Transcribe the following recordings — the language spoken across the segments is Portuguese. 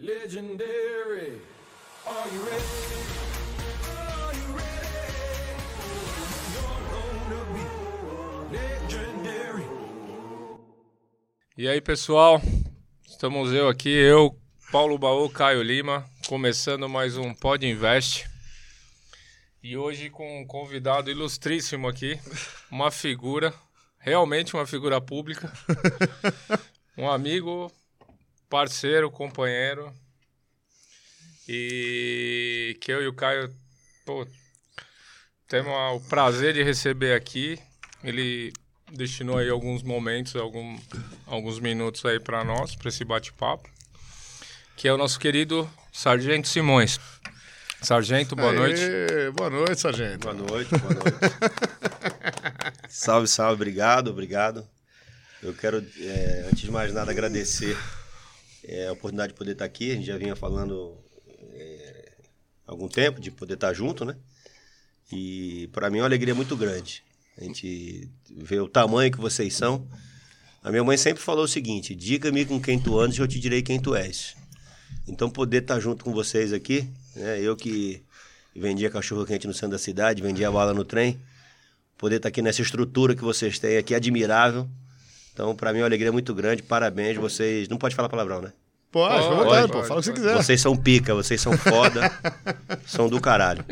Legendary. Are you ready? E aí, pessoal? Estamos eu aqui, eu, Paulo Baú, Caio Lima, começando mais um Pod Invest. E hoje com um convidado ilustríssimo aqui, uma figura, realmente uma figura pública, um amigo, parceiro, companheiro, e que eu e o Caio pô, temos o prazer de receber aqui. Ele destinou aí alguns momentos, algum, alguns minutos aí para nós, para esse bate-papo, que é o nosso querido Sargento Simões. Sargento, boa Aê, noite. Boa noite, sargento. Boa noite, boa noite. salve, salve, obrigado, obrigado. Eu quero, é, antes de mais nada, agradecer é, a oportunidade de poder estar aqui. A gente já vinha falando é, algum tempo de poder estar junto, né? E para mim é uma alegria muito grande. A gente vê o tamanho que vocês são. A minha mãe sempre falou o seguinte: diga-me com quem tu andas e eu te direi quem tu és. Então, poder estar junto com vocês aqui, né? Eu que vendia cachorro quente no centro da cidade, vendia bala no trem, poder estar aqui nessa estrutura que vocês têm aqui, admirável. Então, para mim é uma alegria muito grande. Parabéns, vocês. Não pode falar palavrão, né? Pode, Pode, vontade, pode, pô. Fala o que você quiser. Vocês são pica, vocês são foda, são do caralho.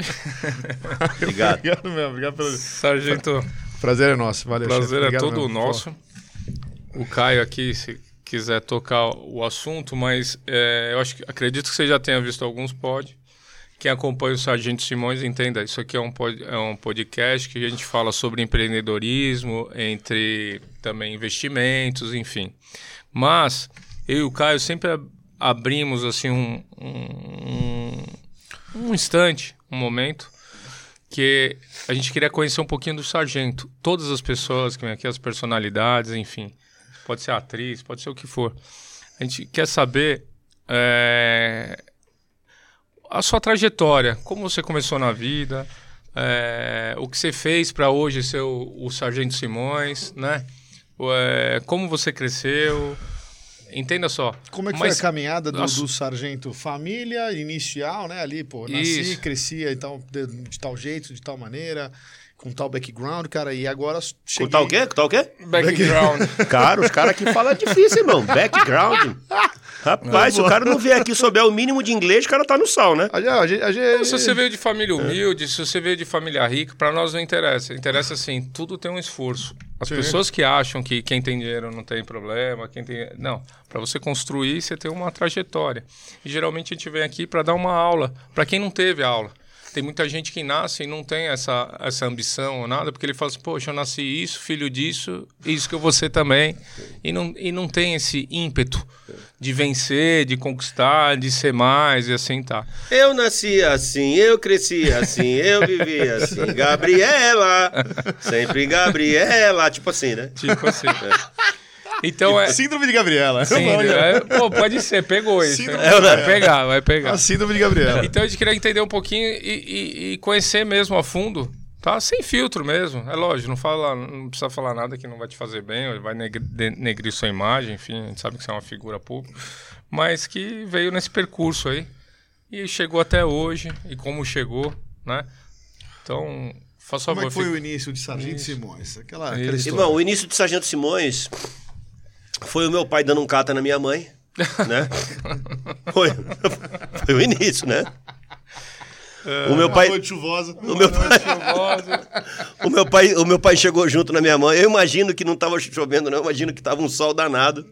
Obrigado. Obrigado mesmo, obrigado pelo. Sargento, Prazer é nosso, valeu. prazer chefe. é todo mesmo. nosso. O Caio aqui, se quiser tocar o assunto, mas é, eu acho que acredito que você já tenha visto alguns pod. Quem acompanha o Sargento Simões entenda, isso aqui é um, pod, é um podcast que a gente fala sobre empreendedorismo, entre também investimentos, enfim. Mas eu e o Caio sempre ab- abrimos assim um, um, um instante, um momento, que a gente queria conhecer um pouquinho do sargento. Todas as pessoas que vêm aqui, as personalidades, enfim. Pode ser atriz, pode ser o que for. A gente quer saber é, a sua trajetória, como você começou na vida, é, o que você fez para hoje ser o, o Sargento Simões, né? É, como você cresceu. Entenda só. Como é que Mas- foi a caminhada do, do sargento família inicial, né? Ali, pô, nasci, Isso. crescia então, de, de tal jeito, de tal maneira, com tal background, cara, e agora cheguei... Com tal o quê? Com tal o quê? Background. Cara, os caras aqui falam difícil, irmão. Background. Rapaz, se o cara não vier aqui e souber o mínimo de inglês, o cara tá no sal, né? A gente- a gente- a gente- Se você veio de família humilde, se você veio de família rica, para nós não interessa. Interessa assim, tudo tem um esforço. As Sim. pessoas que acham que quem tem dinheiro não tem problema, quem tem. Não. Para você construir, você tem uma trajetória. E geralmente a gente vem aqui para dar uma aula, para quem não teve aula. Tem muita gente que nasce e não tem essa, essa ambição ou nada, porque ele fala assim, poxa, eu nasci isso, filho disso, isso que eu vou ser também. E não, e não tem esse ímpeto de vencer, de conquistar, de ser mais e assim tá. Eu nasci assim, eu cresci assim, eu vivi assim. Gabriela, sempre Gabriela. Tipo assim, né? Tipo assim. Então é. Síndrome de Gabriela. Olha, é, pô, pode ser, pegou isso. É, vai pegar, vai pegar. A síndrome de Gabriela. Então a gente queria entender um pouquinho e, e- e conhecer mesmo a fundo, tá? Sem filtro mesmo. É lógico, não, fala, não precisa falar nada que não vai te fazer bem, ou vai negri- denegrir sua imagem, enfim, a gente sabe que você é uma figura pública, mas que veio nesse percurso aí e chegou até hoje, e como chegou, né? Então, faça Como é favor. que foi fique- o início de Sargento Simões? Aquela, aquela. Irmão, o início do Sargento Simões foi o meu pai dando um cata na minha mãe, né? Foi, foi o início, né? O meu pai, noite chuvosa. o meu pai, o meu pai, o meu pai chegou junto na minha mãe. Eu imagino que não tava chovendo, não. Eu imagino que tava um sol danado,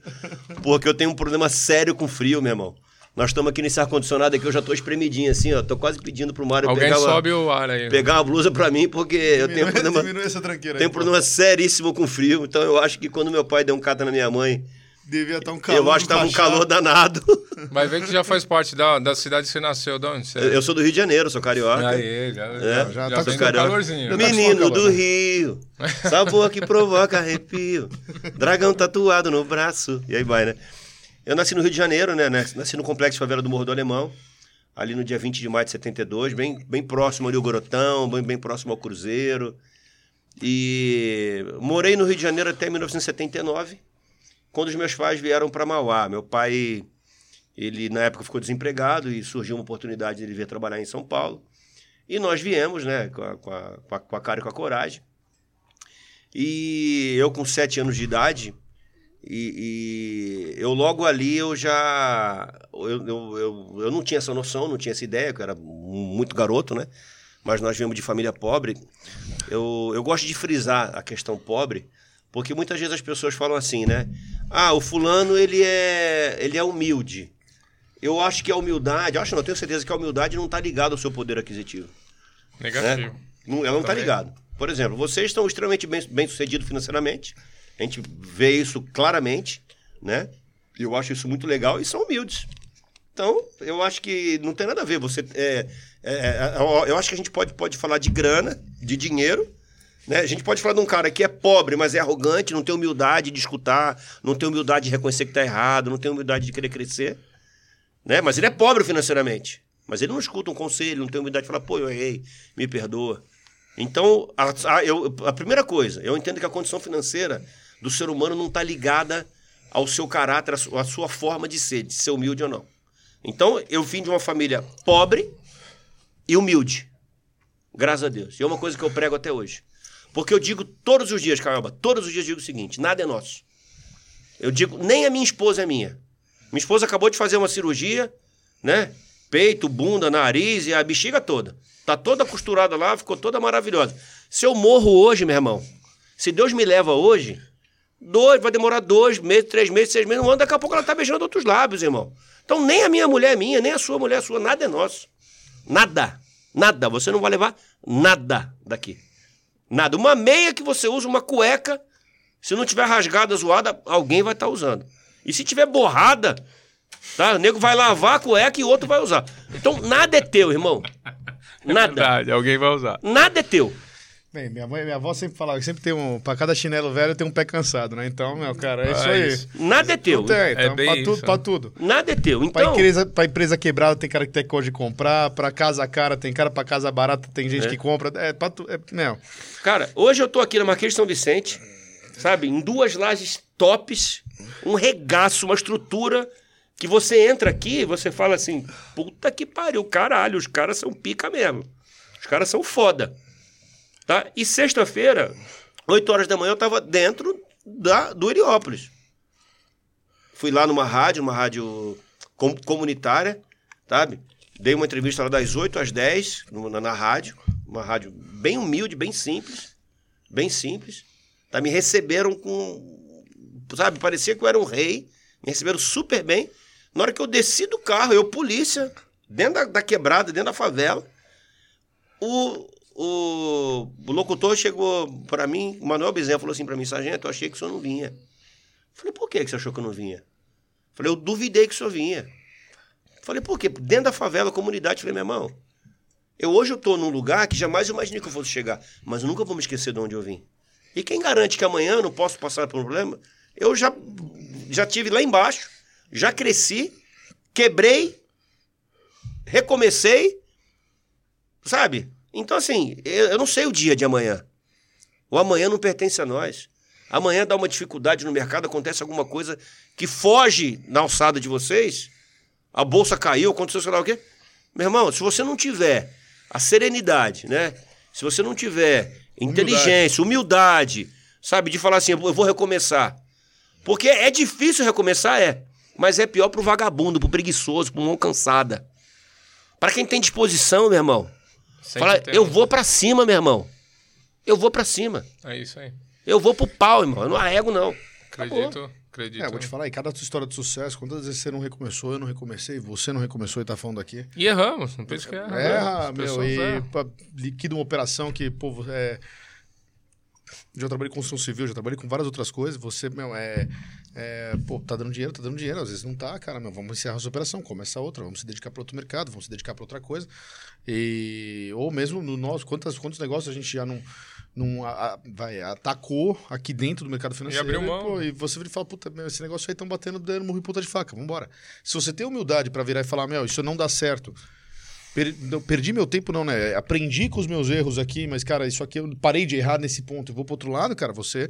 porque eu tenho um problema sério com frio, meu irmão. Nós estamos aqui nesse ar condicionado aqui, eu já tô espremidinho assim, ó. Tô quase pedindo pro Mário Alguém pegar uma, sobe o ar aí. pegar uma blusa pra mim, porque eu tenho um Diminui, problema, diminui essa tranqueira tenho aí. um problema seríssimo com frio. Então eu acho que quando meu pai deu um cata na minha mãe. Devia estar um calor. eu acho que tava um calor danado. Vai ver que já faz parte da, da cidade que você nasceu, de onde você é? Eu sou do Rio de Janeiro, sou carioca. Aí, já, É, já, já já, tá vem calorzinho. Tá Menino do né? Rio, sabor que provoca arrepio, dragão tatuado no braço. E aí vai, né? Eu nasci no Rio de Janeiro, né? né? Nasci no Complexo Favela do Morro do Alemão, ali no dia 20 de maio de 72, bem, bem próximo ali ao Gorotão, bem, bem próximo ao Cruzeiro. E morei no Rio de Janeiro até 1979, quando os meus pais vieram para Mauá. Meu pai Ele, na época, ficou desempregado e surgiu uma oportunidade de ele vir trabalhar em São Paulo. E nós viemos, né, com a, com a, com a cara e com a coragem. E eu, com sete anos de idade, e, e eu logo ali eu já. Eu, eu, eu, eu não tinha essa noção, não tinha essa ideia, que eu era muito garoto, né? Mas nós viemos de família pobre. Eu, eu gosto de frisar a questão pobre, porque muitas vezes as pessoas falam assim, né? Ah, o fulano ele é, ele é humilde. Eu acho que a humildade, eu acho não, tenho certeza que a humildade não está ligada ao seu poder aquisitivo. Negativo. Né? Não- ela não está ligada. Por exemplo, vocês estão extremamente bem, bem sucedidos financeiramente. A gente vê isso claramente, né? Eu acho isso muito legal e são humildes. Então, eu acho que não tem nada a ver. Você, é, é, é, eu acho que a gente pode, pode falar de grana, de dinheiro, né? A gente pode falar de um cara que é pobre, mas é arrogante, não tem humildade de escutar, não tem humildade de reconhecer que está errado, não tem humildade de querer crescer, né? Mas ele é pobre financeiramente. Mas ele não escuta um conselho, não tem humildade de falar, pô, eu errei, me perdoa. Então, a, a- eu- a primeira coisa, eu entendo que a condição financeira do ser humano não está ligada ao seu caráter, à su- à sua forma de ser, de ser humilde ou não. Então, eu vim de uma família pobre e humilde. Graças a Deus. E é uma coisa que eu prego até hoje. Porque eu digo todos os dias, Caramba, todos os dias digo o seguinte: nada é nosso. Eu digo, nem a minha esposa é minha. Minha esposa acabou de fazer uma cirurgia, né? Peito, bunda, nariz e a bexiga toda. Tá toda costurada lá, ficou toda maravilhosa. Se eu morro hoje, meu irmão, se Deus me leva hoje, dois, vai demorar dois meses, três meses, seis meses, um ano, daqui a pouco ela tá beijando outros lábios, irmão. Então nem a minha mulher é minha, nem a sua mulher é sua, nada é nosso. Nada. Nada. Você não vai levar nada daqui. Nada. Uma meia que você usa, uma cueca, se não tiver rasgada, zoada, alguém vai estar usando. E se tiver borrada, tá? O nego vai lavar a cueca e outro vai usar. Então nada é teu, irmão. Nada. Verdade, alguém vai usar. Nada é teu. Bem, minha mãe minha avó sempre falavam que sempre tem um. Pra cada chinelo velho tem um pé cansado, né? Então, meu cara, é isso Ah, aí. isso. Nada é teu. Tem, então, bem pra, tudo, isso, pra né? tudo. Nada é teu. Pra, Então, empresa, pra empresa quebrada tem cara que tem cor de comprar, pra casa cara tem cara, pra casa barata tem gente É. que compra. É, pra tu, é, não. Cara, hoje eu tô aqui na Marquês de São Vicente, sabe? Em duas lajes tops, um regaço, uma estrutura que você entra aqui e você fala assim, puta que pariu, caralho, os caras são pica mesmo. Os caras são foda. Tá? E sexta-feira, 8 horas da manhã, eu tava dentro da, do Heliópolis. Fui lá numa rádio, uma rádio com- comunitária, sabe? Dei uma entrevista lá das 8 às 10 no- na, na rádio. Uma rádio bem humilde, bem simples. Bem simples. Tá? Me receberam com. Sabe? Parecia que eu era um rei. Me receberam super bem. Na hora que eu desci do carro, eu, polícia, dentro da, da quebrada, dentro da favela, o, o, locutor chegou para mim, o Manuel Bezerra falou assim para mim, sargento, eu achei que o senhor não vinha. Falei, por que você achou que eu não vinha? Falei, eu duvidei que o senhor vinha. Falei, por quê? Dentro da favela, comunidade. Falei, meu irmão, eu hoje eu tô num lugar que jamais imaginei que eu fosse chegar, mas eu nunca vou me esquecer de onde eu vim. E quem garante que amanhã eu não posso passar por um problema? Eu já, já tive lá embaixo, já cresci, quebrei, recomecei, sabe? Então, assim, eu, eu não sei o dia de amanhã. O amanhã não pertence a nós. Amanhã dá uma dificuldade no mercado, acontece alguma coisa que foge na alçada de vocês, a bolsa caiu, aconteceu sei lá o quê. Meu irmão, se você não tiver a serenidade, né? Se você não tiver inteligência, humildade, sabe, de falar assim, eu vou recomeçar. Porque é difícil recomeçar, é. Mas é pior pro vagabundo, pro preguiçoso, pro mão cansada. Para quem tem disposição, meu irmão, Sempre fala, eu um- vou pra cima, meu irmão. Eu vou pra cima. É isso aí. Eu vou pro pau, irmão. Eu não arrego, não. Acredito, acredito. É, vou te falar, e cada história de sucesso, quantas vezes você não recomeçou, eu não recomecei, você não recomeçou e tá falando aqui. E erramos, não pensa que erra. Erra, As meu, pessoas e erram. pá, liquida uma operação que, pô, é... Já trabalhei com construção civil, já trabalhei com várias outras coisas. Você, meu, é, é. Pô, tá dando dinheiro, tá dando dinheiro. Às vezes não tá, cara, meu. Vamos encerrar essa operação, começa outra. Vamos se dedicar para outro mercado, vamos se dedicar para outra coisa. E. Ou mesmo no nosso. Quantas, quantos negócios a gente já não. não a- a- vai, atacou aqui dentro do mercado financeiro. abriu mão. pô, e você vira e fala, puta, meu, esse negócio aí estão batendo dando murro em ponta de faca, vambora. Se você tem humildade para virar e falar, meu, isso não dá certo, perdi meu tempo, não, né? Aprendi com os meus erros aqui, mas, cara, isso aqui eu parei de errar nesse ponto e vou pro outro lado, cara, você.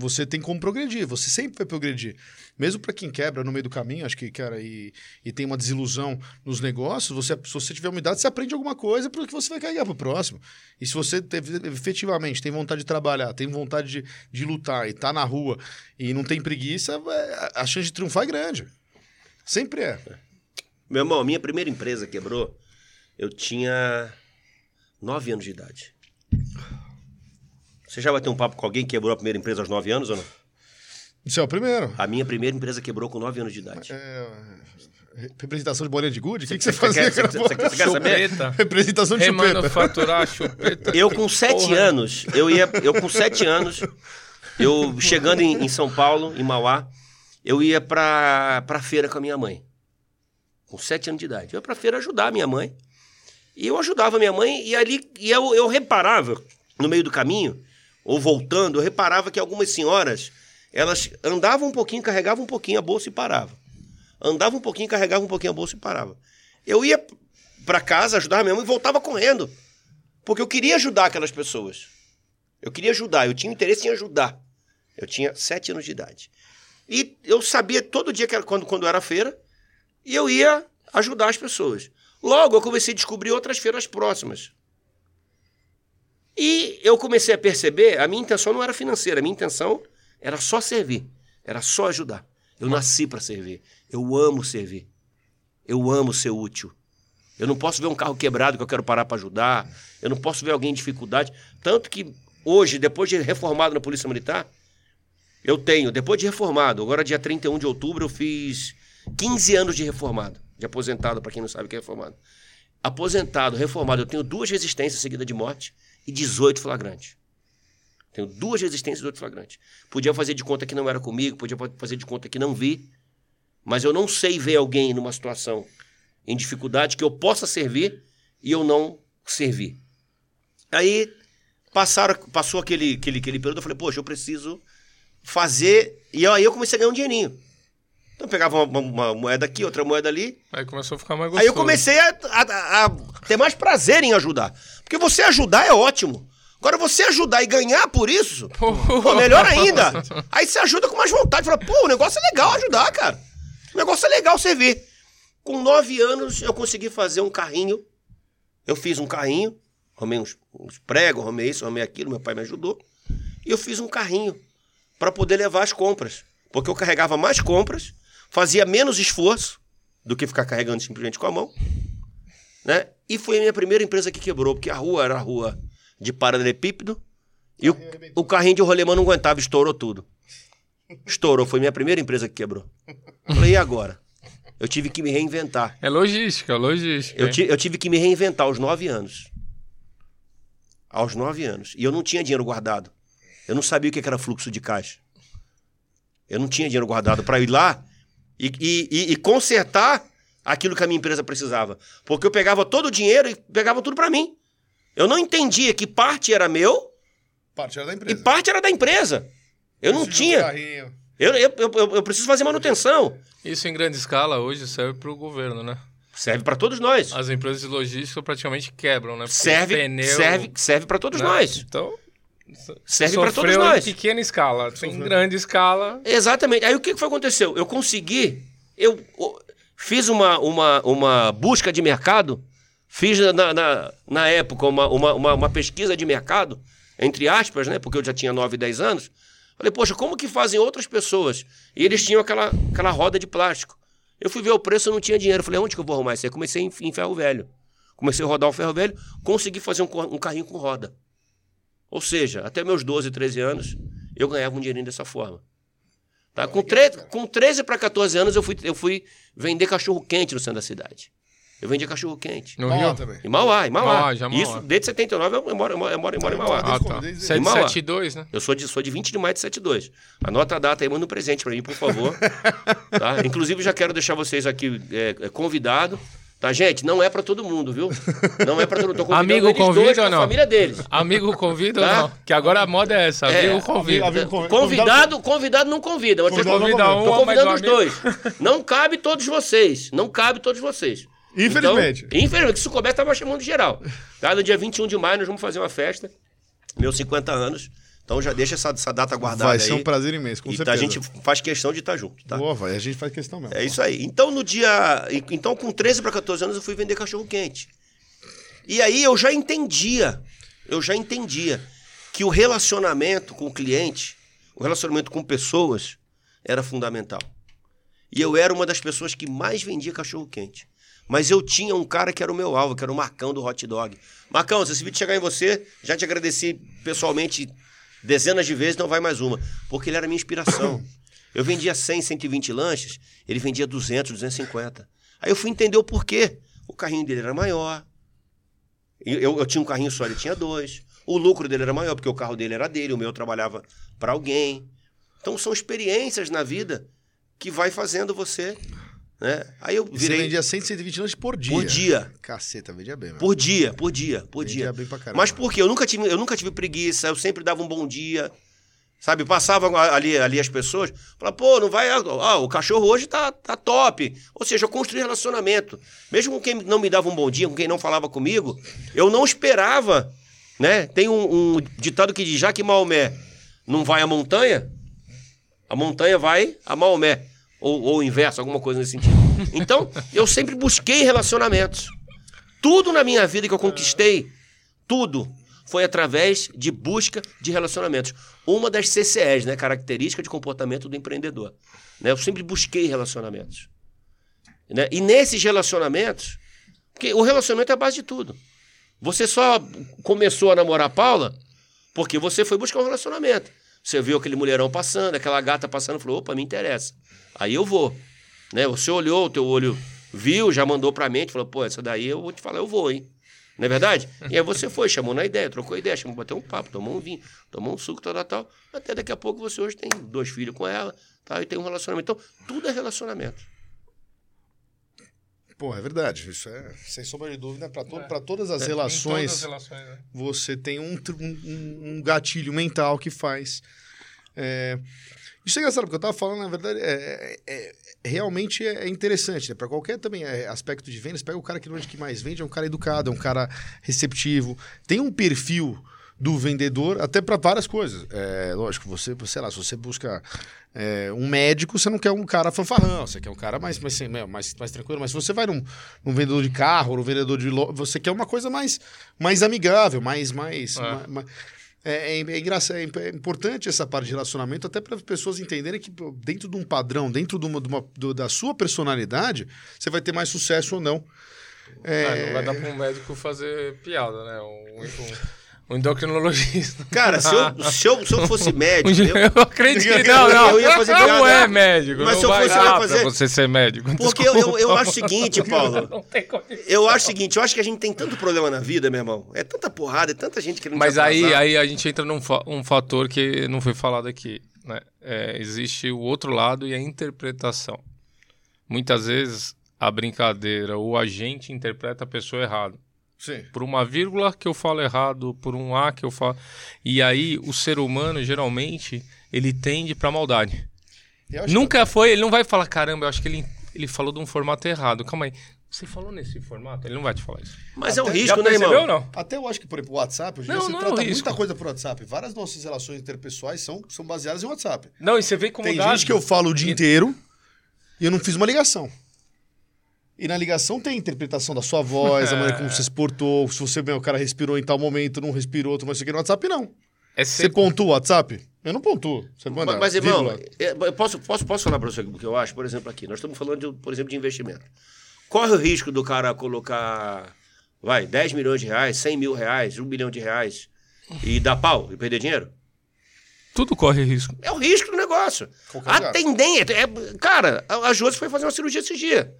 Você tem como progredir, você sempre vai progredir. Mesmo para quem quebra no meio do caminho, acho que, cara, e, e tem uma desilusão nos negócios, você, se você tiver humildade, você aprende alguma coisa porque você vai carregar pro próximo. E se você teve- efetivamente tem vontade de trabalhar, tem vontade de, de lutar e tá na rua e não tem preguiça, vai- a- chance de triunfar é grande. Sempre é. Meu irmão, minha primeira empresa quebrou, eu tinha nove anos de idade. Você já vai ter um papo com alguém que quebrou a primeira empresa aos nove anos ou não? Isso é o primeiro. A minha primeira empresa quebrou com nove anos de idade. É, representação de bolinha de gude? O que, que você Você fazia? quer- você- cara? você- você quer saber? Representação de chupeta. Remanufaturar chupeta. Eu com sete Porra. anos, eu ia, eu com sete anos, eu chegando em, em São Paulo, em Mauá, eu ia pra, pra feira com a minha mãe. Com sete anos de idade. Eu ia pra feira ajudar a minha mãe. E eu ajudava a minha mãe e ali e eu, eu reparava, no meio do caminho, ou voltando, eu reparava que algumas senhoras, elas andavam um pouquinho, carregavam um pouquinho a bolsa e paravam. Andava um pouquinho, carregava um pouquinho a bolsa e parava. Eu ia pra casa ajudar minha mãe e voltava correndo. Porque eu queria ajudar aquelas pessoas. Eu queria ajudar, eu tinha interesse em ajudar. Eu tinha sete anos de idade. E eu sabia todo dia que era quando, quando era feira, e eu ia ajudar as pessoas. Logo, eu comecei a descobrir outras feiras próximas. E eu comecei a perceber, a minha intenção não era financeira, a minha intenção era só servir, era só ajudar. Eu nasci para servir. Eu amo servir. Eu amo ser útil. Eu não posso ver um carro quebrado que eu quero parar para ajudar. Eu não posso ver alguém em dificuldade. Tanto que hoje, depois de reformado na Polícia Militar, eu tenho, depois de reformado, agora dia 31 de outubro, eu fiz 15 anos de reformado. De aposentado, para quem não sabe o que é reformado. Aposentado, reformado, eu tenho duas resistências seguidas de morte e 18 flagrantes. Tenho duas resistências e 18 flagrantes. Podia fazer de conta que não era comigo, podia fazer de conta que não vi, mas eu não sei ver alguém numa situação em dificuldade que eu possa servir e eu não servir. Aí passaram, passou aquele, aquele, aquele período, eu falei, poxa, eu preciso fazer. E aí eu comecei a ganhar um dinheirinho. Então eu pegava uma, uma moeda aqui, outra moeda ali. Aí começou a ficar mais gostoso. Aí eu comecei a, a- a ter mais prazer em ajudar. Porque você ajudar é ótimo. Agora, você ajudar e ganhar por isso, pô, melhor ainda. Aí você ajuda com mais vontade. Fala, pô, o negócio é legal ajudar, cara. O negócio é legal servir. Com nove anos, eu consegui fazer um carrinho. Eu fiz um carrinho, arrumei uns, uns pregos, arrumei isso, arrumei aquilo, meu pai me ajudou. E eu fiz um carrinho para poder levar as compras. Porque eu carregava mais compras, fazia menos esforço do que ficar carregando simplesmente com a mão. Né? E foi a minha primeira empresa que quebrou, porque a rua era a rua de paralelepípedo e o, o carrinho de rolemã não aguentava, estourou tudo. Estourou, foi minha primeira empresa que quebrou. Falei, e agora? Eu tive que me reinventar. É logística, logística. Eu, ti- eu tive que me reinventar aos nove anos. Aos nove anos. E eu não tinha dinheiro guardado. Eu não sabia o que era fluxo de caixa. Eu não tinha dinheiro guardado para ir lá e, e- e- e consertar aquilo que a minha empresa precisava. Porque eu pegava todo o dinheiro e pegava tudo para mim. Eu não entendia que parte era meu Parte era da e empresa. parte era da empresa. Eu não tinha. carrinho. Eu, eu, eu, eu preciso fazer manutenção. Isso em grande escala hoje serve para o governo, né? Serve para todos nós. As empresas de logística praticamente quebram, né? Porque Serve, pneu, serve, serve para todos né? nós. Então, Serve para todos nós. em pequena escala. Em grande escala, Exatamente. Aí o que que foi aconteceu? Eu consegui, eu o- fiz uma, uma, uma busca de mercado, fiz na, na, na época uma, uma, uma, uma pesquisa de mercado, entre aspas, né? Porque eu já tinha 9, 10 anos. Falei, poxa, como que fazem outras pessoas? E eles tinham aquela, aquela roda de plástico. Eu fui ver o preço, eu não tinha dinheiro. Falei, onde que eu vou arrumar isso? aí? comecei em, em ferro velho. Comecei a rodar o ferro velho, consegui fazer um, um carrinho com roda. Ou seja, até meus 12, 13 anos, eu ganhava um dinheirinho dessa forma. Tá? Com, tre com 13 para 14 anos, eu fui, eu fui vender cachorro quente no centro da cidade. Eu vendia cachorro quente. no Mauá Rio. também. Em Mauá, em Mauá. Mauá, já Mauá. Isso, desde 79 eu moro, eu moro, eu moro, eu moro em Mauá. Ah, tá. Desde- 772, né? Eu sou de, sou de 20 de maio de 72. Anota a data aí, manda um presente pra mim, por favor. tá? Inclusive, já quero deixar vocês aqui é, é, convidado. Tá, gente? Não é pra todo mundo, viu? Não é pra todo mundo. Amigo convida dois, ou não? família deles. Amigo convida Tá? ou não? Que agora a moda é essa. É, Amigo convida. amigo- Convidado, convidado não convida. Mas vocês Convidado não Convida um, Tô convidando os dois. Não cabe todos vocês. Não cabe todos vocês. Infelizmente. Então, infelizmente, se souber, tava chamando geral. Tá? No dia 21 de maio nós vamos fazer uma festa, meus 50 anos. Então já deixa essa, essa data guardada Vai aí. ser um prazer imenso, com e tá, certeza. a gente faz questão de estar junto, tá? Boa, vai, a gente faz questão mesmo. É isso aí. Então, no dia. Então, com 13 para 14 anos, eu fui vender cachorro quente. E aí eu já entendia, eu já entendia que o relacionamento com o cliente, o relacionamento com pessoas, era fundamental. E eu era uma das pessoas que mais vendia cachorro quente. Mas eu tinha um cara que era o meu alvo, que era o Marcão do Hot Dog. Marcão, se esse vídeo chegar em você, já te agradeci pessoalmente dezenas de vezes, não vai mais uma. Porque ele era a minha inspiração. Eu vendia 100, 120 lanches, ele vendia 200, 250. Aí eu fui entender o porquê. O carrinho dele era maior. Eu, eu tinha um carrinho só, ele tinha dois. O lucro dele era maior, porque o carro dele era dele, o meu trabalhava para alguém. Então são experiências na vida que vai fazendo você. Né? Aí eu E Você virei vendia 100, 120 lanches por dia. por dia. Caceta, vendia bem, mesmo. Por dia, por dia, por Vendia dia. bem pra caramba. Mas por quê? Eu nunca tive, eu nunca tive preguiça, eu sempre dava um bom dia. Sabe, passava ali, ali as pessoas, falava, pô, não vai. Ah, o cachorro hoje tá, tá top. Ou seja, eu construí relacionamento. Mesmo com quem não me dava um bom dia, com quem não falava comigo, eu não esperava. Né? Tem um, um ditado que diz: já que Maomé não vai à montanha, a montanha vai a Maomé. Ou, ou inverso, alguma coisa nesse sentido. Então, eu sempre busquei relacionamentos. Tudo na minha vida que eu conquistei, tudo, foi através de busca de relacionamentos. Uma das CCEs, né? Característica de comportamento do empreendedor. Né? Eu sempre busquei relacionamentos. Né? E nesses relacionamentos, porque o relacionamento é a base de tudo. Você só começou a namorar a Paula porque você foi buscar um relacionamento. Você viu aquele mulherão passando, aquela gata passando, falou: opa, me interessa. Aí eu vou. Né? Você olhou, o teu olho viu, já mandou pra mente, falou: pô, essa daí eu vou te falar, eu vou, hein? Não é verdade? E aí você foi, chamou na ideia, trocou ideia, chamou, bateu um papo, tomou um vinho, tomou um suco, tal, tal, tal. Até daqui a pouco você hoje tem dois filhos com ela, tal, e tem um relacionamento. Então, tudo é relacionamento. Pô, é verdade. Isso é, sem sombra de dúvida, para to pra todas as Em relações, todas as relações, né? você tem um, um- um, um gatilho mental que faz. É... Isso é engraçado, porque eu tava falando, na verdade, é, é- é- realmente é interessante, né? Para qualquer também é, aspecto de vendas, pega o cara que normalmente que mais vende, é um cara educado, é um cara receptivo, tem um perfil do vendedor até para várias coisas. É, lógico, você, sei lá, se você busca é, um médico, você não quer um cara fanfarrão, você quer um cara mais, mais, mais, mais tranquilo, mas se você vai num, num vendedor de carro, num vendedor de loja, você quer uma coisa mais, mais amigável, mais, mais, É. ma- ma- é, é, é engraçado, é, é importante essa parte de relacionamento, até para as pessoas entenderem que dentro de um padrão, dentro de uma, de uma- do- da sua personalidade, você vai ter mais sucesso ou não. É, Ah, não vai dar para um médico fazer piada, né? Um, um- um endocrinologista. Cara, se eu, se eu, se eu fosse médico, eu, Eu acredito. Não, não. eu ia fazer não piada. é médico. Mas não se eu fosse, eu ia fazer- pra você ser médico. Porque eu, eu, eu acho o seguinte, Paulo. Não tem condição. Eu acho o seguinte, eu acho que a gente tem tanto problema na vida, meu irmão. É tanta porrada, é tanta gente querendo Mas aí, atrasar. aí a gente entra num fa- um fator que não foi falado aqui. Né? É, existe o outro lado e a interpretação. Muitas vezes a brincadeira, o agente interpreta a pessoa errado. Sim. Por uma vírgula que eu falo errado, por um A que eu falo. E aí o ser humano, geralmente, ele tende pra maldade. Nunca foi, ele não vai falar, caramba, eu acho que ele, ele falou de um formato errado. Calma aí. Você falou nesse formato? Ele não vai te falar isso. Mas é um Até- risco, né, irmão? não? Até eu acho que, por exemplo, o WhatsApp, hoje Não, você não é trata um risco. muita coisa por WhatsApp. Várias nossas relações interpessoais são, são baseadas em WhatsApp. Não, e você vê como Tem dá- gente que eu falo o dia inteiro e eu não fiz uma ligação. E na ligação tem a interpretação da sua voz, a maneira como você se portou, se você, meu, o cara respirou em tal momento, não respirou, tu o que. No WhatsApp, não. É Você pontua o WhatsApp? Eu não pontuo. Você manda Mas, mas, irmão, é, eu posso, posso, posso falar para você o que eu acho? Por exemplo, aqui, nós estamos falando, de, por exemplo, de investimento. Corre o risco do cara colocar, vai, 10 milhões de reais, 100 mil reais, 1 bilhão de reais e dar pau e perder dinheiro? Tudo corre risco. É o risco do negócio. Qualquer A tendência. É, cara, a, a Josi foi fazer uma cirurgia esse dia.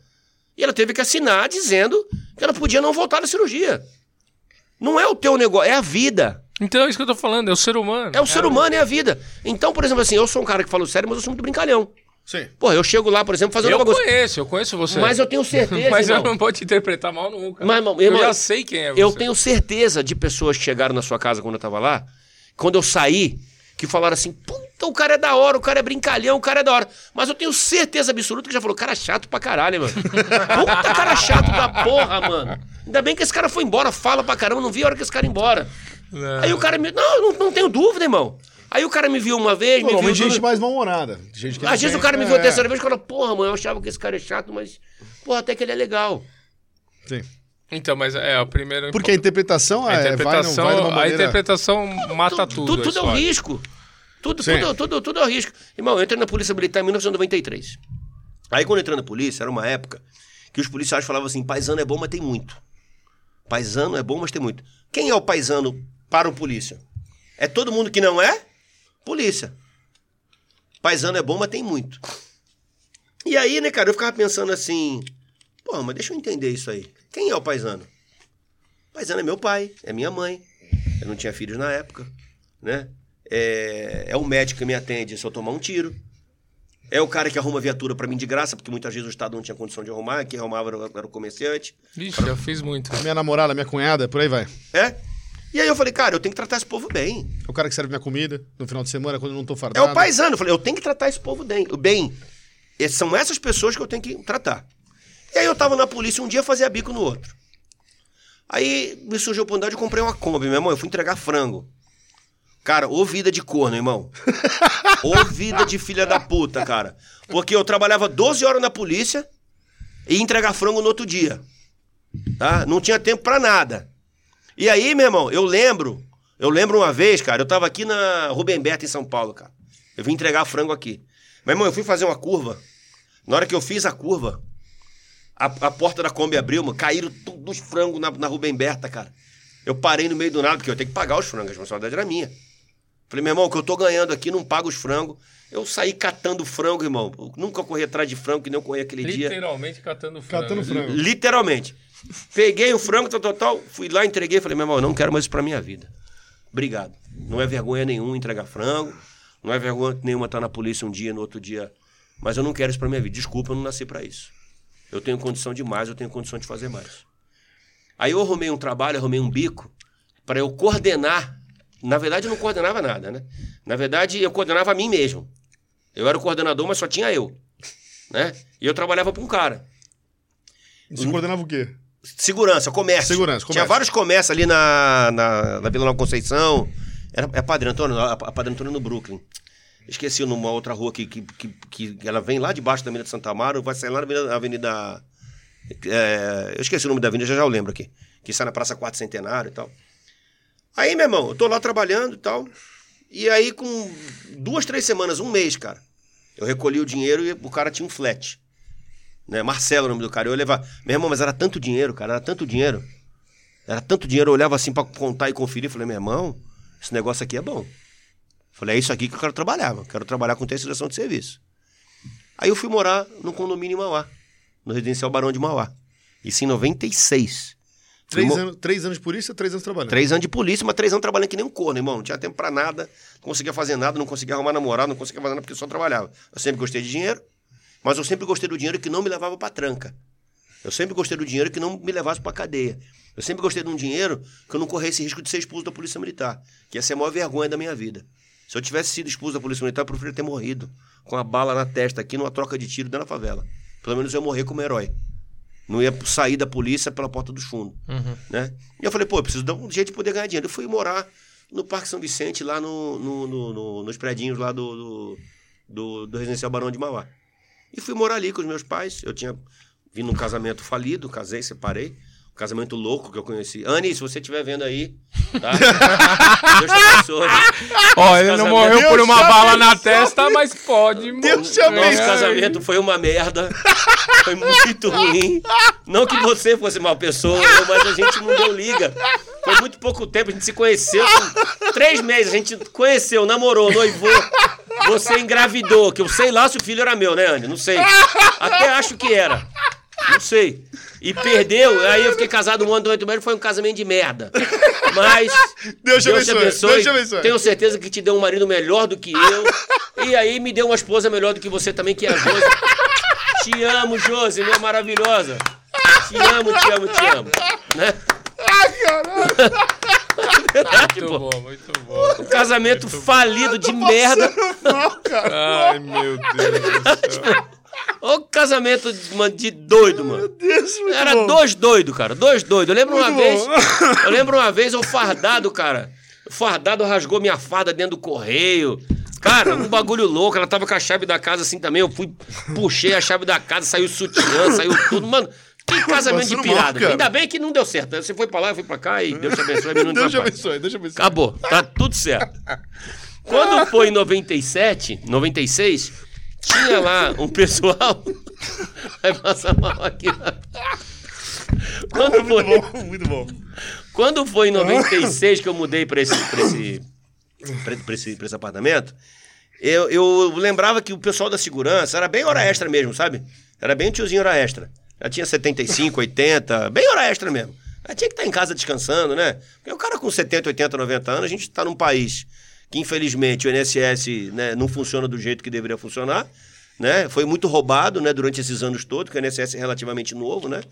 E ela teve que assinar dizendo que ela podia não voltar da cirurgia. Não é o teu negócio, é a vida. Então é isso que eu tô falando, é o ser humano. É o ser humano, é a vida. Então, por exemplo, assim, eu sou um cara que fala sério, mas eu sou muito brincalhão. Sim. Porra, eu chego lá, por exemplo, fazendo Eu uma coisa. conheço, eu conheço você. Mas eu tenho certeza, Mas eu irmão. não vou te interpretar mal nunca. Mas, irmão, eu irmão, já sei quem é você. Eu tenho certeza de pessoas que chegaram na sua casa quando eu tava lá, quando eu saí, que falaram assim: puta o cara é da hora, o cara é brincalhão, o cara é da hora. Mas eu tenho certeza absoluta que já falou, cara chato pra caralho, mano. Puta cara chato da porra, mano. Ainda bem que esse cara foi embora, fala pra caramba, não vi a hora que esse cara ia embora. É. Aí o cara me. Não, não, não tenho dúvida, irmão. Aí o cara me viu uma vez, me viu. Gente mais mal-humorada. Gente que não Às vezes o cara me viu a é, terceira vez e fala, porra, mano, eu achava que esse cara é chato, mas. Porra, até que ele é legal. Sim. Então, mas é a primeira. Porque a interpretação, a é, interpretação, vai, não vai uma a maneira... interpretação mata tudo. Tudo, tudo é um risco. Tudo, Sim. tudo, tudo, tudo é um risco. Irmão, eu entrei na Polícia Militar em 1993. Aí quando eu entrei na polícia, era uma época que os policiais falavam assim: paisano é bom, mas tem muito. Paisano é bom, mas tem muito. Quem é o paisano para o polícia? É todo mundo que não é? Polícia. Paisano é bom, mas tem muito. E aí, né, cara, eu ficava pensando assim: pô, mas deixa eu entender isso aí. Quem é o paisano? Paisano é meu pai, é minha mãe. Eu não tinha filhos na época, né? É, é o médico que me atende se eu tomar um tiro. É o cara que arruma viatura pra mim de graça, porque muitas vezes o Estado não tinha condição de arrumar, quem arrumava era, era o comerciante. Vixe, já fiz muito. Minha namorada, minha cunhada, por aí vai. É? E aí eu falei, cara, eu tenho que tratar esse povo bem. É o cara que serve minha comida no final de semana, quando eu não tô É fardado. o paisano. Eu falei, eu tenho que tratar esse povo bem. bem. E são essas pessoas que eu tenho que tratar. E aí eu tava na polícia um dia fazia bico no outro. Aí me surgiu a oportunidade, eu comprei uma Kombi, meu irmão. Eu fui entregar frango. Cara, ô vida de corno, irmão. Ô vida de filha da puta, cara. Porque eu trabalhava 12 horas na polícia e ia entregar frango no outro dia. Tá? Não tinha tempo pra nada. E aí, meu irmão, eu lembro. Eu lembro uma vez, cara, eu tava aqui na Rubem Berta, em São Paulo, cara. Eu vim entregar frango aqui. Meu irmão, eu fui fazer uma curva. Na hora que eu fiz a curva, a, a porta da Kombi abriu, mano, caíram todos os frangos na, na Rubem Berta, cara. Eu parei no meio do nada, porque eu tenho que pagar os frangos, a responsabilidade era minha. Falei, meu irmão, o que eu tô ganhando aqui não paga os frangos. Eu saí catando frango, irmão. Eu nunca corri atrás de frango, que nem eu corri aquele dia. Literalmente catando frango. Catando frango. Literalmente. Peguei o frango, tal, tal, tal, fui lá, entreguei, falei, meu irmão, eu não quero mais isso pra minha vida. Obrigado. Não é vergonha nenhuma entregar frango, não é vergonha nenhuma estar na polícia um dia, no outro dia. Mas eu não quero isso pra minha vida. Desculpa, eu não nasci pra isso. Eu tenho condição de mais, eu tenho condição de fazer mais. Aí eu arrumei um trabalho, arrumei um bico para eu coordenar. Na verdade, eu não coordenava nada, né? Na verdade, eu coordenava a mim mesmo. Eu era o coordenador, mas só tinha eu. Né? E eu trabalhava para um cara. Você coordenava o quê? Segurança, comércio. Segurança, Tinha comércio. vários comércios ali na, na, na Vila Nova Conceição. Era, é Padre Antônio, a Padre Antônio no Brooklyn. Esqueci numa outra rua que, que, que, que ela vem lá debaixo da Avenida Santa Amaro, vai sair lá na Avenida. Avenida é, eu esqueci o nome da avenida, já já eu lembro aqui. Que sai na Praça 4 Centenário e tal. Aí, meu irmão, eu tô lá trabalhando e tal. E aí, com duas, três semanas, um mês, cara, eu recolhi o dinheiro e o cara tinha um flat. Né? Marcelo, o nome do cara. Eu levava. Meu irmão, mas era tanto dinheiro, cara, era tanto dinheiro. Era tanto dinheiro, eu olhava assim pra contar e conferir. Falei, meu irmão, esse negócio aqui é bom. Falei, é isso aqui que eu quero trabalhar. Eu quero trabalhar com terceirização de serviço. Aí eu fui morar no condomínio em Mauá, no residencial Barão de Mauá. Isso em 96. Fui Três, mo- anos, três anos de polícia, três anos trabalhando. Três anos de polícia, mas três anos trabalhando que nem um corno, irmão. Não tinha tempo pra nada, não conseguia fazer nada, não conseguia arrumar namorado, não conseguia fazer nada porque só trabalhava. Eu sempre gostei de dinheiro, mas eu sempre gostei do dinheiro que não me levava pra tranca. Eu sempre gostei do dinheiro que não me levasse pra cadeia. Eu sempre gostei de um dinheiro que eu não corresse risco de ser expulso da Polícia Militar, que ia ser a maior vergonha da minha vida. Se eu tivesse sido expulso da Polícia Militar, eu preferia ter morrido com a bala na testa aqui numa troca de tiro dentro da favela. Pelo menos eu ia morrer como herói. Não ia sair da polícia pela porta dos fundos. Né? E eu falei, pô, eu preciso dar um jeito de poder ganhar dinheiro. Eu fui morar no Parque São Vicente, lá no, no- no- no- nos predinhos lá do, do, do, do Residencial Barão de Mauá. E fui morar ali com os meus pais. Eu tinha vindo num casamento falido, casei, separei. Casamento louco que eu conheci. Anne, se você estiver vendo aí, tá? Deus te abençoe. Ó, ele não morreu por uma bala na testa, mas pode. Deus te abençoe. Nosso casamento foi uma merda. Foi muito ruim. Não que você fosse uma pessoa, mas a gente não deu liga. Foi muito pouco tempo, a gente se conheceu. três meses, a gente conheceu, namorou, noivou. Você engravidou, que eu sei lá se o filho era meu, né, Andy? Não sei. Até acho que era. Não sei. E perdeu, aí eu fiquei casado um ano, oito meses, foi um casamento de merda. Mas. Deus te abençoe, Deus te abençoe. Tenho certeza que te deu um marido melhor do que eu. E aí me deu uma esposa melhor do que você também, que é a Josi. Te amo, Josi, minha maravilhosa. Te amo, te amo, te amo. Né? verdade, Muito pô. bom, muito bom. Um casamento falido de merda. Mal, cara. Ai, meu Deus do céu. Ô casamento de, mano, de doido, mano. Deus, muito Era bom. dois doidos, cara. Dois doidos. Eu lembro uma Muito vez. bom. Eu lembro uma vez eu fardado, cara. O fardado rasgou minha farda dentro do correio. Cara, um bagulho louco. Ela tava com a chave da casa assim também. Eu fui, puxei a chave da casa, saiu sutiã, saiu tudo. Mano, que casamento de mal, pirada. cara. Ainda bem que não deu certo. Você foi pra lá, eu fui pra cá e Deus te abençoe. Deus te papai. abençoe, Deus te abençoe. Acabou, tá tudo certo. Quando foi em 97, 96, tinha lá um pessoal. Vai passar mal aqui. Quando foi, Muito bom, muito bom. quando foi em 96 que eu mudei pra esse, pra esse, pra, pra esse, pra esse apartamento, eu, eu lembrava que o pessoal da segurança era bem hora extra mesmo, sabe? Era bem tiozinho hora extra. Já tinha 75, 80, bem hora extra mesmo. Aí tinha que estar em casa descansando, né? Porque o cara com 70, 80, 90 anos, a gente está num país que, infelizmente, o INSS né, não funciona do jeito que deveria funcionar. Né? Foi muito roubado né, durante esses anos todos, porque o INSS é relativamente novo, né?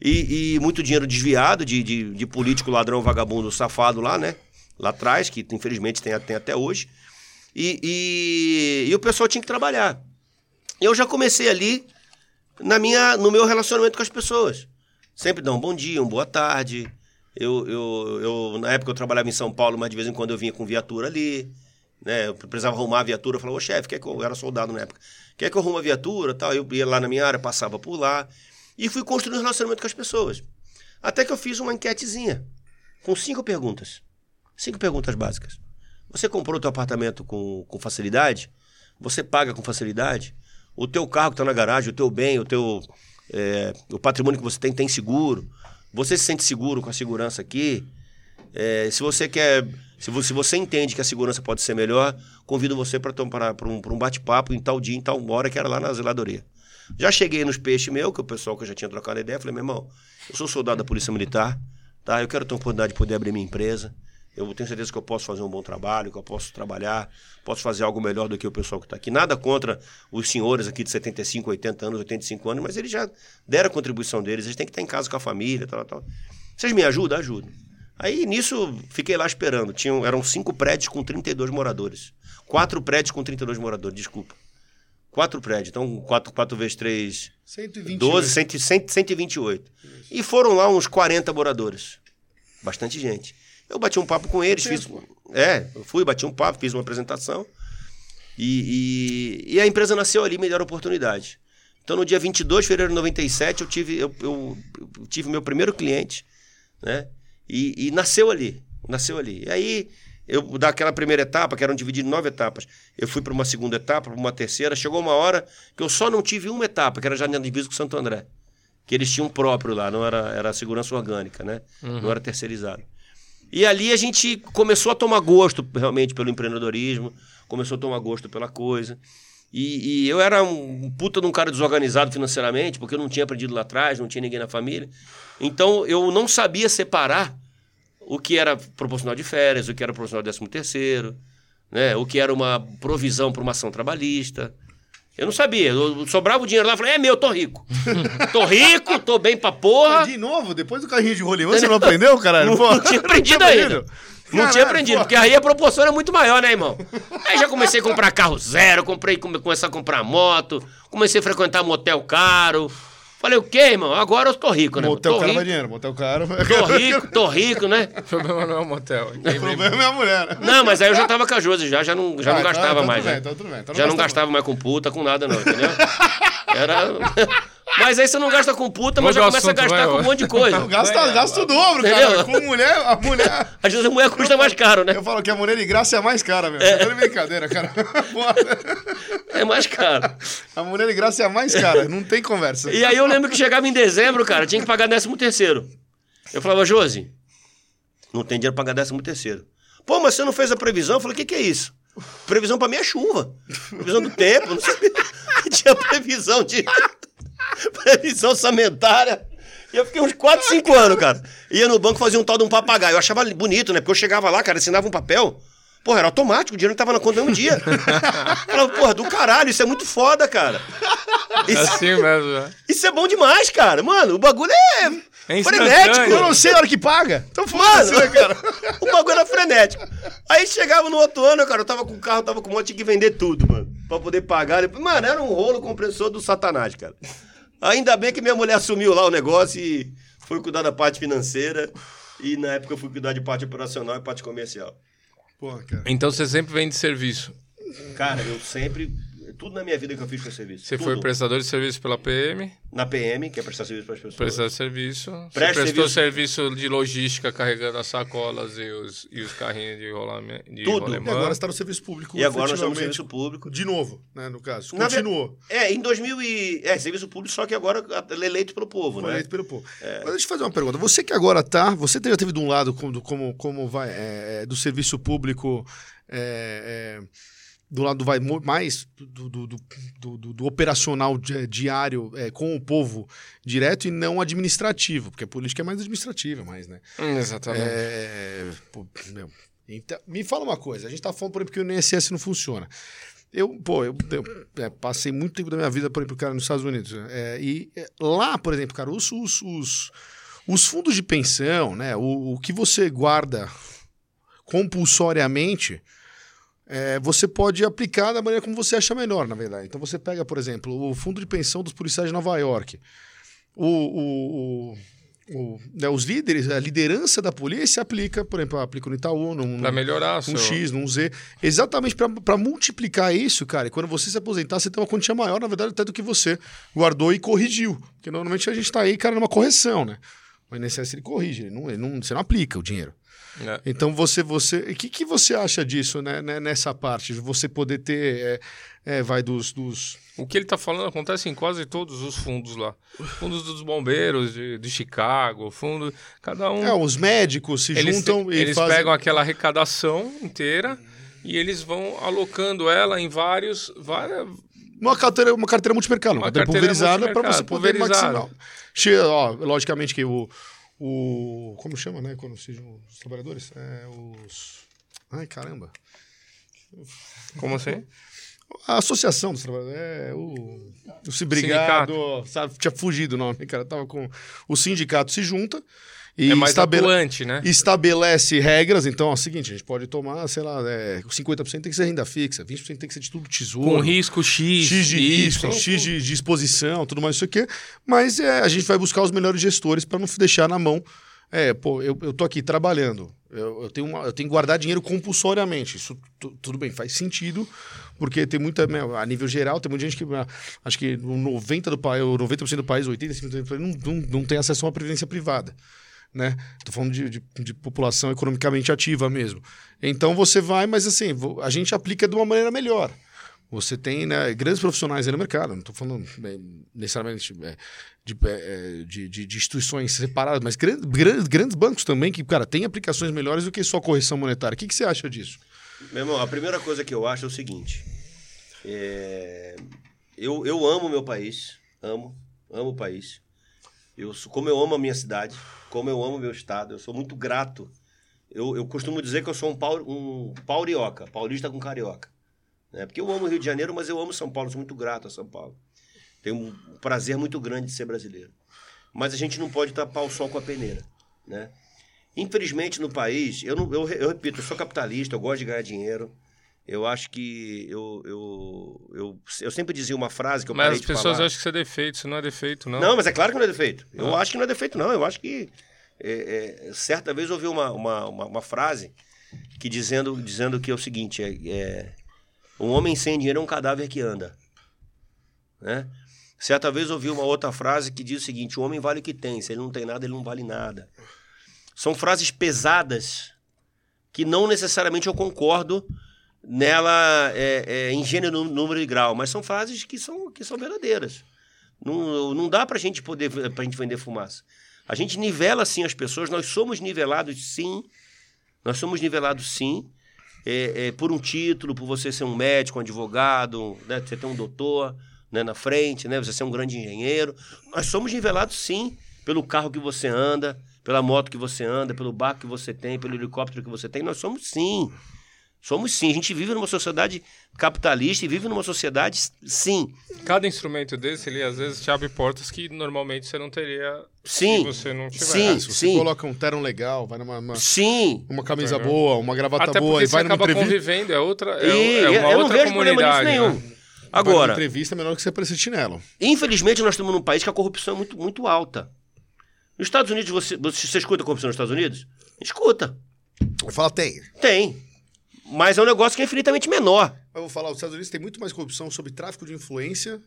E, e muito dinheiro desviado de, de, de político, ladrão, vagabundo, safado lá, né? Lá atrás, que infelizmente tem, tem até hoje. E, e, e o pessoal tinha que trabalhar. Eu já comecei ali na minha, no meu relacionamento com as pessoas. Sempre dar um bom dia, uma boa tarde. Eu, eu, eu, na época eu trabalhava em São Paulo, mas de vez em quando eu vinha com viatura ali. Né? Eu precisava arrumar a viatura. Eu falava, ô chefe, quer que eu, eu era soldado na época. Quer que eu arrume a viatura? Tal. Eu ia lá na minha área, passava por lá. E fui construindo um relacionamento com as pessoas. Até que eu fiz uma enquetezinha com cinco perguntas. Cinco perguntas básicas. Você comprou o teu apartamento com, com facilidade? Você paga com facilidade? O teu carro que está na garagem, o teu bem, o teu é, o patrimônio que você tem tem seguro? Você se sente seguro com a segurança aqui? É, se você quer, se você, se você entende que a segurança pode ser melhor, convido você para um, um bate-papo em tal dia, em tal hora, que era lá na zeladoria. Já cheguei nos peixes meu, que o pessoal que eu já tinha trocado ideia, falei, meu irmão, eu sou soldado da Polícia Militar, tá? Eu quero ter a oportunidade de poder abrir minha empresa. Eu tenho certeza que eu posso fazer um bom trabalho, que eu posso trabalhar, posso fazer algo melhor do que o pessoal que está aqui. Nada contra os senhores aqui de 75, 80 anos, 85 anos, mas eles já deram a contribuição deles, eles têm que estar em casa com a família, tal, tal. Vocês me ajudam? Ajudam. Aí nisso fiquei lá esperando. Tinham, eram cinco prédios com 32 moradores. Quatro prédios com 32 moradores, desculpa. Quatro prédios. Então, quatro, quatro vezes três, 120. 12, 100, 100, 128. E foram lá uns 40 moradores. Bastante gente. Eu bati um papo com eles, fiz. É, eu fui, bati um papo, fiz uma apresentação. E, e, e a empresa nasceu ali, me deram a oportunidade. Então, no dia 22 de fevereiro de 97, eu tive, eu, eu, eu tive meu primeiro cliente, né? E, e nasceu ali, nasceu ali. E aí, eu daquela primeira etapa, que eram divididas em nove etapas, eu fui para uma segunda etapa, para uma terceira. Chegou uma hora que eu só não tive uma etapa, que era já na divisa com Santo André. Que eles tinham próprio lá, não era, era segurança orgânica, né? Não era terceirizado. E ali a gente começou a tomar gosto realmente pelo empreendedorismo, começou a tomar gosto pela coisa. E, e eu era um puta de um cara desorganizado financeiramente, porque eu não tinha aprendido lá atrás, não tinha ninguém na família. Então eu não sabia separar o que era proporcional de férias, o que era proporcional de décimo terceiro, né? o que era uma provisão para uma ação trabalhista. Eu não sabia. Eu sobrava o dinheiro lá e falei, é meu, tô rico. tô rico, tô bem pra porra. De novo, depois do carrinho de rolimã, você não aprendeu, caralho? Não, Pô, não tinha aprendido ainda. Não tinha aprendido, porque aí a proporção era muito maior, né, irmão? Aí já comecei a comprar carro zero, comprei, come, começar a comprar moto, comecei a frequentar motel caro. Falei, o quê, irmão? Agora eu tô rico, né? Motel tô caro rico, vai dinheiro, motel caro. tô rico, tô rico, né? O problema não é o motel. O problema é a mulher, né? Não, mas aí eu já tava com a Josi, já, já não, já Ah, não então- gastava então mais. tudo bem, né? então tudo bem, então já não gastava mais com puta, com nada, não, entendeu? Era. Mas aí você não gasta com puta, mas já começa a gastar vai, com um monte de coisa. Gasta, gasta o dobro, cara. Com mulher, a mulher. Às vezes a mulher custa mais caro, né? Eu falo que a mulher de graça é a mais cara, meu. Tá de brincadeira, cara. É mais caro. A mulher de graça é a mais cara, não tem conversa. E aí eu lembro que chegava em dezembro, cara, tinha que pagar décimo terceiro. Eu falava, Josi, não tem dinheiro pra pagar décimo terceiro. Pô, mas você não fez a previsão? Eu falei, o que, que é isso? Previsão pra mim é chuva. Previsão do tempo, não sabia. que Tinha previsão de. previsão orçamentária. E eu fiquei uns 4, 5 anos, cara. Ia no banco fazer um tal de um papagaio. Eu achava bonito, né? Porque eu chegava lá, cara, assinava um papel. Porra, era automático, o dinheiro tava na conta no mesmo dia. Falava, porra, do caralho, isso é muito foda, cara. É Isso, assim mesmo, né? isso é bom demais, cara. Mano, o bagulho é, É frenético. Eu não sei a hora que paga. Então foda-se, Mano, né, cara? o bagulho era frenético. Aí chegava no outro ano, cara, eu tava com o carro, tava com um monte, tinha que vender tudo, mano. Pra poder pagar. Mano, era um rolo compressor do satanás, cara. Ainda bem que minha mulher assumiu lá o negócio e foi cuidar da parte financeira. E na época eu fui cuidar de parte operacional e parte comercial. Pô, cara. Então você sempre vende serviço. Cara, eu sempre. Tudo na minha vida que eu fiz foi serviço. Você Tudo. foi prestador de serviço pela PM, Na PM, que é prestar serviço para as pessoas. prestar serviço. Você Preste prestou serviço de logística carregando as sacolas e os, e os carrinhos de rolamento. De Tudo. E agora você tá no serviço público. E agora nós estamos no serviço público. De novo, né, no caso. Na Continuou. É, em 2000 e... É, serviço público, só que agora ele é eleito pelo povo, Foi né? eleito pelo povo. Mas deixa eu te fazer uma pergunta. Você que agora tá, você já teve de um lado como, como, como vai é, é, do serviço público é, é, do lado vai mais do, do, do, do- operacional di- diário é, com o povo direto e não administrativo, porque a política é mais administrativa, mais, né? Hum, Exatamente. É, pô, meu, então, me fala uma coisa, a gente tá falando por exemplo que o INSS não funciona. Eu, pô, eu, eu, é, passei muito tempo da minha vida, por exemplo, cara, nos Estados Unidos. né? É, e é, lá, por exemplo, cara, os, os, os, os fundos de pensão, né? O, o que você guarda compulsoriamente, é, você pode aplicar da maneira como você acha melhor, na verdade. Então você pega, por exemplo, o fundo de pensão dos policiais de Nova York. O, o, o- o- né, os líderes, a liderança da polícia aplica, por exemplo, aplica no Itaú, num, Pra melhorar um seu... X, num Z, exatamente para multiplicar isso, cara. E quando você se aposentar, você tem uma quantia maior, na verdade, até do que você guardou e corrigiu. Porque normalmente a gente tá aí, cara, numa correção, né? O INSS ele corrige, ele não, ele não, você não aplica o dinheiro. É. Então você, você, o que, que você acha disso, né, né, nessa parte? de Você poder ter, é, é, vai dos, dos, O que ele tá falando acontece em quase todos os fundos lá. Fundos dos bombeiros de, de Chicago, fundo... Cada um... é, os médicos se eles juntam e eles fazem. pegam aquela arrecadação inteira e eles vão alocando ela em vários... Várias, Uma carteira, uma carteira multimercado, uma, Uma carteira, pulverizada para você poder maximizar. Ó, logicamente que o, o. Como chama, né? Quando sejam os trabalhadores? É, os. Ai, caramba. como assim? A associação dos trabalhadores. É o. O Cibrigado. Sabe, tinha fugido o nome, cara. Tava com. O sindicato se junta e é mais estabele- atuante, né? estabelece regras. Então, é o seguinte: a gente pode tomar, sei lá, é, 50% tem que ser renda fixa, 20% tem que ser de tudo tesouro. Com risco X. X de risco, Y. X de, de exposição, tudo mais isso aqui. Mas é, a gente vai buscar os melhores gestores para não deixar na mão. É, pô, eu, eu tô aqui trabalhando. Eu, eu, tenho uma, eu tenho que guardar dinheiro compulsoriamente. Isso tu- tudo bem, faz sentido, porque tem muita. né, A nível geral, tem muita gente que. ah, Acho que 90% do país, ou 90% do país, 85% do país, não, não, não tem acesso a uma previdência privada. Né? Tô falando de, de, de população economicamente ativa mesmo. Então você vai, mas assim, a gente aplica de uma maneira melhor. Você tem né, grandes profissionais aí no mercado, não estou falando é, necessariamente é, de, é, de, de- de instituições separadas, mas grandes, grandes, grandes bancos também que, cara, têm aplicações melhores do que só correção monetária. O que, que você acha disso? Meu irmão, a primeira coisa que eu acho é o seguinte. é, Eu, eu amo meu país. Amo. Amo o país. Eu, como eu amo a minha cidade, como eu amo meu estado, eu sou muito grato. Eu, eu costumo dizer que eu sou um, pau, um paurioca, paulista com carioca. Né? Porque eu amo o Rio de Janeiro, mas eu amo São Paulo, sou muito grato a São Paulo. Tenho um prazer muito grande de ser brasileiro. Mas a gente não pode tapar o sol com a peneira. Né? Infelizmente, no país, eu, não, eu, eu repito, eu sou capitalista, eu gosto de ganhar dinheiro. Eu acho que eu, eu, eu, eu sempre dizia uma frase que eu Mas parei as de pessoas falar. acham que isso é defeito, isso não é defeito, não. Não, mas é claro que não é defeito. Eu Ah. acho que não é defeito, não. Eu acho que. é, é, certa vez eu ouvi uma, uma, uma, uma frase que dizendo, dizendo que é o seguinte: é, é, um homem sem dinheiro é um cadáver que anda. Né? Certa vez eu ouvi uma outra frase que diz o seguinte: o homem vale o que tem, se ele não tem nada, ele não vale nada. São frases pesadas que não necessariamente eu concordo nela é, é, em gênero, número e grau, mas são frases que são, que são verdadeiras. Não, não dá pra gente poder pra gente vender fumaça. A gente nivela sim as pessoas, nós somos nivelados sim. Nós somos nivelados sim. É, é, por um título, por você ser um médico, um advogado, né? você ter um doutor né, na frente, né? você ser um grande engenheiro. Nós somos nivelados sim pelo carro que você anda, pela moto que você anda, pelo barco que você tem, pelo helicóptero que você tem. Nós somos sim. Somos sim. A gente vive numa sociedade capitalista e vive numa sociedade, sim. Cada instrumento desse, ele às vezes te abre portas que normalmente você não teria Sim. se você não tiver. Sim. Ah, se você coloca um terno legal, vai numa uma, Sim. uma camisa Entendeu? boa, uma gravata Até boa, e você vai numa acaba entrevista. convivendo, é outra, é, E é uma eu não outra vejo problema nisso comunidade. nenhum. né? Agora, entrevista é melhor que você parecer chinelo. infelizmente, nós estamos num país que a corrupção é muito, muito alta. Nos Estados Unidos, você, você, você escuta corrupção nos Estados Unidos? Escuta. Fala, tem. Tem. Mas é um negócio que é infinitamente menor. Eu vou falar, os Estados Unidos tem muito mais corrupção sobre tráfico de influência.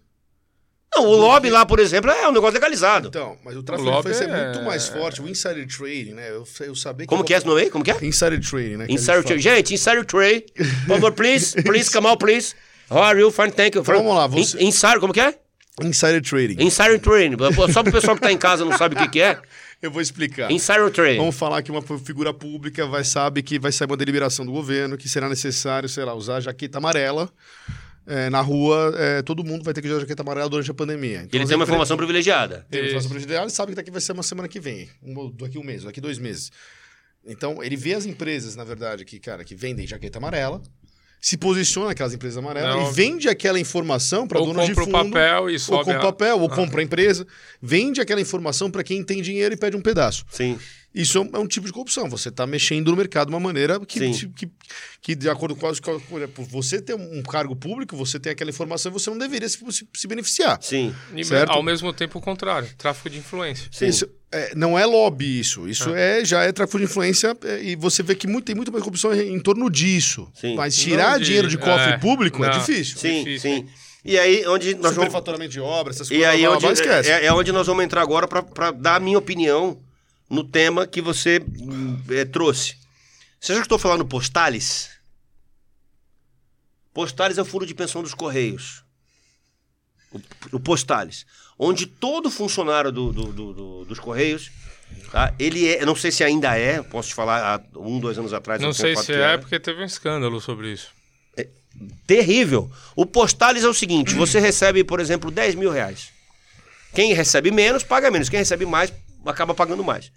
Não, o lobby lá, por exemplo, é um negócio legalizado. Então, mas o tráfico O de influência é... é- muito mais forte. O insider trading, né? Eu, eu sabia que... Como que é esse nome aí? Como que é? Insider trading, né? que Insider Trade. Gente, Insider Trade. Por favor, please. Please, come out, please. How are you? Fine, thank you. Então, vamos lá, você- In- Insider, como que é? Insider trading. Insider Trading. Só pro pessoal que tá em casa não sabe o que que é. Eu vou explicar. Insider Trading. Vamos falar que uma figura pública vai sabe que vai sair uma deliberação do governo que será necessário, sei lá, usar jaqueta amarela é, na rua. é, todo mundo vai ter que usar jaqueta amarela durante a pandemia. Então, Ele tem uma empre- informação privilegiada. Tem uma informação privilegiada e sabe que daqui vai ser uma semana que vem, um, daqui um mês, daqui dois meses. Então, ele vê as empresas, na verdade, que, cara, que vendem jaqueta amarela, se posiciona aquelas empresas amarelas Não. e vende aquela informação para Ou dono de compra o fundo. papel e ou sobe compra a- o papel, ou Ah. compra a empresa, vende aquela informação para quem tem dinheiro e pede um pedaço. Sim. Isso é um, é um tipo de corrupção. Você está mexendo no mercado de uma maneira que, Sim. que, que, de acordo com as. Por exemplo, você ter um cargo público, você tem aquela informação e você não deveria se, se, se beneficiar. Sim. E Certo. ao mesmo tempo o contrário, tráfico de influência. Sim. Isso é, não é lobby isso. Isso é, já é tráfico de influência é, e você vê que muito, tem muito mais corrupção em, em torno disso. Sim. Mas tirar Não dinheiro de cofre é, público é não. difícil. Sim, Difícil, sim. E aí, onde nós vamos. De obras, essas E coisas. aí, blá, blá, onde, é, é onde nós vamos entrar agora para dar a minha opinião no tema que você é, trouxe. Você já estou falando Postales? Postales é o fundo de pensão dos Correios. O, o Postales. Onde todo funcionário do- do- do- do- dos Correios, tá? ele é, não sei se ainda é, posso te falar, há um, dois anos atrás. Não sei se é, porque teve um escândalo sobre isso. terrível. O Postales é o seguinte: você recebe, por exemplo, 10 mil reais. Quem recebe menos, paga menos. Quem recebe mais, acaba pagando mais.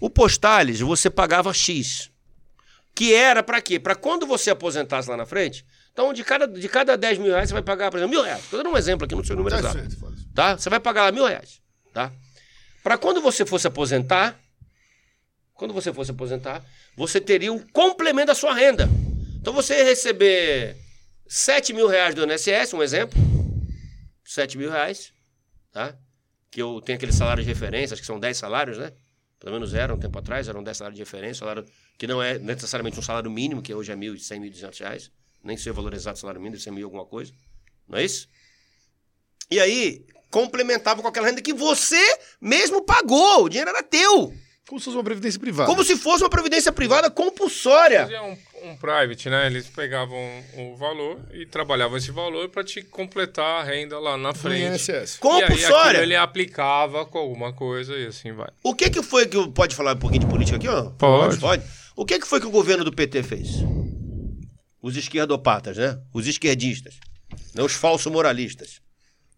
O Postales, você pagava X. Que era para quê? Para quando você aposentasse lá na frente. Então, de cada, de cada 10 mil reais, você vai pagar, por exemplo, mil reais. Estou dando um exemplo aqui, não sei o número Tá exato. Tá? Você vai pagar lá mil reais. Tá? Para quando você fosse aposentar, quando você fosse aposentar, você teria um complemento da sua renda. Então você ia receber 7 mil reais do INSS, um exemplo. 7 mil reais, tá? Que eu tenho aquele salário de referência, acho que são 10 salários, né? Pelo menos era um tempo atrás, eram 10 salários de referência, salário que não é necessariamente um salário mínimo, que hoje é 1.100, 1.200 reais. Nem sei o salário mínimo, deve ser mil alguma coisa. Não é isso? E aí, complementava com aquela renda que você mesmo pagou. O dinheiro era teu. Como se fosse uma previdência privada. Como se fosse uma previdência privada compulsória. Fazia um, um private, né? Eles pegavam o valor e trabalhavam esse valor para te completar a renda lá na frente. INSS. E aí, Compulsória. aquilo ele aplicava com alguma coisa e assim vai. O que que foi que... Pode falar um pouquinho de política aqui, ó? Pode. Pode. O que que foi que o governo do PT fez? Os esquerdopatas, né? Os esquerdistas. Né? Os falsos moralistas.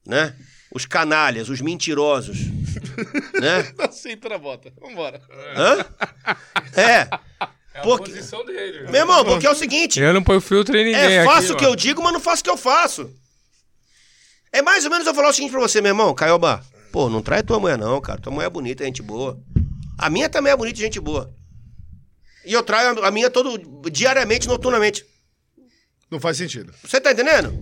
Né? Os canalhas, os mentirosos. né? Aceita na bota. Vambora. Hã? É. É a Porque- posição dele. Meu irmão, porque é o seguinte... Eu não ponho filtro em ninguém É, faço aqui, o que mano. eu digo, mas não faço o que eu faço. É mais ou menos eu falar o seguinte pra você, meu irmão, Caioba. Pô, não trai tua mulher não, cara. Tua mulher é bonita, é gente boa. A minha também é bonita gente boa. E eu traio a- minha todo diariamente, noturnamente. Não faz sentido. Você tá entendendo?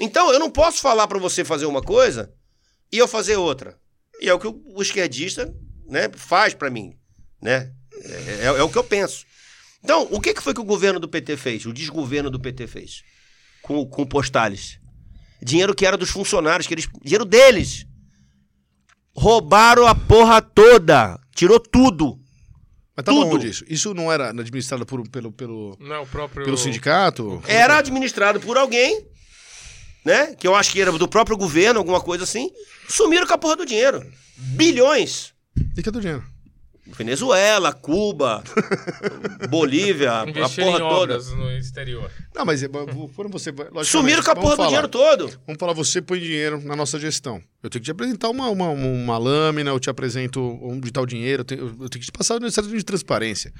Então, eu não posso falar pra você fazer uma coisa e eu fazer outra. E é o que o, esquerdista né, faz pra mim. Né? É, é- é o que eu penso. Então, o que, que foi que o governo do PT fez? O desgoverno do PT fez? Com, com postales. Dinheiro que era dos funcionários, que eles, dinheiro deles. Roubaram a porra toda. Tirou tudo. Mas tava Tudo. onde isso? Isso não era administrado por, pelo, pelo, Não, o próprio... pelo sindicato? Era administrado por alguém, né? Que eu acho que era do próprio governo, alguma coisa assim. Sumiram com a porra do dinheiro. Bilhões. E cadê o dinheiro? Venezuela, Cuba, Bolívia, a porra em toda. obras no exterior. Não, mas é, quando você. Sumiram com a porra do falar. dinheiro todo. Vamos falar, você põe dinheiro na nossa gestão. Eu tenho que te apresentar uma, uma, uma lâmina, eu te apresento onde está o dinheiro, eu tenho, eu tenho que te passar o necessário de transparência.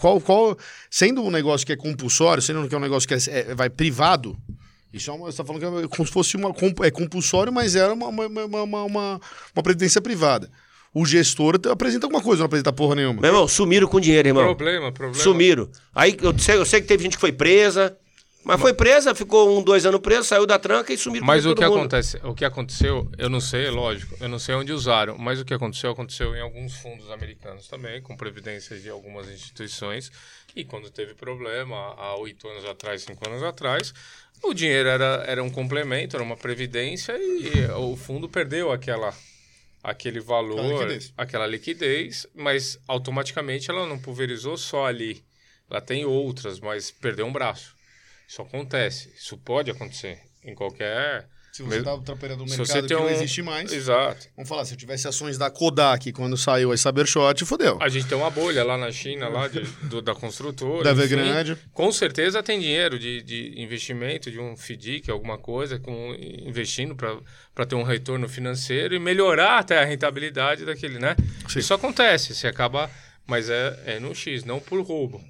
Qual, qual, sendo um negócio que é compulsório, sendo que é um negócio que é, é- vai privado, isso é uma, você tá falando que é como se fosse uma, é compulsório, mas era uma, uma, uma, uma, uma- uma previdência privada. O gestor apresenta alguma coisa, não apresenta porra nenhuma. Meu irmão, sumiram com dinheiro, irmão. Problema, problema. Sumiram. Aí eu sei, eu sei que teve gente que foi presa, mas foi presa, ficou um, dois anos preso, saiu da tranca e sumiram Mas com o que mundo. acontece, o que aconteceu, eu não sei, é lógico, eu não sei onde usaram, mas o que aconteceu aconteceu em alguns fundos americanos também, com previdências de algumas instituições. E quando teve problema, há oito anos atrás, cinco anos atrás, o dinheiro era, era um complemento, era uma previdência e o fundo perdeu aquela aquele valor, Aquela liquidez. aquela liquidez, mas automaticamente ela não pulverizou só ali. Ela tem outras, mas perdeu um braço. Isso acontece, isso pode acontecer em qualquer Se você tá atrapalhando um Se mercado que tem não um- existe mais, Exato. vamos falar, se eu tivesse ações da Kodak quando saiu a Cybershot, fodeu. A gente tem uma bolha lá na China, lá de- do- da construtora. Da. Evergrande. Com certeza tem dinheiro de, de investimento, de um FDIC, alguma coisa, com, investindo para ter um retorno financeiro e melhorar até a rentabilidade daquele, né? Sim. Isso acontece, você acaba, mas é, é no X, não por roubo,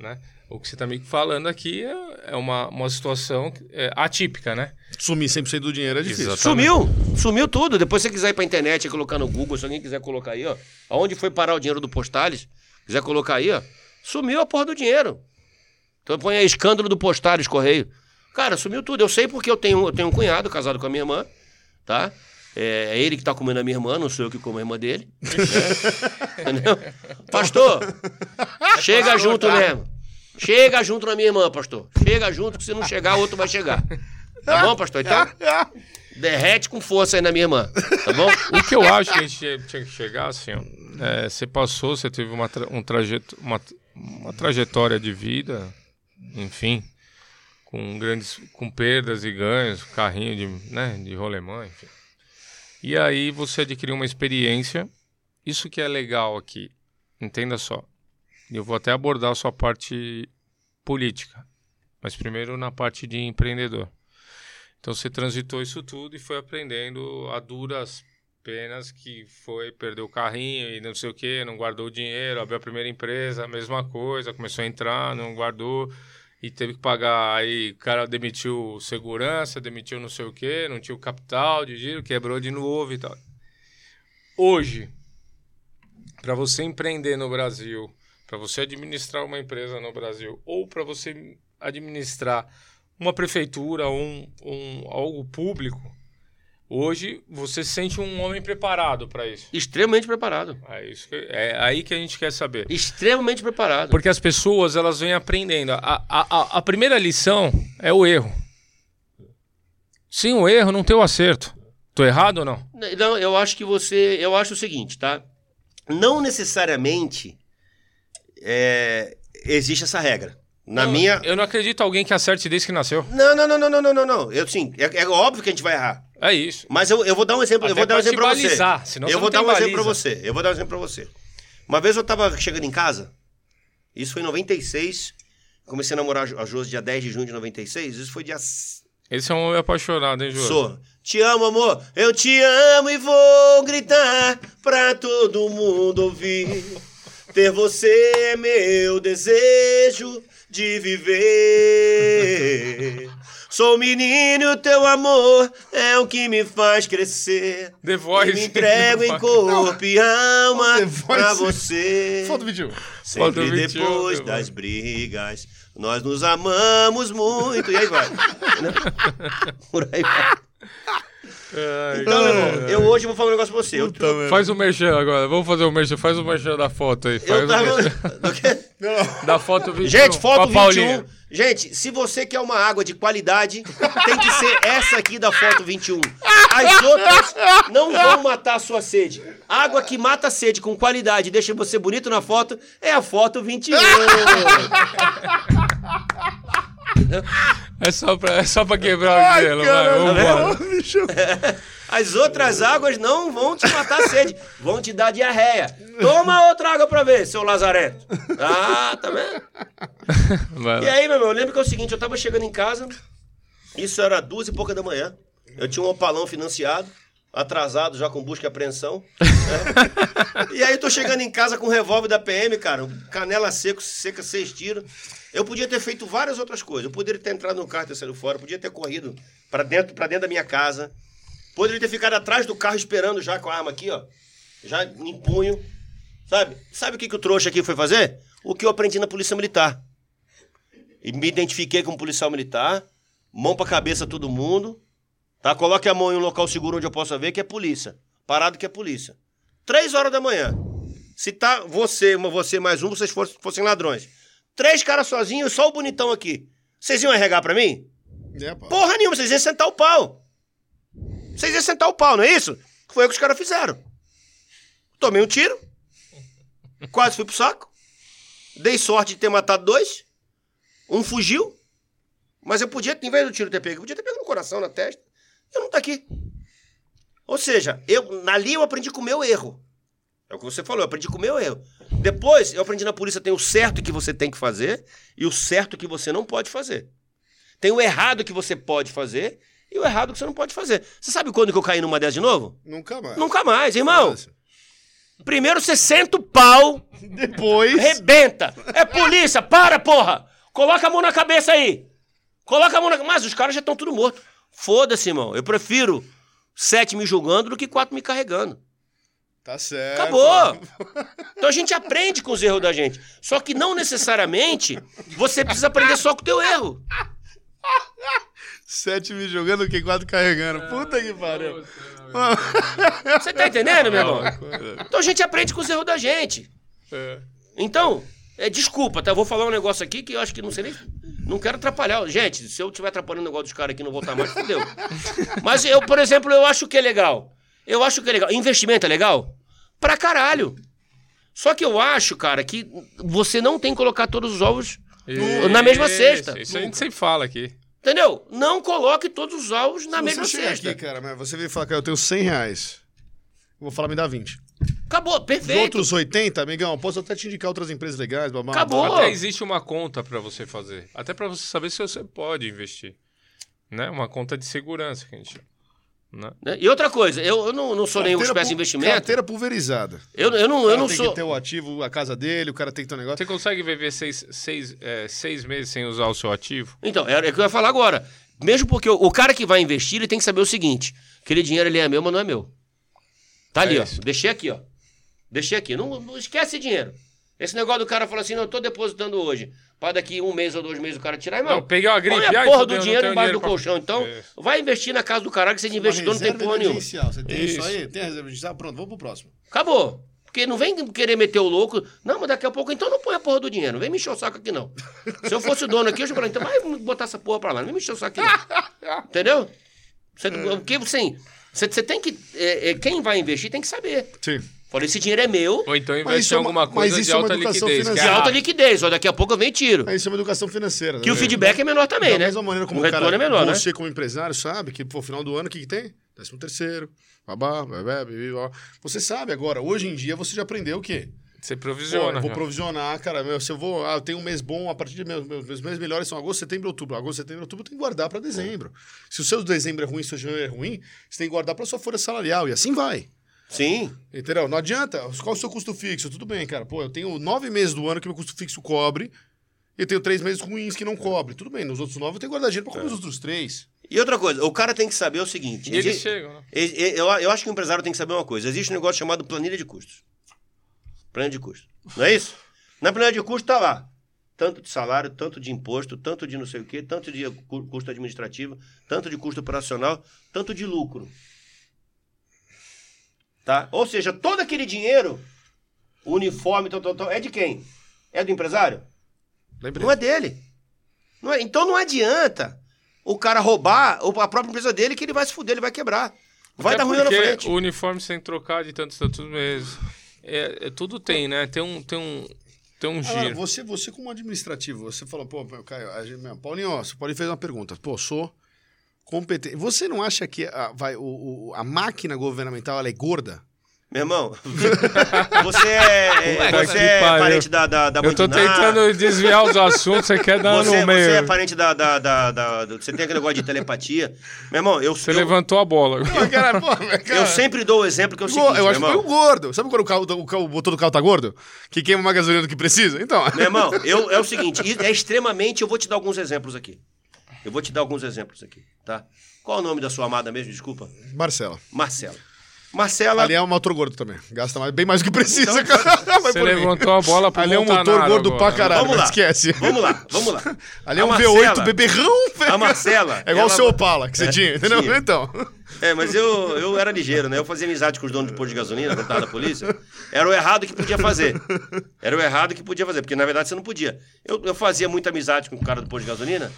né? O que você está me falando aqui é, é uma, uma situação é, atípica, né? Sumir 100% do dinheiro é difícil. Exato. Sumiu, sumiu tudo. Depois se você quiser ir pra internet e colocar no Google, se alguém quiser colocar aí, ó, aonde foi parar o dinheiro do Postales, quiser colocar aí, ó, sumiu a porra do dinheiro. Então põe aí escândalo do Postales, Correio. Cara, sumiu tudo. Eu sei porque eu tenho, eu tenho um cunhado casado com a minha irmã, tá? É, é ele que tá comendo a minha irmã, não sou eu que como a irmã dele. né? Entendeu? Pastor, chega junto mesmo. Chega junto na minha irmã, pastor. Chega junto, que se não chegar, outro vai chegar. Tá bom, pastor? Então, derrete com força aí na minha irmã, tá bom? O que eu acho que a gente tinha- que chegar, assim, ó, é, você passou, você teve uma, tra- um trajeto, uma, uma trajetória de vida, enfim, com grandes, com perdas e ganhos, carrinho de, né, de rolemã, enfim. E aí você adquiriu uma experiência, isso que é legal aqui, entenda só. Eu vou até abordar a sua parte política, mas primeiro na parte de empreendedor. Então você transitou isso tudo e foi aprendendo a duras penas que foi, perdeu o carrinho e não sei o que, não guardou o dinheiro, abriu a primeira empresa, a mesma coisa, começou a entrar, não guardou e teve que pagar, aí o cara demitiu segurança, demitiu não sei o que, não tinha o capital de giro, quebrou de novo e tal. Hoje, para você empreender no Brasil, para você administrar uma empresa no Brasil ou para você administrar uma prefeitura ou um, um, algo público, hoje você se sente um homem preparado para isso. Extremamente preparado. É, isso que- é aí que a gente quer saber. Extremamente preparado. Porque as pessoas elas vêm aprendendo. A, a, a, a primeira lição é o erro. Sem o erro não tem o acerto. Tô errado ou não? Não, eu acho que você. Eu acho o seguinte, tá? Não necessariamente é, existe essa regra. Na Eu- minha. Eu não acredito alguém que acerte desde que nasceu. Não, não, não, não, não, não, não, não. Eu sim, é, é óbvio que a gente vai errar. É isso. Mas eu, eu vou dar um exemplo, eu Até vou dar um exemplo pra você. senão eu você vou dar um exemplo pra baliza. você. Eu vou dar um exemplo pra você. Uma vez eu tava chegando em casa, isso foi em 96, comecei a namorar a Josi dia 10 de junho de 96, isso foi dia Esse é um homem apaixonado, hein, Jô? Sou. Te amo, amor. Eu te amo e vou gritar pra todo mundo ouvir. Ter você é meu desejo de viver. Sou menino e teu amor é o que me faz crescer. The Voice. Me entrego em corpo e alma pra você. Foto vídeo. Sempre Falta 21, depois das brigas, nós nos amamos muito. E aí vai. Por aí vai. Ai, Então, meu irmão, eu hoje vou falar um negócio pra você. Eu, Faz o merchan agora. Vamos fazer o merchan. Faz o merchan da foto aí. Faz eu tava. merchan Do quê? da foto 21. Gente, foto Paulinha. 21. Gente, se você quer uma água de qualidade, tem que ser essa aqui da foto 21. As outras não vão matar a sua sede. Água que mata a sede com qualidade e deixa você bonito na foto é a foto 21. É só pra, é só pra quebrar o gelo. Vai, vambora. As outras águas não vão te matar a sede, vão te dar diarreia. Toma outra água pra ver, seu Lazareto. Ah, tá vendo? Vai E aí, meu irmão, eu lembro que é o seguinte, eu tava chegando em casa, isso era duas e pouca da manhã, eu tinha um opalão financiado, atrasado já com busca e apreensão. né? e aí eu tô chegando em casa com o revólver da PM, cara, canela seco, seca, seis tiros. Eu podia ter feito várias outras coisas. Eu poderia ter entrado no carro e saído fora, podia ter corrido pra dentro, pra dentro da minha casa. Poderia ter ficado atrás do carro esperando já com a arma aqui, ó. Já em punho. Sabe? Sabe o que, que o trouxa aqui foi fazer? O que eu aprendi na Polícia Militar. E me identifiquei como policial militar, mão pra cabeça todo mundo, tá? Coloque a mão em um local seguro onde eu possa ver que é polícia. Parado que é polícia. Três horas da manhã. Se tá você, você mais um, vocês fossem ladrões. Três caras sozinhos, só o bonitão aqui. Vocês iam arregar pra mim? É. Porra nenhuma, vocês iam sentar o pau. Vocês iam sentar o pau, não é isso? Foi o que os caras fizeram. Tomei um tiro. Quase fui pro saco. Dei sorte de ter matado dois. Um fugiu. Mas eu podia, em vez do tiro ter pego, eu podia ter pego no coração, na testa. Eu não tá aqui. Ou seja, eu, ali eu aprendi com o meu erro. É o que você falou, eu aprendi com o meu erro. Depois, eu aprendi na polícia, tem o certo que você tem que fazer e o certo que você não pode fazer. Tem o errado que você pode fazer e o errado que você não pode fazer. Você sabe quando que eu caí numa dessas de novo? Nunca mais. Nunca mais, irmão. Primeiro você senta o pau, Depois. rebenta. É polícia, para, porra! Coloca a mão na cabeça aí. Coloca a mão na... Mas os caras já estão tudo mortos. Foda-se, irmão. Eu prefiro sete me julgando do que quatro me carregando. Tá certo. Acabou! Então a gente aprende com os erros da gente. Só que não necessariamente você precisa aprender só com o teu erro. Sete me jogando, que quatro carregando. Puta que pariu. Você tá entendendo, meu irmão? Então a gente aprende com os erros da gente. É. Então, é, desculpa, tá? Eu vou falar um negócio aqui que eu acho que não sei nem. Não quero atrapalhar. Gente, se eu estiver atrapalhando o negócio dos caras aqui e não voltar mais, fudeu. Mas eu, por exemplo, eu acho que é legal. Eu acho que é legal. Investimento é legal? Pra caralho. Só que eu acho, cara, que você não tem que colocar todos os ovos na mesma Isso, cesta. Isso a gente sempre fala aqui. Entendeu? Não coloque todos os ovos na Se mesma você cesta. aqui, cara, mas você vem falar, cara, eu tenho 100 reais. Eu vou falar, me dá 20. Acabou, Os perfeito. outros 80, amigão, posso até te indicar outras empresas legais, babá. Acabou. Até existe uma conta para você fazer. Até para você saber se você pode investir. Né? Uma conta de segurança que a gente chama. Né? Né? E outra coisa, eu, eu não, não sou nenhum espécie de investimento. Carteira pulverizada. Eu, eu não, O eu não tem sou. que ter o ativo, a casa dele, o cara tem que ter um negócio. Você consegue viver seis, seis, é, seis meses sem usar o seu ativo? Então, é o que eu ia falar agora. Mesmo porque o, o cara que vai investir, ele tem que saber o seguinte: aquele dinheiro ele é meu, mas não é meu. Tá ali, É ó. Deixei aqui, ó. Deixei aqui. Não, não esquece esse dinheiro. Esse negócio do cara falar assim, não, eu tô depositando hoje. Pra daqui um mês ou dois meses o cara tirar, irmão. Não, peguei uma gripe. Põe a ai, porra fudeu, do não dinheiro embaixo dinheiro do pra- colchão. Então, Isso. vai investir na casa do caralho que você de investidor não tem porra nenhuma. Você tem isso. Isso. aí? Tem a reserva emergencial? Pronto, vamos pro próximo. Acabou. Porque não vem querer meter o louco. Não, mas daqui a pouco, então não põe a porra do dinheiro. Não vem me encher o saco aqui, não. Se eu fosse o dono aqui, eu já falei, então vai botar essa porra pra lá. Não vem me encher o saco aqui, não. Entendeu? Você, porque, assim, você, você tem que... é, é, quem vai investir tem que saber. Sim. Falei, esse dinheiro é meu, Ou então isso em é uma- alguma mas coisa isso de é uma alta educação liquidez. de é financeira. alta rápido. liquidez. Ó, daqui a pouco eu venho tiro. Isso é uma educação financeira. Que o né? feedback é menor também, da né? mesma maneira como o o retorno cara, é menor, né? você como empresário sabe que, pô, final do ano, o que, que tem? Décimo terceiro, babá, bebê, bebê, ó. Você sabe agora, hoje em dia você já aprendeu o quê? Você Pô, provisiona. eu vou provisionar, cara, meu, se eu vou, ah, eu tenho um mês bom, a partir de meus, meus, meus meses melhores são agosto, setembro, outubro. Agosto, setembro, outubro, eu tenho que guardar para dezembro. Se o seu dezembro é ruim, se o seu janeiro é ruim, você tem que guardar para sua folha salarial e assim vai. Sim. Entendeu? Não adianta. Qual o seu custo fixo? Tudo bem, cara. Pô, eu tenho nove meses do ano que meu custo fixo cobre e eu tenho três meses ruins que não cobre. Tudo bem, nos outros nove eu tenho guardar dinheiro pra cobrir os outros três. E outra coisa, o cara tem que saber o seguinte. E eles chegam, né? Eu, eu acho que o empresário tem que saber uma coisa. Existe um negócio chamado planilha de custos. Planilha de custos. Não é isso? Na planilha de custos tá lá. Tanto de salário, tanto de imposto, tanto de não sei o quê, tanto de cu- custo administrativo, tanto de custo operacional, tanto de lucro. Tá? Ou seja, todo aquele dinheiro, o uniforme, tal, tal, tal, é de quem? É do empresário? Lembrei. Não é dele. Não é- Então não adianta o cara roubar ou a própria empresa dele que ele vai se fuder, ele vai quebrar. Vai Até dar ruim na frente. O uniforme que trocar de tantos tantos meses. É, é- tudo tem, né? Tem um, tem um, tem um giro. você, você como administrativo, você falou, pô, Caio, a gente, Paulinho, ó, você pode fez uma pergunta. Pô, sou competente. Você não acha que a, vai, o, o- a máquina governamental ela é gorda? Meu irmão, você é, Puta você é pariu. parente da, da, da Eu tô Bandiná? tentando desviar os assuntos, você quer dar Você, no meio. você é parente da, da, da, da- do- Você tem aquele negócio de telepatia. Meu irmão, eu, Você eu, levantou a bola. Pô, cara, pô, cara, eu sempre dou o exemplo que é o seguinte, eu acho que foi o gordo. Sabe quando o, carro, o, carro- o motor do carro tá gordo? Que queima mais gasolina do que precisa? Então. Meu irmão, eu, é o seguinte, é extremamente. Eu vou te dar alguns exemplos aqui. Eu vou te dar alguns exemplos aqui, tá? Qual é o nome da sua amada mesmo? Desculpa. Marcela. Marcela. Marcela. Ali é um motor gordo também. Gasta mais, bem mais do que precisa, Então, cara. Você por mim. levantou a bola pro Ali é um motor gordo agora. pra caralho, Vamos não lá. esquece. Vamos lá, vamos lá. Ali é A um Marcela- V8 beberrão, velho. A Marcela. É igual o seu Opala que você É, tinha, entendeu? tinha. Então. É, mas eu, eu era ligeiro, né? Eu fazia amizade com os donos de posto de gasolina, quando tava da polícia. Era o errado que podia fazer. Era o errado que podia fazer, porque na verdade você não podia. Eu, eu fazia muita amizade com o cara do posto de gasolina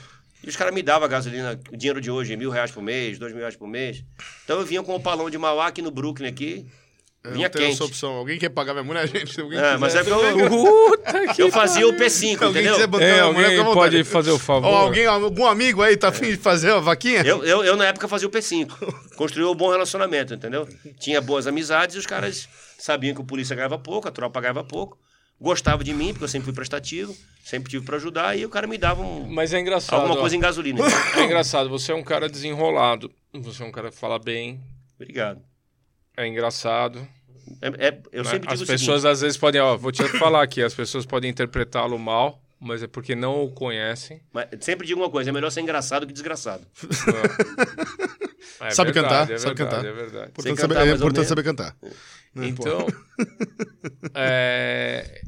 e os caras me davam a gasolina, o dinheiro de hoje, mil reais por mês, dois mil reais por mês. Então eu vinha com o palão de Mauá aqui no Brooklyn aqui. Eu Vinha não essa opção. Alguém quer pagar minha mulher, gente? Se alguém É, mas é quiser, que eu, Puta que eu fazia o P5, alguém entendeu? quiser bancar É, mulher, alguém à pode fazer o favor? Ou alguém, algum amigo aí tá afim de fazer uma vaquinha? Eu, eu, eu, na época, fazia o P5. Construiu um bom relacionamento, entendeu? Tinha boas amizades e os caras sabiam que o polícia ganhava pouco, a tropa ganhava pouco. Gostava de mim, porque eu sempre fui prestativo, sempre tive pra ajudar, e o cara me dava um- Mas é engraçado. alguma ó. coisa em gasolina. É engraçado, você é um cara desenrolado. Você é um cara que fala bem. Obrigado. É engraçado. É- é- eu né? sempre As digo o pessoas seguinte, às vezes podem, ó, vou te falar aqui, as pessoas podem interpretá-lo mal, mas é porque não o conhecem. mas sempre digo uma coisa, é melhor ser engraçado que desgraçado. É Sabe verdade, cantar, é sabe verdade, cantar. É verdade. Importante saber, é importante saber cantar. Né? Então, é,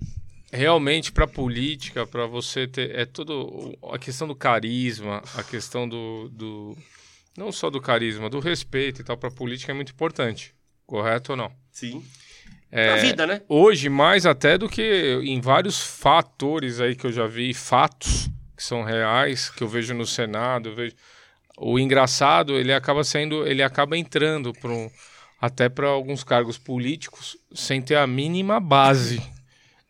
realmente para política, para você ter é tudo a questão do carisma, a questão do, do não só do carisma, do respeito e tal para política é muito importante, correto ou não? Sim. É, Na vida, né? Hoje mais até do que em vários fatores aí que eu já vi, fatos que são reais que eu vejo no Senado, vejo o engraçado ele acaba sendo, ele acaba entrando para um, até para alguns cargos políticos sem ter a mínima base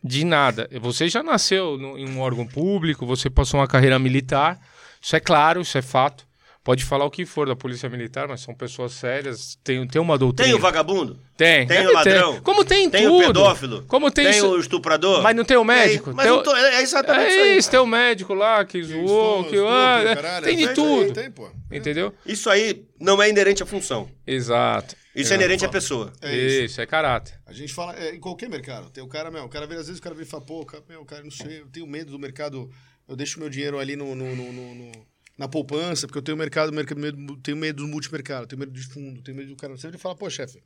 de nada. Você já nasceu no- em um órgão público, você passou uma carreira militar, isso é claro, isso é fato. Pode falar o que for da polícia militar, mas são pessoas sérias, tem, tem uma doutrina. Tem o vagabundo? Tem. Tem o ladrão? ter. Como tem, Tem tudo. o pedófilo? Como tem, Tem isso- o estuprador? Mas não tem o médico? Tem, mas Tem o- tô- é exatamente É isso aí. isso, tem o médico lá que zoou, que... ah, é, caralho, tem de tem, tudo. Tem, pô. Entendeu? Isso aí não é inerente à função. Exato. Isso é inerente à pessoa. É isso. isso. é caráter. A gente fala é, em qualquer mercado. Tem o cara, meu, o cara vira, às vezes o cara vem e fala, pô, cara, meu, cara, não sei, eu tenho medo do mercado, eu deixo meu dinheiro ali no, no- no- no- no- na poupança, porque eu tenho mercado, mercado medo- tenho medo do multimercado, tenho medo de fundo, tenho medo do cara. Você ele fala, pô, chefe,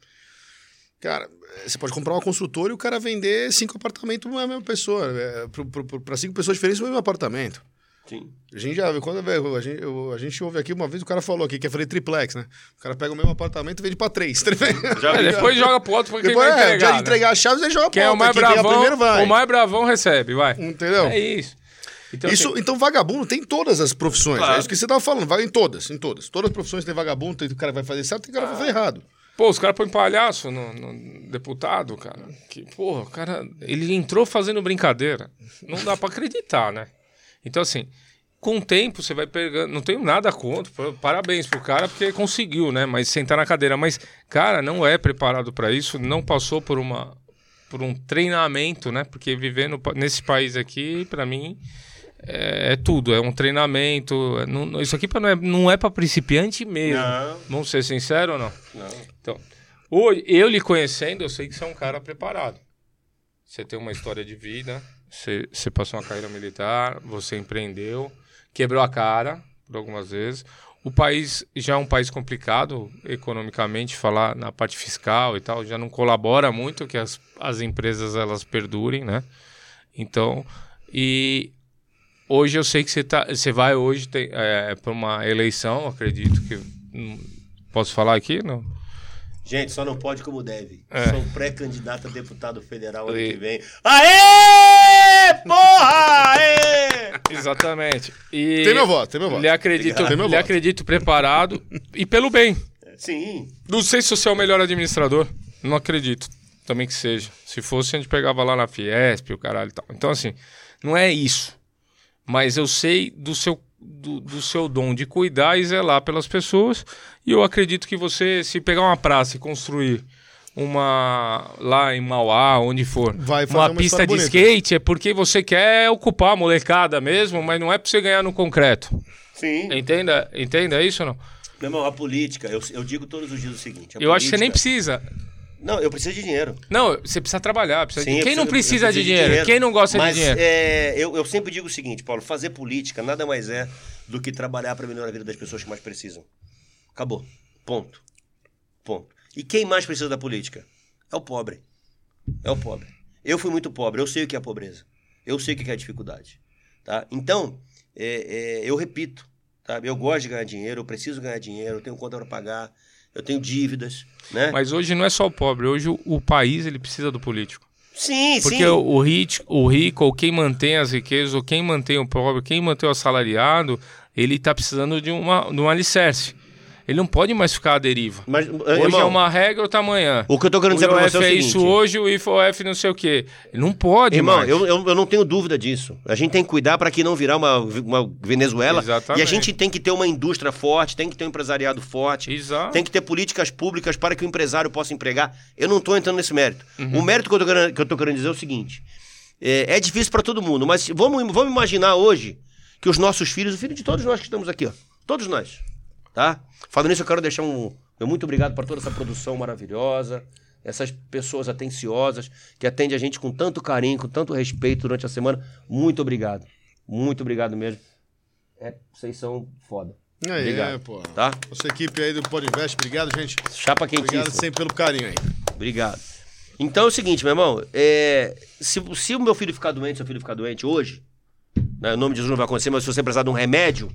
cara, você pode comprar uma construtora e o cara vender cinco apartamentos pra mesma pessoa, é, pro- pro- pro- pra cinco pessoas diferentes no mesmo apartamento. Sim. A gente já, quando a gente, eu- a gente ouve aqui, uma vez o cara falou aqui que é fazer triplex, né? O cara pega o mesmo apartamento e vende pra três. Já É, depois joga pro outro porque Depois, ele vai é, entregar. já né? de entregar as chaves, ele joga Quem é o mais outro. Quem bravão, primeiro vai. o mais bravão recebe, vai. Entendeu? É isso. Então, Isso, assim, então, vagabundo tem em todas as profissões. Claro. É isso que você tava falando, vai em todas, em todas. Todas as profissões tem vagabundo, tem o cara que vai fazer certo, tem o cara que vai fazer errado. Pô, os caras põem palhaço no, no deputado, cara. Que, porra, o cara. Ele entrou fazendo brincadeira. Não dá pra acreditar, né? Então, assim, com o tempo você vai pegando. Não tenho nada contra. Parabéns pro cara, porque conseguiu, né? Mas sentar na cadeira. Mas, cara, não é preparado pra isso, não passou por uma. Por um treinamento, né? Porque viver nesse país aqui, pra mim, é, é tudo. É um treinamento. é- não- isso aqui pra- não é, não é pra principiante mesmo. Não. Vamos ser sinceros ou não? Não. Então, hoje, eu lhe conhecendo, eu sei que você é um cara preparado. Você tem uma história de vida, você, você passou uma carreira militar, você empreendeu, quebrou a cara por algumas vezes. O país já é um país complicado economicamente, falar na parte fiscal e tal, já não colabora muito que as, as empresas elas perdurem, né? Então, e hoje eu sei que você, tá, você vai hoje para uma eleição, acredito que. hum, Posso falar aqui? Não? Gente, só não pode como deve. É. Sou pré-candidato a deputado federal ano E- que vem. Aê! Porra! Aê! Exatamente. E Tem meu voto, tem meu voto. Lhe acredito, Tem meu lhe voto. acredito preparado e pelo bem. Sim. Não sei se você é o melhor administrador. Não acredito. Também que seja. Se fosse, a gente pegava lá na Fiesp, o caralho e tal. Então, assim, não é isso. Mas eu sei do seu, do, do seu dom de cuidar e zelar pelas pessoas. E eu acredito que você, se pegar uma praça e construir uma lá em Mauá, onde for, Vai fazer uma, uma pista de bonita. skate, é porque você quer ocupar a molecada mesmo, mas não é pra você ganhar no concreto. Sim. Entenda, entenda isso ou não? Meu irmão, a política, eu, eu digo todos os dias o seguinte. a Eu acho que você nem política- precisa. Não, eu preciso de dinheiro. Não, você precisa trabalhar. Precisa Sim, de... Quem não preciso- precisa eu de preciso dinheiro? Quem não gosta Mas, de dinheiro? é, eu, eu sempre digo o seguinte, Paulo, fazer política nada mais é do que trabalhar para melhorar a vida das pessoas que mais precisam. Acabou. Ponto. Ponto. E quem mais precisa da política? É o pobre. É o pobre. Eu fui muito pobre, eu sei o que é a pobreza. Eu sei o que é a dificuldade. Tá? Então, é, é, eu repito, sabe? Eu gosto de ganhar dinheiro, eu preciso ganhar dinheiro, eu tenho conta para pagar, eu tenho dívidas, né? Mas hoje não é só o pobre, hoje o, o país ele precisa do político. sim, Porque sim. o, o, rit- o rico, ou quem mantém as riquezas, ou quem mantém o pobre, quem mantém o assalariado, ele está precisando de, uma, de um alicerce. Ele não pode mais ficar à deriva. Mas, Hoje irmão, é uma regra, outra amanhã. O que eu tô querendo dizer IOF você é o é seguinte. isso hoje, o IFOF não sei o quê. Ele não pode Irmão, mais. eu, eu, eu não tenho dúvida disso. A gente tem que cuidar para que não virar uma, uma Venezuela. Exatamente. E a gente tem que ter uma indústria forte, tem que ter um empresariado forte. Exato. Tem que ter políticas públicas para que o empresário possa empregar. Eu não estou entrando nesse mérito. Uhum. O mérito que eu, tô querendo, que eu tô querendo dizer é o seguinte: é, é difícil para todo mundo, mas vamos, vamos imaginar hoje que os nossos filhos, o filho de todos nós que estamos aqui, ó, todos nós, tá? Falando nisso, eu quero deixar um meu muito obrigado por toda essa produção maravilhosa, essas pessoas atenciosas que atendem a gente com tanto carinho, com tanto respeito durante a semana. Muito obrigado. Muito obrigado mesmo. É, vocês são foda. Aí, Obrigado. é, pô. Tá? Nossa equipe aí do Podinvest, obrigado, gente. Chapa Obrigado quentíssima. sempre pelo carinho aí. Obrigado. Então é o seguinte, meu irmão. é, se, se o meu filho ficar doente, seu filho ficar doente hoje, né, o nome de Jesus não vai acontecer, mas se você precisar de um remédio,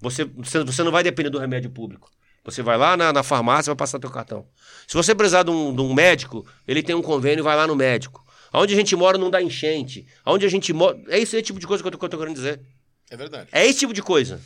você, você, não vai depender do remédio público. Você vai lá na, na farmácia e vai passar teu cartão. Se você precisar de um, de um médico, ele tem um convênio, vai lá no médico. Aonde a gente mora não dá enchente. Aonde a gente mora. É esse tipo de coisa que eu tô, que eu tô querendo dizer. É verdade. É esse tipo de coisa.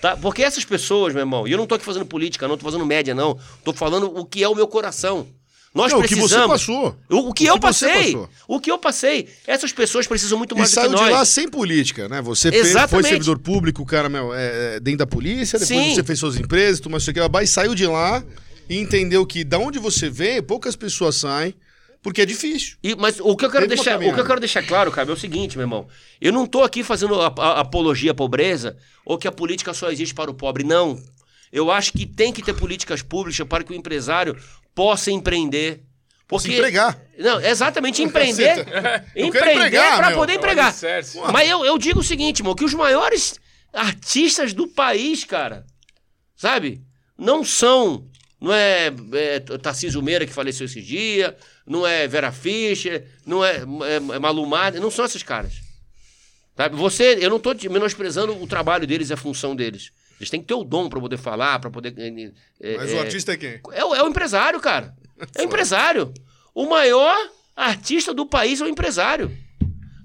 Tá? Porque essas pessoas, meu irmão, e eu não tô aqui fazendo política, não tô fazendo média, não. Tô falando o que é o meu coração. Nós Não, o que precisamos. você passou. O, o que O eu que passei. O que eu passei. Essas pessoas precisam muito E mais do que saiu de nós. lá sem política, né? Você fez, foi Exatamente. servidor público, cara, meu, é, é, dentro da polícia, depois Sim. você fez suas empresas, tomou isso aqui, e saiu de lá e entendeu que da onde você veio, poucas pessoas saem, porque é difícil. E- mas o que eu quero Teve deixar, o que eu quero deixar claro, cara, é o seguinte, meu irmão. Eu não tô aqui fazendo a- a- apologia à pobreza ou que a política só existe para o pobre, não. Eu acho que tem que ter políticas públicas para que o empresário possa empreender. Porque Se empregar. Não, exatamente empreender. Empreender para poder É empregar. alicerce. Mas eu, eu digo o seguinte, irmão, que os maiores artistas do país, cara, sabe? Não são. Não é, é Tarcísio Meira que faleceu esse dia, não é Vera Fischer, não é, é, é Malu Mader, não são esses caras. Sabe? Você, eu não tô te menosprezando o trabalho deles e a função deles. Eles têm que ter o dom para poder falar, para poder. é, é, Mas o artista é quem? é o, é o empresário, cara. É o empresário. O maior artista do país é o empresário.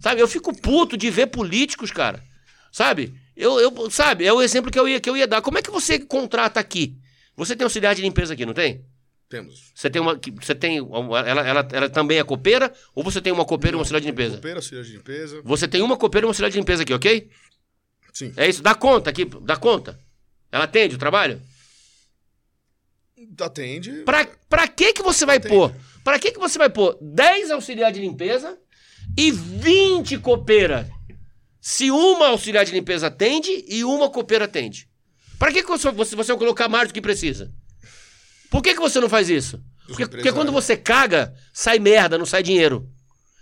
Sabe? Eu fico puto de ver políticos, cara. Sabe? Eu, eu, sabe? É o exemplo que eu, ia, que eu ia dar. Como é que você contrata aqui? Você tem auxiliar de limpeza aqui, não tem? Temos. Você tem uma. Você tem. uma- Ela, ela, ela também é copeira? Ou você tem uma copeira e um auxiliar de limpeza? Copeira, auxiliar de limpeza. Você tem uma copeira e um auxiliar de limpeza aqui, ok? Sim. É isso. Dá conta aqui. Dá conta. Ela atende o trabalho? Atende. Pra, pra que que você vai Entendi. pôr? Pra que que você vai pôr 10 auxiliar de limpeza e 20 copeira? Se uma auxiliar de limpeza atende e uma copeira atende. Pra que que você, você, vai colocar mais do que precisa? Por que que você não faz isso? Porque, porque quando você caga, sai merda, não sai dinheiro.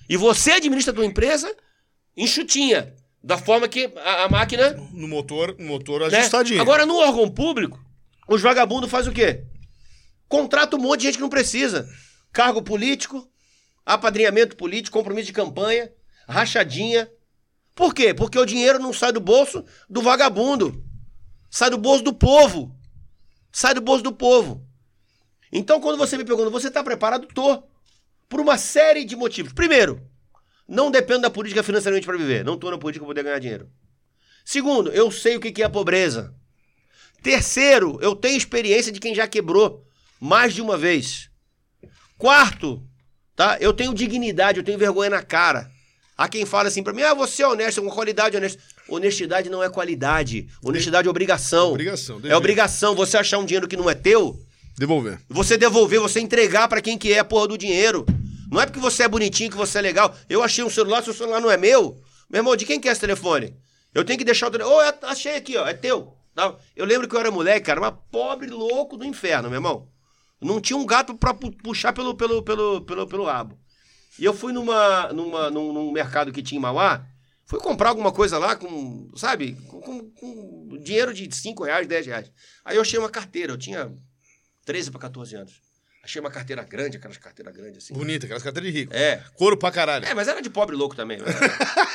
E você administra a tua empresa enxutinha. Da forma que a, a máquina No motor, no motor né? ajustadinho. Agora, no órgão público, os vagabundos fazem o quê? Contrata um monte de gente que não precisa. Cargo político, apadrinhamento político, compromisso de campanha, rachadinha. Por quê? Porque o dinheiro não sai do bolso do vagabundo. Sai do bolso do povo. Sai do bolso do povo. Então, quando você me pergunta, você está preparado? Tô. Por uma série de motivos. Primeiro, não dependo da política financeiramente para viver. Não estou na política para poder ganhar dinheiro. Segundo, eu sei o que é a pobreza. Terceiro, eu tenho experiência de quem já quebrou mais de uma vez. Quarto, tá? Eu tenho dignidade, eu tenho vergonha na cara. Há quem fala assim pra mim, ah, você é honesto, é uma qualidade honesta. Honestidade não é qualidade. Honestidade é obrigação. Obrigação, É obrigação. Você achar um dinheiro que não é teu, Devolver. Você devolver, você entregar pra quem que é a porra do dinheiro. Não é porque você é bonitinho que você é legal. Eu achei um celular, seu celular não é meu. Meu irmão, de quem que é esse telefone? Eu tenho que deixar o telefone. Ô, é- achei aqui, ó, é teu. Eu lembro que eu era moleque, cara, mas pobre louco do inferno, meu irmão. Não tinha um gato pra pu- puxar pelo, pelo, pelo, pelo, pelo rabo. E eu fui numa, numa, num, num mercado que tinha em Mauá, fui comprar alguma coisa lá com, sabe, com, com- com dinheiro de 5 reais, 10 reais. Aí eu achei uma carteira, eu tinha 13 para 14 anos. Achei uma carteira grande, aquelas carteiras grandes assim. Bonita, aquelas carteiras de rico. É. Couro pra caralho. É, mas era de pobre louco também.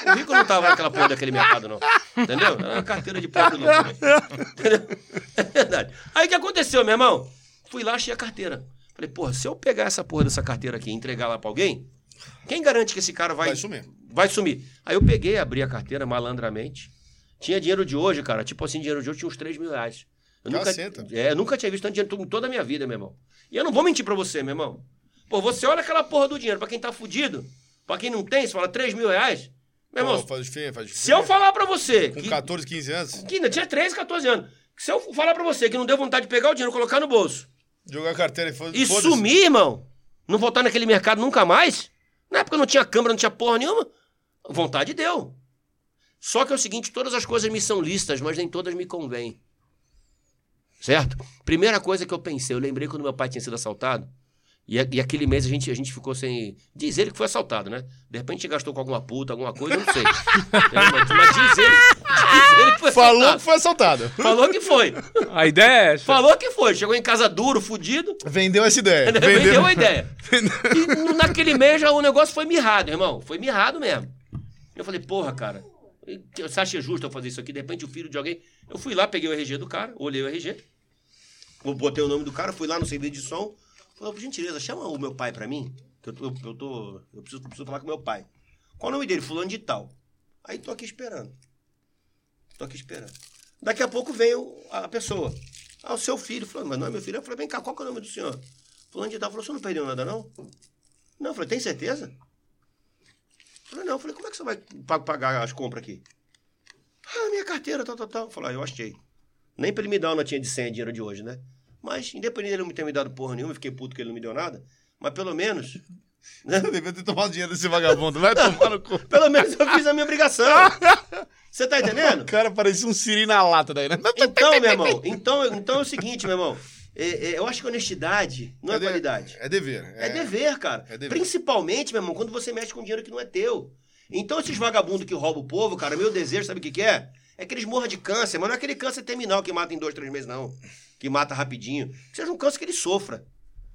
O rico não tava naquela porra daquele mercado, não. Entendeu? Era uma carteira de pobre louco. Entendeu? É verdade. Aí o que aconteceu, meu irmão? Fui lá, achei a carteira. Falei, porra, se eu pegar essa porra dessa carteira aqui e entregar lá pra alguém, quem garante que esse cara vai. Vai sumir. Vai sumir. Aí eu peguei, abri a carteira malandramente. Tinha dinheiro de hoje, cara. Tipo assim, dinheiro de hoje tinha uns 3 mil reais. Eu nunca, é, nunca tinha visto tanto dinheiro em toda a minha vida, meu irmão. E eu não vou mentir pra você, meu irmão. Pô, você olha aquela porra do dinheiro. Pra quem tá fudido, pra quem não tem, você fala 3 mil reais. Meu irmão, Pô, faz diferença, faz se eu falar pra você Com que, 14, 15 anos, que tinha 13, 14 anos, se eu falar pra você que não deu vontade de pegar o dinheiro, colocar no bolso jogar a carteira e foda e sumir, irmão, não voltar naquele mercado nunca mais, na época não tinha câmera, não tinha porra nenhuma, vontade deu. Só que é o seguinte, todas as coisas me são listas, mas nem todas me convêm. Certo? Primeira coisa que eu pensei, eu lembrei quando meu pai tinha sido assaltado, e, e aquele mês a gente, a gente ficou sem. Diz ele que foi assaltado, né? De repente gastou com alguma puta, alguma coisa, eu não sei. Entendeu? mas, mas diz ele, diz ele que foi Falou que foi assaltado. Falou que foi. A ideia é essa. Falou que foi. Chegou em casa duro, fudido. Vendeu essa ideia. Vendeu a ideia. E naquele mês já o negócio foi mirrado, irmão. Foi mirrado mesmo. Eu falei, porra, cara, você acha justo eu fazer isso aqui? De repente o filho de alguém. Eu fui lá, peguei o RG do cara, olhei o RG, botei o nome do cara, fui lá no serviço de som. Falei, por gentileza, chama o meu pai pra mim. Que eu, eu, eu tô. Eu preciso, preciso falar com meu pai. Qual o nome dele? Fulano de tal. Aí tô aqui esperando. Tô aqui esperando. Daqui a pouco veio a pessoa. Ah, o seu filho. Falei, mas não é meu filho. Eu falei, vem cá, qual que é o nome do senhor? Fulano de tal. Falou, você não perdeu nada, não? Não, eu falei, tem certeza? Eu Falei, não. Eu falei, como é que você vai pa- pagar as compras aqui? Ah, minha carteira, tal, tal, tal. Eu falei, ah, eu achei. Nem pra ele me dar uma notinha de 100 dinheiro de hoje, né? Mas, independente dele não ter me dado porra nenhuma, fiquei puto que ele não me deu nada. Mas pelo menos, né? Devia ter tomado dinheiro desse vagabundo. Vai tomar no cu. Pelo menos eu fiz a minha obrigação. Você tá entendendo? O cara parecia um siri na lata daí, né? Então, meu irmão, então, então é o seguinte, meu irmão. É, é, eu acho que honestidade não é, de- qualidade. É dever. É, dever, cara. é dever. Principalmente, meu irmão, quando você mexe com dinheiro que não é teu. Então, esses vagabundos que roubam o povo, cara, meu desejo, sabe o que, que é? É que eles morram de câncer, mas não é aquele câncer terminal que mata em dois, três meses, não. Que mata rapidinho. Que seja um câncer que ele sofra.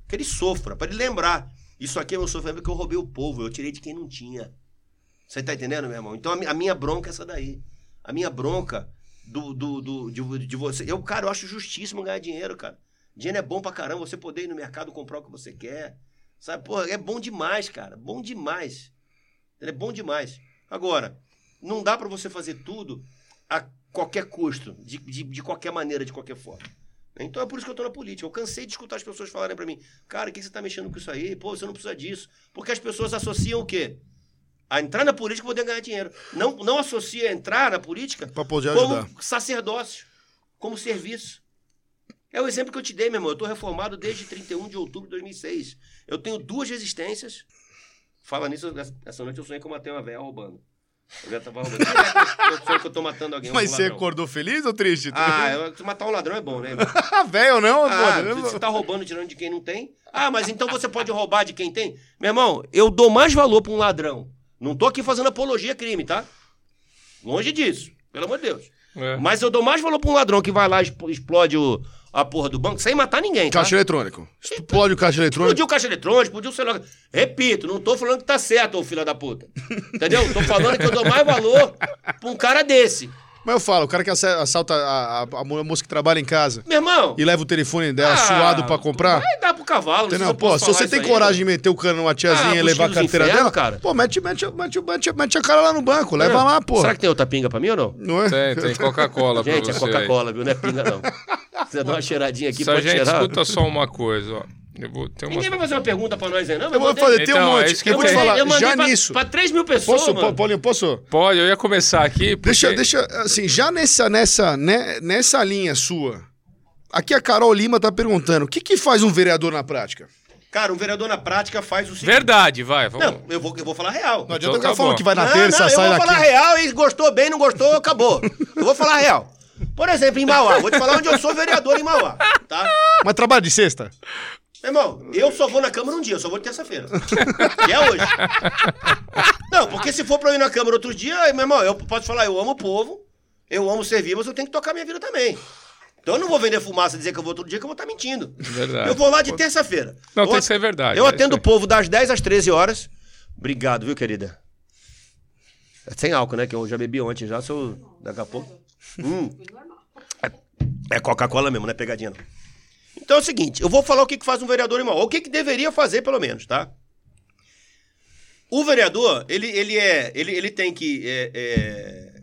Que ele sofra, pra ele lembrar. Isso aqui é meu sofrimento porque eu roubei o povo, eu tirei de quem não tinha. Você tá entendendo, meu irmão? Então a, mi- a minha bronca é essa daí. A minha bronca do, do, do- de, de você. Eu, cara, eu acho justíssimo ganhar dinheiro, cara. Dinheiro é bom pra caramba, você poder ir no mercado comprar o que você quer. Sabe, pô, é bom demais, cara. Bom demais. É bom demais. Agora, não dá pra você fazer tudo a qualquer custo, de, de, de qualquer maneira, de qualquer forma. Então é por isso que eu tô na política. Eu cansei de escutar as pessoas falarem pra mim, cara, o que você tá mexendo com isso aí? Pô, você não precisa disso. Porque as pessoas associam o quê? A entrar na política e poder ganhar dinheiro. Não, não associa entrar na política como ajudar. sacerdócio, como serviço. É o exemplo que eu te dei, meu irmão. Eu tô reformado desde 31 de outubro de 2006. Eu tenho duas resistências. Fala nisso, essa- essa noite eu sonhei que eu matei uma velha roubando. A velha tava roubando. Eu sonho que eu tô matando alguém. um Mas você ladrão. acordou feliz ou triste? Ah, eu- se matar um ladrão é bom, né? irmão? velho ou não? Ah, pô, você tá roubando, tirando de quem não tem. Ah, mas então você pode roubar de quem tem? Meu irmão, eu dou mais valor pra um ladrão. Não tô aqui fazendo apologia a crime, tá? Longe disso, pelo amor de Deus. É. Mas eu dou mais valor pra um ladrão que vai lá e explode o- a porra do banco sem matar ninguém, tá? Caixa eletrônico. Explode o caixa eletrônico. Explodiu o caixa eletrônico, explodiu o celular. Repito, não tô falando que tá certo, ô filho da puta. Entendeu? Tô falando que eu dou mais valor pra um cara desse. Mas eu falo, o cara que assa- assalta a, a, a moça que trabalha em casa Meu irmão. e leva o telefone dela ah, suado pra comprar. Vai dar pro cavalo, não sei Entendeu? Pô, posso se você tem aí, coragem de meter o cano numa tiazinha Ah, e levar a carteira infernos, dela, cara. pô, mete, mete, mete, mete, mete a cara lá no banco, leva Não. lá, pô. Será que tem outra pinga pra mim ou não? Não é? Tem, tem Coca-Cola pra Gente, você. é Coca-Cola, viu? Não é pinga, não. Você dá uma cheiradinha aqui, Se a pode gente cheirar. escuta só uma coisa, ó. Eu vou ter uma... Ninguém vai fazer uma pergunta pra nós aí, não? Eu vou fazer, tem um Então, é monte. isso que eu eu vou te falar, eu já pra, nisso. pra 3 mil pessoas, Posso, mano. Paulinho, posso? Pode, eu ia começar aqui porque... Deixa, deixa, assim, já nessa, nessa, né, nessa linha sua, Aqui a Carol Lima tá perguntando: o que, que faz um vereador na prática? Cara, um vereador na prática faz o seguinte. Verdade, vai. Vamos. Não, eu vou, eu vou falar real. Não adianta Então o cara tá falar bom. que vai na Não, terça, não, sai eu vou daqui. falar real e gostou bem, não gostou, acabou. Eu vou falar real. Por exemplo, em Mauá, vou te falar onde eu sou vereador em Mauá, tá? Mas trabalho de sexta? Meu irmão, eu só vou na Câmara um dia, eu só vou de terça-feira. Que é hoje. Não, porque se for pra eu ir na Câmara outro dia, meu irmão, eu posso falar, eu amo o povo, eu amo servir, mas eu tenho que tocar minha vida também. Então eu não vou vender fumaça e dizer que eu vou todo dia, que eu vou estar mentindo. Verdade. Eu vou lá de terça-feira. Não, Eu tem que ser verdade, Eu é atendo o povo das 10 às 13 horas. Obrigado, viu, querida? É sem álcool, né? Que eu já bebi ontem já, se eu... Daqui a pouco... Hum. É, Coca-Cola mesmo, não é pegadinha não. Então é o seguinte, eu vou falar o que, que faz um vereador irmão, ou o que, que deveria fazer, pelo menos, tá? O vereador, ele, ele, é, ele, ele tem que é, é,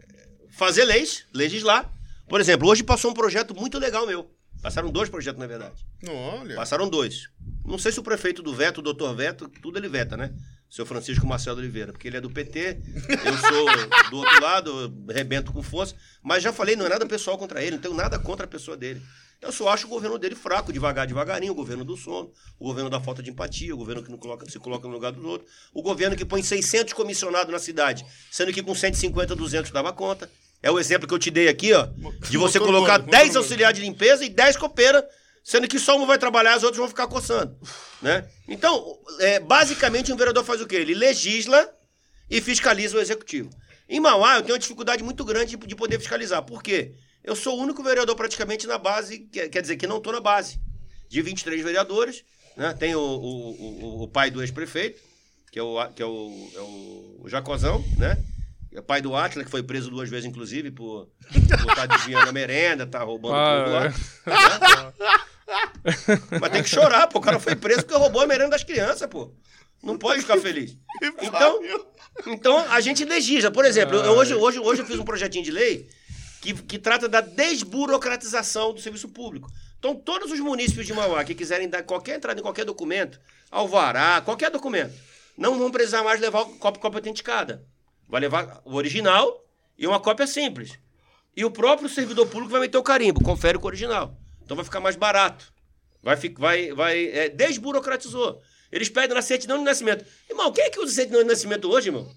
fazer leis, legislar. Por exemplo, hoje passou um projeto muito legal meu. Passaram dois projetos, na verdade. Olha. Passaram dois. Não sei se o prefeito do Veto, o doutor Veto, tudo ele veta, né? Seu Francisco Marcelo Oliveira, porque ele é do PT, eu sou do outro lado, rebento com força. Mas já falei, não é nada pessoal contra ele, não tenho nada contra a pessoa dele. Eu só acho o governo dele fraco, devagar, devagarinho, o governo do sono, o governo da falta de empatia, o governo que não coloca, se coloca no lugar dos outros, o governo que põe 600 comissionados na cidade, sendo que com 150, 200 dava conta. É o exemplo que eu te dei aqui, ó, de você colocar humano, 10 motor humano. auxiliares de limpeza e 10 copeiras, sendo que só um vai trabalhar os outros vão ficar coçando, né? Então, é, basicamente, um vereador faz o quê? Ele legisla e fiscaliza o executivo. Em Mauá, eu tenho uma dificuldade muito grande de, de poder fiscalizar. Por quê? Eu sou o único vereador praticamente na base, que- quer dizer, que não estou na base. De 23 vereadores, né? Tem o, o, o- o pai do ex-prefeito, que é o, que é o, é o, Jacozão, né? É o pai do Atlas, que foi preso duas vezes, inclusive, por estar desviando a merenda, tá roubando Ah, tudo lá. Né? Mas tem que chorar, pô. O cara foi preso porque roubou a merenda das crianças, pô. Não pode ficar feliz. Então, então a gente legisla. Por exemplo, eu- hoje, hoje, hoje eu fiz um projetinho de lei que, que trata da desburocratização do serviço público. Então, todos os munícipes de Mauá que quiserem dar qualquer entrada em qualquer documento, alvará, qualquer documento, não vão precisar mais levar o cópia, cópia autenticada. Vai levar o original e uma cópia simples. E o próprio servidor público vai meter o carimbo, confere com o original. Então vai ficar mais barato. Vai, vai, vai é, desburocratizou. Eles pedem na certidão de nascimento. Irmão, quem é que usa certidão de nascimento hoje, irmão?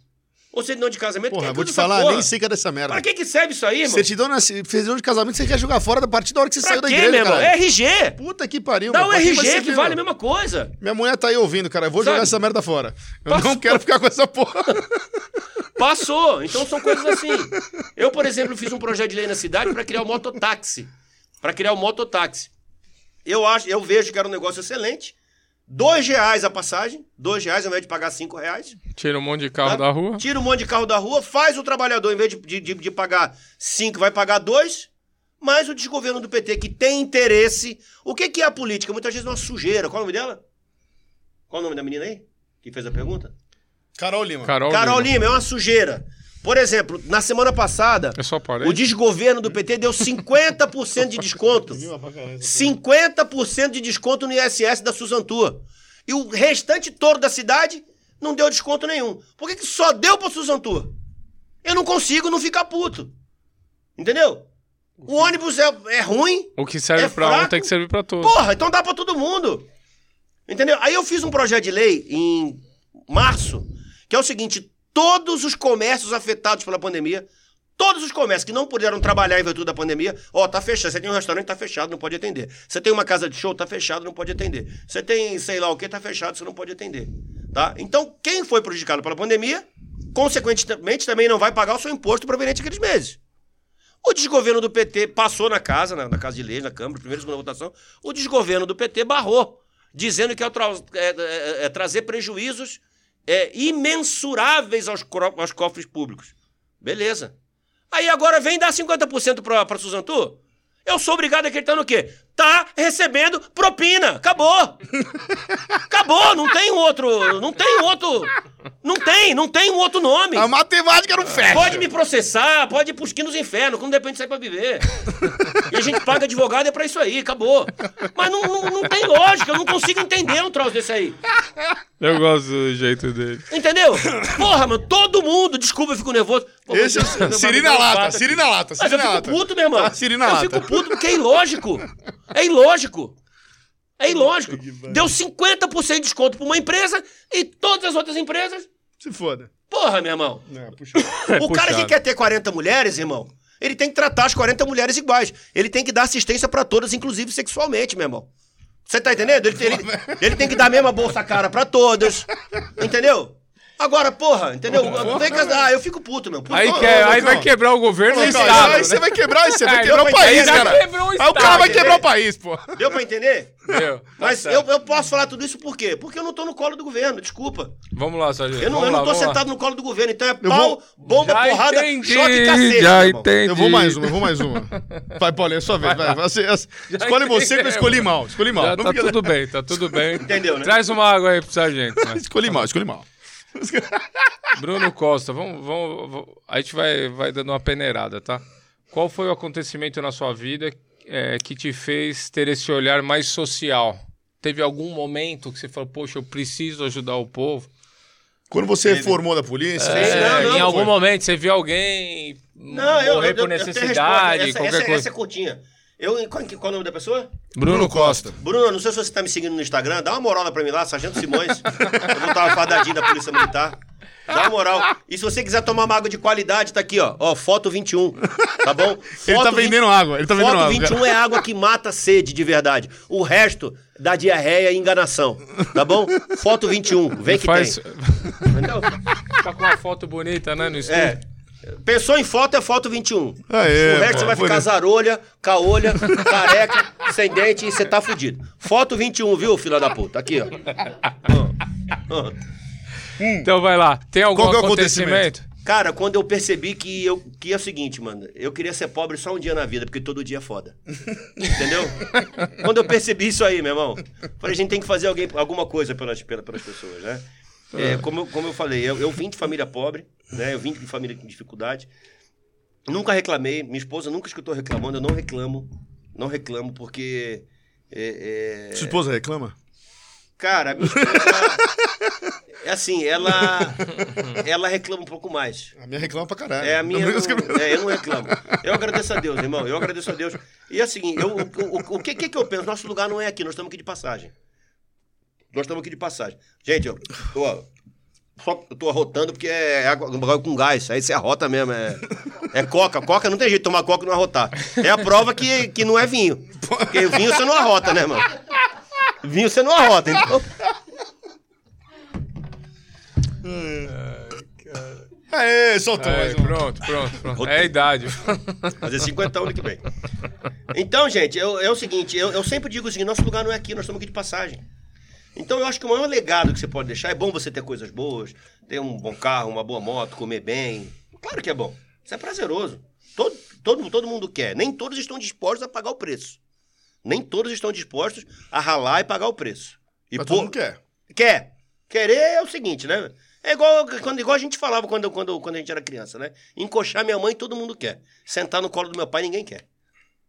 Ou certidão de casamento? Porra, quem é que vou te falar, porra? nem sei que é dessa merda. Pra que que serve isso aí, irmão? Certidão, na- certidão de casamento, você quer jogar fora da partir da hora que você Pra saiu da igreja, meu cara. RG! Puta que pariu, Dá o vai RG que vale a mesma coisa. Minha mulher tá aí ouvindo, cara. Eu vou jogar Sabe? essa merda fora. Eu Passou. não quero ficar com essa porra. Passou. Então são coisas assim. Eu, por exemplo, fiz um projeto de lei na cidade para criar o mototáxi. Para criar o mototáxi. Eu acho, eu vejo que era um negócio excelente. Dois reais a passagem, dois reais ao invés de pagar cinco reais. Tira um monte de carro tá? da rua. Tira um monte de carro da rua, faz o trabalhador, em vez de, de, de- pagar cinco, vai pagar dois. Mas o desgoverno do PT, que tem interesse. O que, que é a política? Muitas vezes é uma sujeira. Qual é o nome dela? Qual é o nome da menina aí? Que fez a pergunta? Carol Lima. Carol, Carol Lima. Lima, é uma sujeira. Por exemplo, na semana passada, parei. o desgoverno do PT deu 50% de desconto. 50% de desconto no ISS da Suzantua. E o restante todo da cidade não deu desconto nenhum. Por que, que só deu pra Suzantua? Eu não consigo não ficar puto. Entendeu? O ônibus é, é ruim. O que serve É pra um tem que servir pra todos. Porra, então dá pra todo mundo. Entendeu? Aí eu fiz um projeto de lei em março, que é o seguinte: todos os comércios afetados pela pandemia, todos os comércios que não puderam trabalhar em virtude da pandemia, ó, tá fechado. Você tem um restaurante, tá fechado, não pode atender. Você tem uma casa de show, tá fechado, não pode atender. Você tem, sei lá o que, tá fechado, você não pode atender. Tá? Então, quem foi prejudicado pela pandemia, consequentemente também não vai pagar o seu imposto proveniente daqueles meses. O desgoverno do PT passou na casa, na, na casa de leis, na Câmara, primeira e segunda votação. O desgoverno do PT barrou, dizendo que é, tra- é- é- é trazer prejuízos é, imensuráveis aos, aos cofres públicos. Beleza. Aí agora vem dar 50% pra, pra Suzantu? Eu sou obrigado a acreditar no quê? Tá recebendo propina. Acabou. Acabou. Não tem um outro. Não tem um outro. Não tem, não tem um outro nome. A matemática não fecha. Pode me processar, pode ir pros quinos infernos, quando depende de sair pra viver. E a gente paga advogado é pra isso aí, acabou. Mas não, não, não tem lógica, eu não consigo entender um troço desse aí. Eu gosto do jeito dele. Entendeu? Porra, mano, todo mundo, desculpa, eu fico nervoso. Pô, Esse mas é eu- Siri na eu- lata, eu- Siri na lata, Mas Siri eu na fico lata. puto, meu irmão. Ah, Siri na eu lata. fico puto porque é ilógico. É ilógico. É ilógico. Deu 50% de desconto pra uma empresa e todas as outras empresas. Se foda. Porra, meu irmão. É, puxa. o cara que quer ter 40 mulheres, irmão, ele tem que tratar as 40 mulheres iguais. Ele tem que dar assistência pra todas, inclusive sexualmente, meu irmão. Você tá entendendo? Ele, ele- ele tem que dar a mesma bolsa cara pra todas. Entendeu? Agora, porra, entendeu? Tem que, ah, eu fico puto, meu. Puto. Aí, ô, aí vai quebrar o governo e o Aí, Estado. aí né? você vai quebrar, você vai quebrar deu o país, cara. o Aí o cara vai quebrar o país, pô. Deu pra entender? Meu, tá Mas certo. eu, eu posso falar tudo isso por quê? Porque eu não tô no colo do governo, desculpa. Vamos lá, Sargento. Eu não, vamos eu não tô lá. sentado no colo do governo, então é pau, vou- bomba, Já porrada, entendi, choque e cacete. Já entendi. Eu vou mais uma, eu vou mais uma. Vai, Paulinho, é sua vez. Vai, Você- escolhe você que eu escolhi mal. Escolhi mal. Tá tudo bem, tá tudo bem. Entendeu, né? Traz uma água aí pro Sargento. né? Escolhi mal, escolhi mal. Bruno Costa, vamos, vamos, vamos- a gente vai, vai dando uma peneirada, tá? Qual foi o acontecimento na sua vida é, que te fez ter esse olhar mais social? Teve algum momento que você falou, poxa, eu preciso ajudar o povo? Quando você formou da polícia, É, não, não, em algum foi. momento você viu alguém Não, eu, morrer eu, por eu, eu a necessidade, qualquer essa, essa, coisa? essa é curtinha. Eu, qual, qual é o nome da pessoa? Bruno Costa. Bruno, não sei se você tá me seguindo no Instagram, dá uma moral lá pra mim lá, Sargento Simões. eu vou estar uma fardadinha da Polícia Militar. Dá uma moral. E se você quiser tomar uma água de qualidade, tá aqui, ó. Ó, foto 21. Tá bom? Ele Foto tá vendendo água, ele tá vendendo Foto água, 21 cara. é água que mata a sede de verdade. O resto dá diarreia e enganação. Tá bom? Foto 21. Vem que Faz... tem. Entendeu? Tá com uma foto bonita, né, no estúdio. É. Pensou em foto, é foto 21. Aê, o resto pô, você vai ficar zarolha, caolha, careca, sem dente e você tá fudido. Foto 21, viu, filha da puta? Aqui, ó. Ó, ó. Então vai lá. Tem algum Qual que é o acontecimento? Cara, quando eu percebi que, eu, que é o seguinte, mano, eu queria ser pobre só um dia na vida, porque todo dia é foda. Entendeu? quando eu percebi isso aí, meu irmão, falei, a gente tem que fazer alguém, alguma coisa pelas, pela- pelas pessoas, né? É, como, eu, como eu falei, eu, eu vim de família pobre, né? Eu vim de família com dificuldade. Nunca reclamei, minha esposa nunca escutou reclamando, eu não reclamo. Não reclamo, porque. é, é, Sua esposa reclama? Cara, a minha esposa. é assim, ela. Ela reclama um pouco mais. A minha reclama pra caralho. É, a minha. Não, Não, é, eu não reclamo. Eu agradeço a Deus, irmão. Eu agradeço a Deus. E seguinte, eu, o, o, o que que eu penso? Nosso lugar não é aqui, nós estamos aqui de passagem. Nós estamos aqui de passagem. Gente, eu tô, só eu tô arrotando porque é água com gás. Aí você arrota mesmo. É, é coca. Coca não tem jeito de tomar coca e não arrotar. É a prova que, que não é vinho. Porque vinho você não arrota, né, irmão? Vinho você não arrota. Então, Aê, soltou mais um. pronto, pronto, pronto. É a idade. Fazer 50 ano que vem. Então, gente, eu- é o seguinte, eu, eu sempre digo o seguinte, nosso lugar não é aqui, nós estamos aqui de passagem. Então eu acho que o maior legado que você pode deixar é bom você ter coisas boas, ter um bom carro, uma boa moto, comer bem. Claro que é bom. Isso é prazeroso. Todo, todo, todo mundo quer. Nem todos estão dispostos a pagar o preço. Nem todos estão dispostos a ralar e pagar o preço. E Mas pô- todo mundo quer. Quer. Querer é o seguinte, né? É igual, quando, igual a gente falava quando, quando, quando a gente era criança, né? Encoxar minha mãe todo mundo quer. Sentar no colo do meu pai ninguém quer.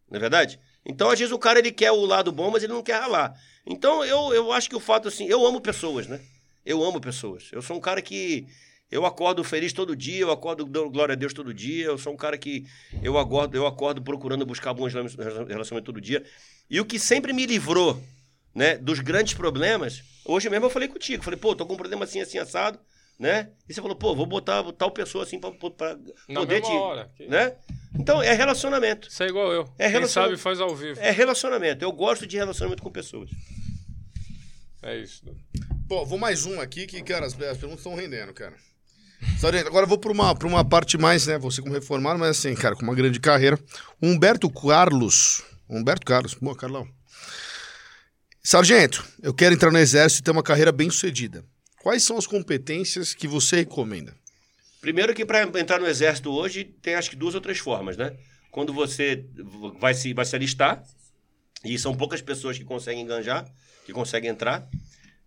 Não é verdade? Então, às vezes, o cara ele quer o lado bom, mas ele não quer ralar. Então, eu, eu acho que o fato, assim, eu amo pessoas, né? Eu amo pessoas. Eu sou um cara que. Eu acordo feliz todo dia, eu acordo dando glória a Deus todo dia. Eu sou um cara que eu acordo, eu acordo procurando buscar bons relacionamentos todo dia. E o que sempre me livrou, né, dos grandes problemas, hoje mesmo eu falei contigo, falei, pô, tô com um problema assim, assim, assado, né? E você falou, pô, vou botar tal pessoa assim pra, pra Na poder mesma te. hora. Que- Né? Então, é relacionamento. Isso é igual eu. É Quem sabe faz ao vivo. É relacionamento. Eu gosto de relacionamento com pessoas. É isso. Pô, vou mais um aqui que, cara, as, as perguntas estão rendendo, cara. Sargento, agora eu vou pra uma, pra uma parte mais, né? Você como reformado, mas assim, cara, com uma grande carreira. Humberto Carlos. Humberto Carlos. Boa, Carlão. Sargento, eu quero entrar no exército e ter uma carreira bem sucedida. Quais são as competências que você recomenda? Primeiro que para entrar no exército hoje tem acho que duas ou três formas, né? Quando você vai se, vai se alistar, e são poucas pessoas que conseguem enganjar, que conseguem entrar,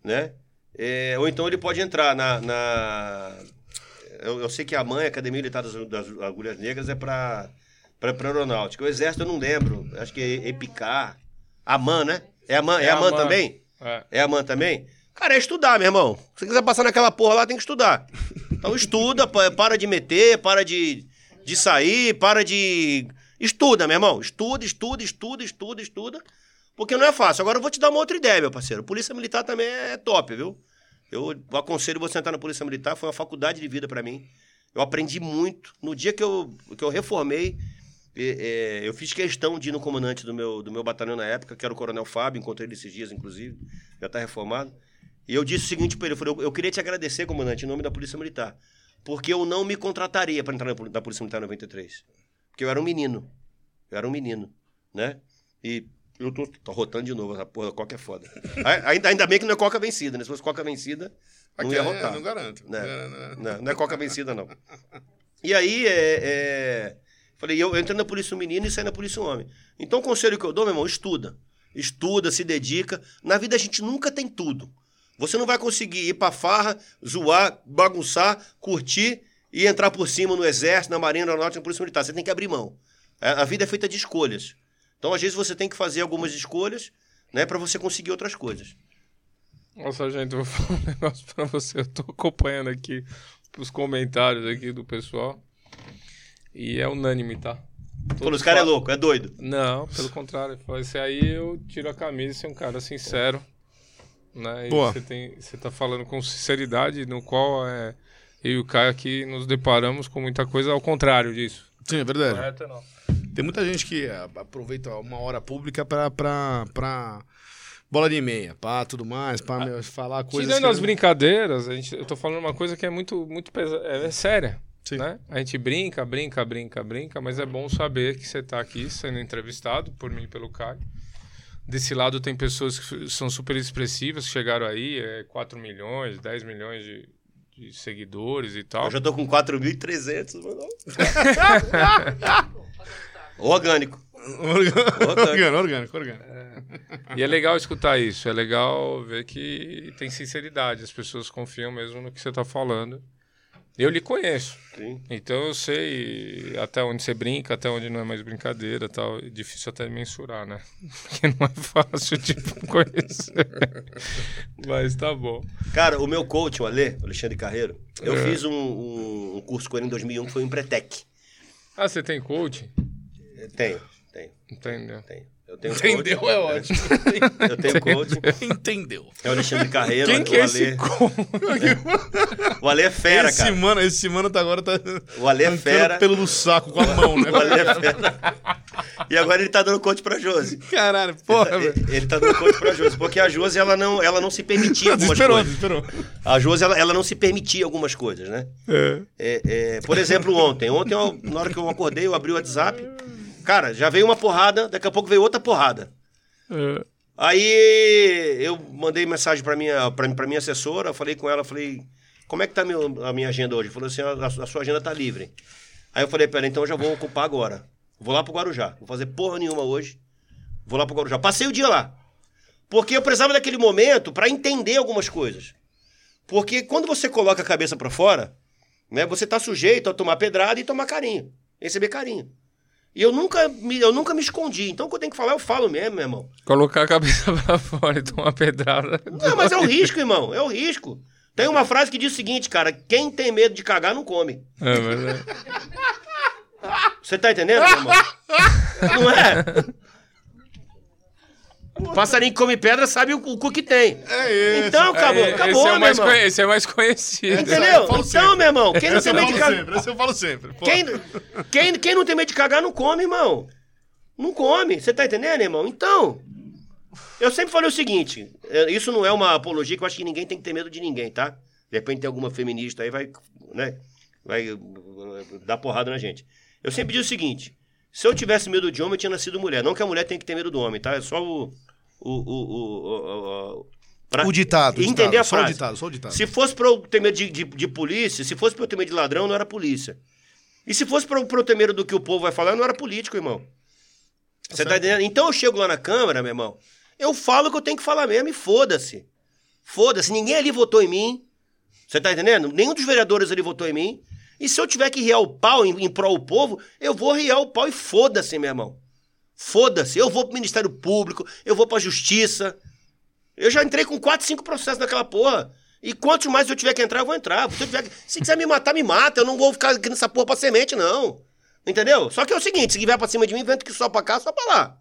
né? É, ou então ele pode entrar na... na- eu, eu sei que a mãe, a Academia Militar das, das Agulhas Negras, é para para aeronáutica. O exército eu não lembro, acho que é EPICAR, a MAN, né? É a MAN, é, É a a MAN MAN. também? É. É a MAN também? Cara, é estudar, meu irmão. Se você quiser passar naquela porra lá, tem que estudar. Então estuda, pa- para de meter, para de, de sair, para de. Estuda, meu irmão. Estuda, estuda, estuda, estuda, estuda. Porque não é fácil. Agora eu vou te dar uma outra ideia, meu parceiro. Polícia Militar também é top, viu? Eu aconselho você entrar na Polícia Militar, foi uma faculdade de vida pra mim. Eu aprendi muito. No dia que eu, que eu reformei, eh, eh, eu fiz questão de ir no comandante do meu, do meu batalhão na época, que era o Coronel Fábio, encontrei ele esses dias, inclusive, já tá reformado. E eu disse o seguinte pra ele, eu falei, eu, eu queria te agradecer, comandante, em nome da Polícia Militar, porque eu não me contrataria para entrar na, na Polícia Militar em 93. Porque eu era um menino. Eu era um menino, né? E eu tô, tô rotando de novo, essa porra da Coca é foda. Ai- ainda, ainda bem que não é Coca vencida, né? Se fosse Coca vencida, não Aqui ia é, rotar. não garanto. Né? Não, não. Não, não é Coca vencida, não. E aí, é, é, falei, eu, eu entrei na polícia um menino e saí na polícia um homem. Então, o conselho que eu dou, meu irmão, estuda. Estuda, se dedica. Na vida a gente nunca tem tudo. Você não vai conseguir ir pra farra, zoar, bagunçar, curtir e entrar por cima no exército, na marinha, na aeronáutica, na polícia militar. Você tem que abrir mão. A, a vida é feita de escolhas. Então, às vezes, você tem que fazer algumas escolhas, né, para você conseguir outras coisas. Nossa, gente, eu vou falar um negócio pra você. Eu tô acompanhando aqui os comentários aqui do pessoal. E é unânime, tá? Falou, esse cara é falam- louco, é doido. Não, pelo contrário. Esse aí eu tiro a camisa, você é um cara sincero. Né? E. Você, tem, você tá falando com sinceridade, no qual é, eu e o Caio aqui nos deparamos com muita coisa ao contrário disso. Sim, é verdade. Correto não? Tem muita gente que ah, aproveita uma hora pública pra, pra, pra bola de meia, pá, tudo mais, pra meu, falar coisas Tirando que... as brincadeiras, a gente, eu tô falando uma coisa que é muito, muito pesada, é, é séria. Sim. Né? A gente brinca, brinca, brinca, brinca, mas é bom saber que você tá aqui sendo entrevistado por mim e pelo Caio. Desse lado tem pessoas que são super expressivas, que chegaram aí, é 4 milhões, 10 milhões de, de seguidores e tal. Eu já tô com 4.300, mano. Orgânico. orgânico, orgânico, orgânico. E é legal escutar isso, é legal ver que tem sinceridade, as pessoas confiam mesmo no que você está falando. Eu lhe conheço, Sim. então eu sei até onde você brinca, até onde não é mais brincadeira tal. É difícil até mensurar, né? Porque não é fácil de conhecer. Mas tá bom. Cara, o meu coach, o Ale, Alexandre Carreiro, eu É. fiz um, um- um curso com ele em 2001 que foi o Empretec. Ah, você tem coach? Tenho, tenho, Entendeu? tenho. Eu tenho Entendeu? coach. É ótimo. Eu tenho coach. Entendeu. É o Alexandre Carreiro. Quem o que é Ale. esse coach? O Ale é fera, esse cara. mano, esse mano tá agora tá O Ale é fera. pelo do saco com a mão, né? O Ale é fera. E agora ele tá dando coach pra Josi. Caralho, porra, ele, velho. tá, ele tá dando coach pra Josi. Porque a Josi, ela não, ela não se permitia algumas Desesperou, coisas. desesperou. A Josi, ela, ela não se permitia algumas coisas, né? É, é, por exemplo, ontem. Ontem, eu- na hora que eu acordei, eu abri o WhatsApp. Cara, já veio uma porrada, daqui a pouco veio outra porrada. É. Aí eu mandei mensagem pra minha, pra, pra minha assessora, falei com ela, falei, como é que tá meu, a minha agenda hoje? Falou assim, a, a sua agenda tá livre. Aí eu falei, pera, então eu já vou ocupar agora. Vou lá pro Guarujá. Vou fazer porra nenhuma hoje. Vou lá pro Guarujá. Passei o dia lá. Porque eu precisava daquele momento pra entender algumas coisas. Porque quando você coloca a cabeça pra fora, né, você tá sujeito a tomar pedrada e tomar carinho. Receber carinho. E eu nunca me, eu nunca me escondi. Então, quando eu tenho que falar, eu falo mesmo, meu irmão. Colocar a cabeça pra fora e tomar pedrada. Não, mas é o risco, irmão. É o risco. Tem uma frase que diz o seguinte, cara: quem tem medo de cagar não come. É verdade. Você tá entendendo, meu irmão? Não é? Passarinho que come pedra sabe o cu o cu que tem. É isso. Então, acabou, É, acabou, esse, é o meu mais irmão. esse é mais conhecido. Entendeu? Então, sempre. meu irmão, quem não tem medo de cagar. sempre, esse eu falo sempre. Quem, quem, quem não tem medo de cagar não come, irmão. Não come. Você tá entendendo, irmão? Então. Eu sempre falei o seguinte: é, isso não é uma apologia que eu acho que ninguém tem que ter medo de ninguém, tá? De repente tem alguma feminista aí vai, né? Vai uh, dar porrada na gente. Eu sempre digo o seguinte: se eu tivesse medo de homem, eu tinha nascido mulher. Não que a mulher tenha que ter medo do homem, tá? É só o. O, o, o, o, pra O ditado. Entender ditado, a Só o frase. ditado, só o ditado. Se fosse pra eu ter medo de, de, de polícia, se fosse pra eu ter medo de ladrão, não era polícia. E se fosse pra eu, medo do que o povo vai falar, eu não era político, irmão. Você tá entendendo? Então eu chego lá na Câmara, meu irmão, eu falo o que eu tenho que falar mesmo e foda-se. Foda-se, ninguém ali votou em mim. Você tá entendendo? Nenhum dos vereadores ali votou em mim. E se eu tiver que riar o pau em, em prol do povo, eu vou riar o pau e foda-se, meu irmão. Foda-se. Eu vou pro Ministério Público, eu vou pra Justiça. Eu já entrei com 4, 5 processos naquela porra. E quantos mais eu tiver que entrar, eu vou entrar. Se, que- se quiser me matar, me mata. Eu não vou ficar aqui nessa porra pra semente, não. Entendeu? Só que é o seguinte: se vier pra cima de mim, vento que só pra cá, só pra lá.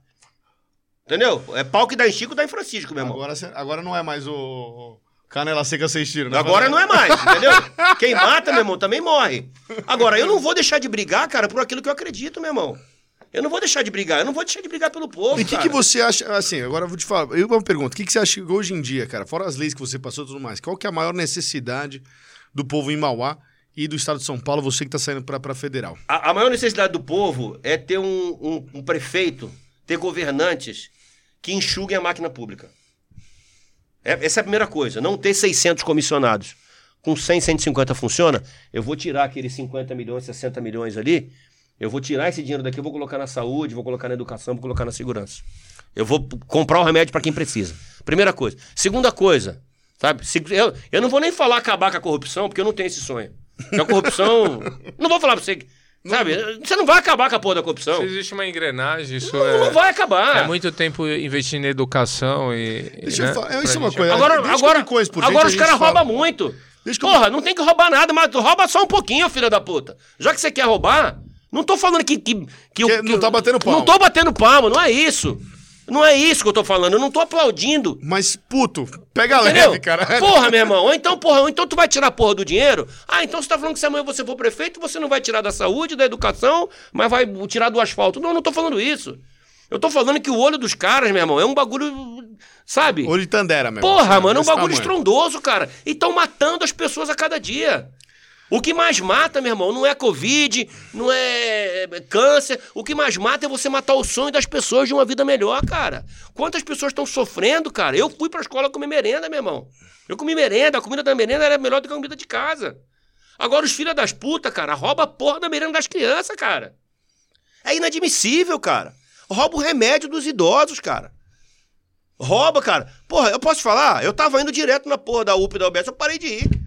Entendeu? É pau que dá em Chico, dá em Francisco, meu irmão. Agora, agora não é mais o, canela seca seis tiros, né? Agora não é mais, entendeu? Quem mata, meu irmão, também morre. Agora, eu não vou deixar de brigar, cara, por aquilo que eu acredito, meu irmão. Eu não vou deixar de brigar, eu não vou deixar de brigar pelo povo. E o que, que você acha, assim, agora eu vou te falar, eu uma pergunta, o que, que você acha que hoje em dia, cara, fora as leis que você passou e tudo mais, qual que é a maior necessidade do povo em Mauá e do estado de São Paulo, você que tá saindo pra federal? A, a maior necessidade do povo é ter um, um- um prefeito, ter governantes que enxuguem a máquina pública. É- essa é a primeira coisa. Não ter 600 comissionados. Com 100, 150 funciona. Eu vou tirar aqueles 50 milhões, 60 milhões ali. Eu vou tirar esse dinheiro daqui, eu vou colocar na saúde, vou colocar na educação, vou colocar na segurança. Eu vou comprar o remédio para quem precisa. Primeira coisa. Segunda coisa, sabe? Se- Eu, eu não vou nem falar acabar com a corrupção, porque eu não tenho esse sonho. Porque a corrupção. não vou falar pra você. que- Sabe? Você não vai acabar com a porra da corrupção. Se existe uma engrenagem, isso Não, é. não vai acabar. É muito tempo investindo em educação e. Deixa né, eu falar, é, isso é uma coisa. Agora, Deixa agora, coisa por agora os gente, gente caras roubam muito. Deixa que eu- Porra, não tem que roubar nada, mas rouba só um pouquinho, filha da puta. Já que você quer roubar, não tô falando que. que, que, Que não tá batendo palma. Não tô batendo palma, não é isso. Não é isso que eu tô falando, eu não tô aplaudindo. Mas, puto, pega Entendeu? leve, cara. Porra, meu irmão. Ou então, porra, ou então tu vai tirar a porra do dinheiro. Ah, então você tá falando que se amanhã você for prefeito, você não vai tirar da saúde, da educação, mas vai tirar do asfalto. Não, eu não tô falando isso. Eu tô falando que o olho dos caras, meu irmão, é um bagulho. Sabe? Olho de Tandera, meu. Porra, Assim, mano, é um bagulho tamanho. estrondoso, cara. E estão matando as pessoas a cada dia. O que mais mata, meu irmão, não é Covid, não é é, câncer. O que mais mata é você matar o sonho das pessoas de uma vida melhor, cara. Quantas pessoas estão sofrendo, cara? Eu fui pra escola comer merenda, meu irmão. Eu comi merenda, a comida da merenda era melhor do que a comida de casa. Agora os filhos das putas, cara, rouba a porra da merenda das crianças, cara. É inadmissível, cara. Rouba o remédio dos idosos, cara. Rouba, cara. Porra, eu posso falar? Eu tava indo direto na porra da UP da UBS, eu parei de ir.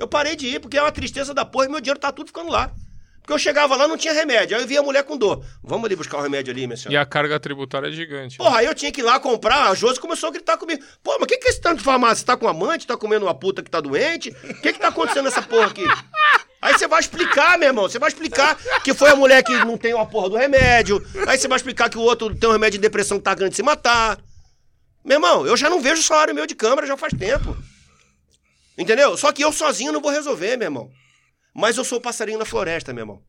Eu parei de ir, porque é uma tristeza da porra e meu dinheiro tá tudo ficando lá. Porque eu chegava lá não tinha remédio. Aí eu via a mulher com dor. Vamos ali buscar o remédio ali, minha E senhora. a carga tributária é gigante. né? Porra, aí eu tinha que ir lá comprar. A Josi começou a gritar comigo. Pô, mas o que, que é esse tanto de farmácia? Você tá com amante? Tá comendo uma puta que tá doente? O que que tá acontecendo nessa porra aqui? Aí você vai explicar, meu irmão. Você vai explicar que foi a mulher que não tem a porra do remédio. Aí você vai explicar que o outro tem um remédio de depressão que tá grande de se matar. Meu irmão, eu já não vejo salário meu de câmara já faz tempo. Entendeu? Só que eu sozinho não vou resolver, meu irmão. Mas eu sou o passarinho na floresta, meu irmão.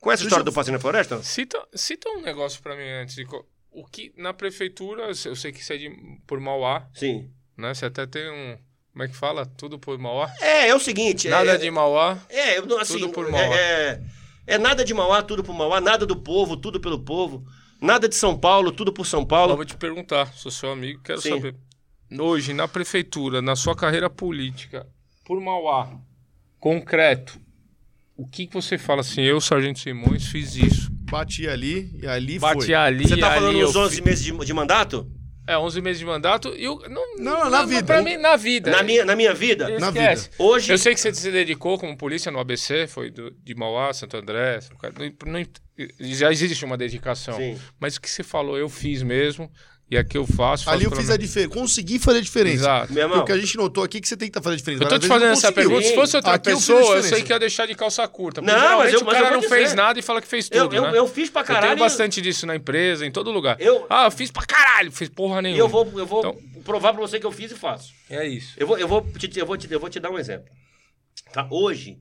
Conhece a história do passarinho na floresta? Cita, cita um negócio pra mim antes. de O que na prefeitura, eu sei que você é de, por Mauá, Sim. né? Você até tem um. Como é que fala? Tudo por Mauá? É, é o seguinte. Nada é, de Mauá. É, eu assim, Tudo por é- Mauá. É, é nada de Mauá, tudo por Mauá, nada do povo, tudo pelo povo. Nada de São Paulo, tudo por São Eu Paulo. vou te perguntar, sou seu amigo, quero Sim. saber. Hoje, na prefeitura, na sua carreira política, por Mauá, concreto, o que, que você fala assim? Eu, Sargento Simões, fiz isso. Bati ali e ali Bati foi. ali, Você tá ali falando nos 11 fi- meses de, de mandato? É, 11 meses de mandato e eu... Não, Não, na vida. Pra mim, na vida. Na minha, na minha vida? Na Esquece. Hoje. Eu sei que você se dedicou como polícia no ABC, foi do- de Mauá, Santo André. não- não- já existe uma dedicação. Sim. Mas o que você falou, eu fiz mesmo. E aqui eu faço. faço Ali eu fiz a diferença. Consegui fazer a diferença. Exato. Meu irmão, Porque o que a gente notou aqui que você tem que fazer a diferença. Eu tô te vezes fazendo não essa pergunta. Se fosse outra Aqui eu pessoa, eu diferença. sei que ia deixar de calça curta. Não, Porque mas geralmente eu- o mas cara eu não fez dizer. nada e fala que fez eu, tudo, eu, né? eu fiz pra Eu caralho. tenho bastante disso na empresa, em todo lugar. Eu- Ah, eu fiz pra caralho, fiz porra E nenhuma. eu vou, eu vou Então- provar pra você que eu fiz e faço. É isso. Eu vou, eu, vou te, eu, vou te, eu vou te dar um exemplo. Tá? Hoje,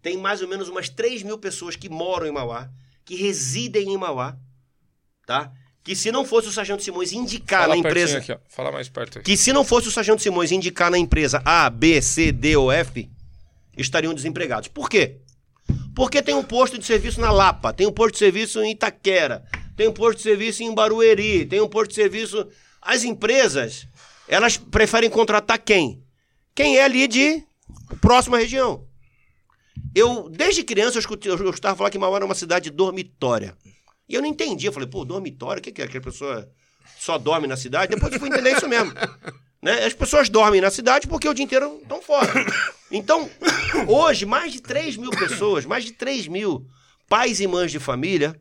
tem mais ou menos umas 3 mil pessoas que moram em Mauá, que residem em Mauá, tá? Que se não fosse o Sargento Simões indicar Fala na empresa... Aqui, ó. Fala mais perto. Que se não fosse o Sargento Simões indicar na empresa A, B, C, D ou F, estariam desempregados. Por quê? Porque tem um posto de serviço na Lapa, tem um posto de serviço em Itaquera, tem um posto de serviço em Barueri, tem um posto de serviço. As empresas, elas preferem contratar quem? Quem é ali de próxima região. Eu, desde criança, eu escutei, eu escutava falar que Mauá era uma cidade dormitória. E eu não entendia. Eu falei, pô, dormitório, o que, que é? Que a pessoa só dorme na cidade? Depois eu fui entender isso mesmo. Né? As pessoas dormem na cidade porque o dia inteiro estão fora. Então, hoje, mais de 3 mil pessoas, mais de 3 mil pais e mães de família.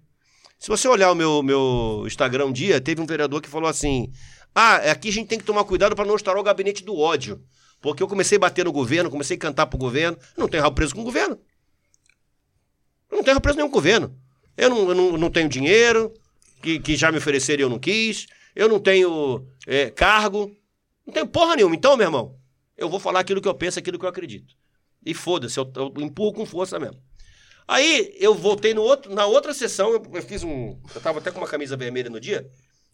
Se você olhar o meu, meu Instagram um dia, teve um vereador que falou assim: Ah, aqui a gente tem que tomar cuidado para não estourar o gabinete do ódio. Porque eu comecei a bater no governo, comecei a cantar pro governo. Não tenho rabo preso com o governo. Eu não tenho rabo preso nenhum com o governo. Eu não, eu não, não tenho dinheiro, que, que já me ofereceram e eu não quis. eu não tenho é, cargo, não tenho porra nenhuma. Então, meu irmão, eu vou falar aquilo que eu penso, aquilo que eu acredito. E foda-se, eu, eu empurro com força mesmo. Aí eu voltei no outro, na outra sessão, eu, eu fiz um. Eu tava até com uma camisa vermelha no dia.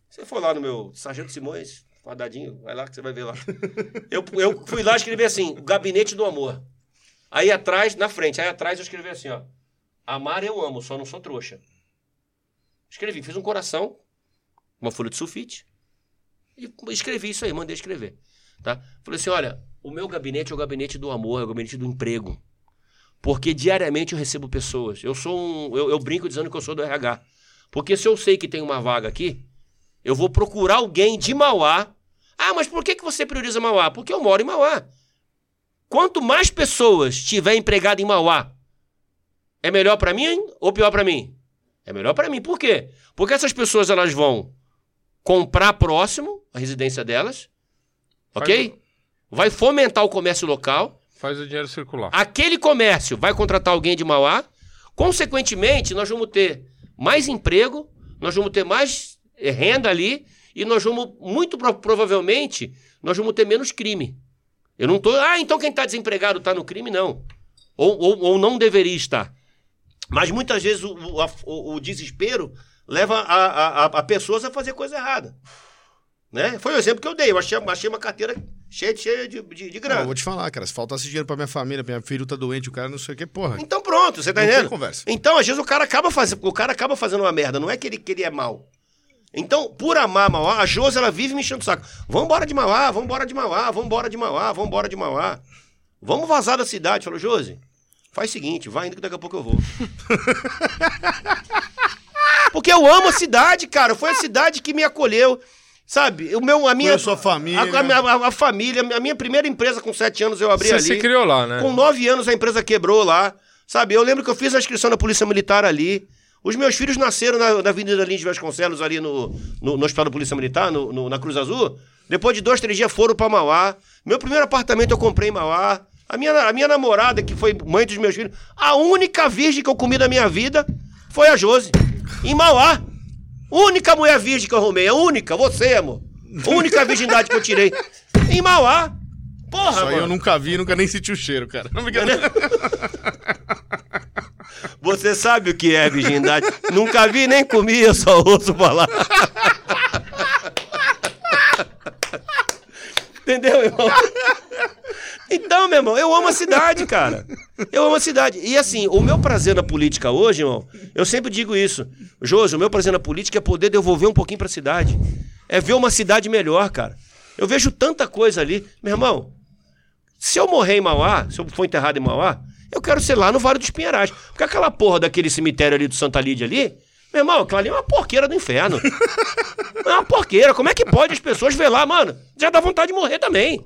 Você for lá no meu Sargento Simões, fardadinho, vai lá que você vai ver lá. Eu, eu fui lá e escrevi assim: o gabinete do amor. Aí atrás, na frente, aí atrás eu escrevi assim, ó. Amar eu amo, só não sou trouxa. Escrevi, fiz um coração, uma folha de sulfite. E escrevi isso aí, mandei escrever. Tá? Falei assim: olha, o meu gabinete é o gabinete do amor, é o gabinete do emprego. Porque diariamente eu recebo pessoas. Eu sou um. Eu, eu brinco dizendo que eu sou do RH. Porque se eu sei que tem uma vaga aqui, eu vou procurar alguém de Mauá. Ah, mas por que, que você prioriza Mauá? Porque eu moro em Mauá. Quanto mais pessoas tiver empregado em Mauá, é melhor para mim ou pior para mim? É melhor para mim. Por quê? Porque essas pessoas elas vão comprar próximo a residência delas, ok? Vai fomentar o comércio local. Faz o dinheiro circular. Aquele comércio vai contratar alguém de Mauá. Consequentemente, nós vamos ter mais emprego, nós vamos ter mais eh, renda ali e nós vamos, muito pro- provavelmente, nós vamos ter menos crime. Eu não tô. Ah, então quem está desempregado está no crime? Não. Ou, ou, ou não deveria estar. Mas muitas vezes o, o, o- desespero leva a, a, a- pessoas a fazer coisa errada. Né? Foi o exemplo que eu dei. Eu achei, achei uma carteira cheia, cheia de, de, de grana. eu vou te falar, cara. Se faltasse dinheiro pra minha família, minha filha tá doente, o cara não sei o que, porra. Então pronto, você tá entendendo? conversa. Então, às vezes, o cara acaba fazendo, o cara acaba fazendo uma merda, não é que ele, que ele é mal. Então, por amar Mauá, a Josi, ela vive me enchendo o saco. Vambora de Mauá, vambora de Mauá, vambora de Mauá, vambora de Mauá. Vamos vazar da cidade. Falou, Josi, faz o seguinte, vai indo que daqui a pouco eu vou. Porque eu amo a cidade, cara. Foi a cidade que me acolheu. Sabe, o meu, a minha. Conheço a família. A, a minha- a- a família, a minha primeira empresa com sete anos eu abri Você ali. se criou lá, né? Com nove anos a empresa quebrou lá. Sabe, eu lembro que eu fiz a inscrição na Polícia Militar ali. Os meus filhos nasceram na, na Avenida Lins de Vasconcelos, ali no, no, no Hospital da Polícia Militar, no, no- na Cruz Azul. Depois de dois, três dias foram pra Mauá. Meu primeiro apartamento eu comprei em Mauá. A minha, a minha namorada, que foi mãe dos meus filhos, a única virgem que eu comi na minha vida foi a Josi. Em Mauá. Única mulher virgem que eu arrumei. A única, você, amor. Única virgindade que eu tirei. Em Mauá. Porra, Isso mano. eu nunca vi, nunca nem senti o cheiro, cara. Não, brincadeira. Você sabe o que é virgindade? Nunca vi nem comi, eu só ouço falar. Entendeu, irmão? Então, meu irmão, eu amo a cidade, cara. Eu amo a cidade. E assim, o meu prazer na política hoje, irmão, eu sempre digo isso. Josi, o meu prazer na política é poder devolver um pouquinho pra cidade. É ver uma cidade melhor, cara. Eu vejo tanta coisa ali. Meu irmão, se eu morrer em Mauá, se eu for enterrado em Mauá, eu quero ser lá no Vale dos Pinheirais. Porque aquela porra daquele cemitério ali do Santa Lídia ali, meu irmão, aquilo ali é uma porqueira do inferno. É uma porqueira. Como é que pode as pessoas ver lá, mano? Já dá vontade de morrer também.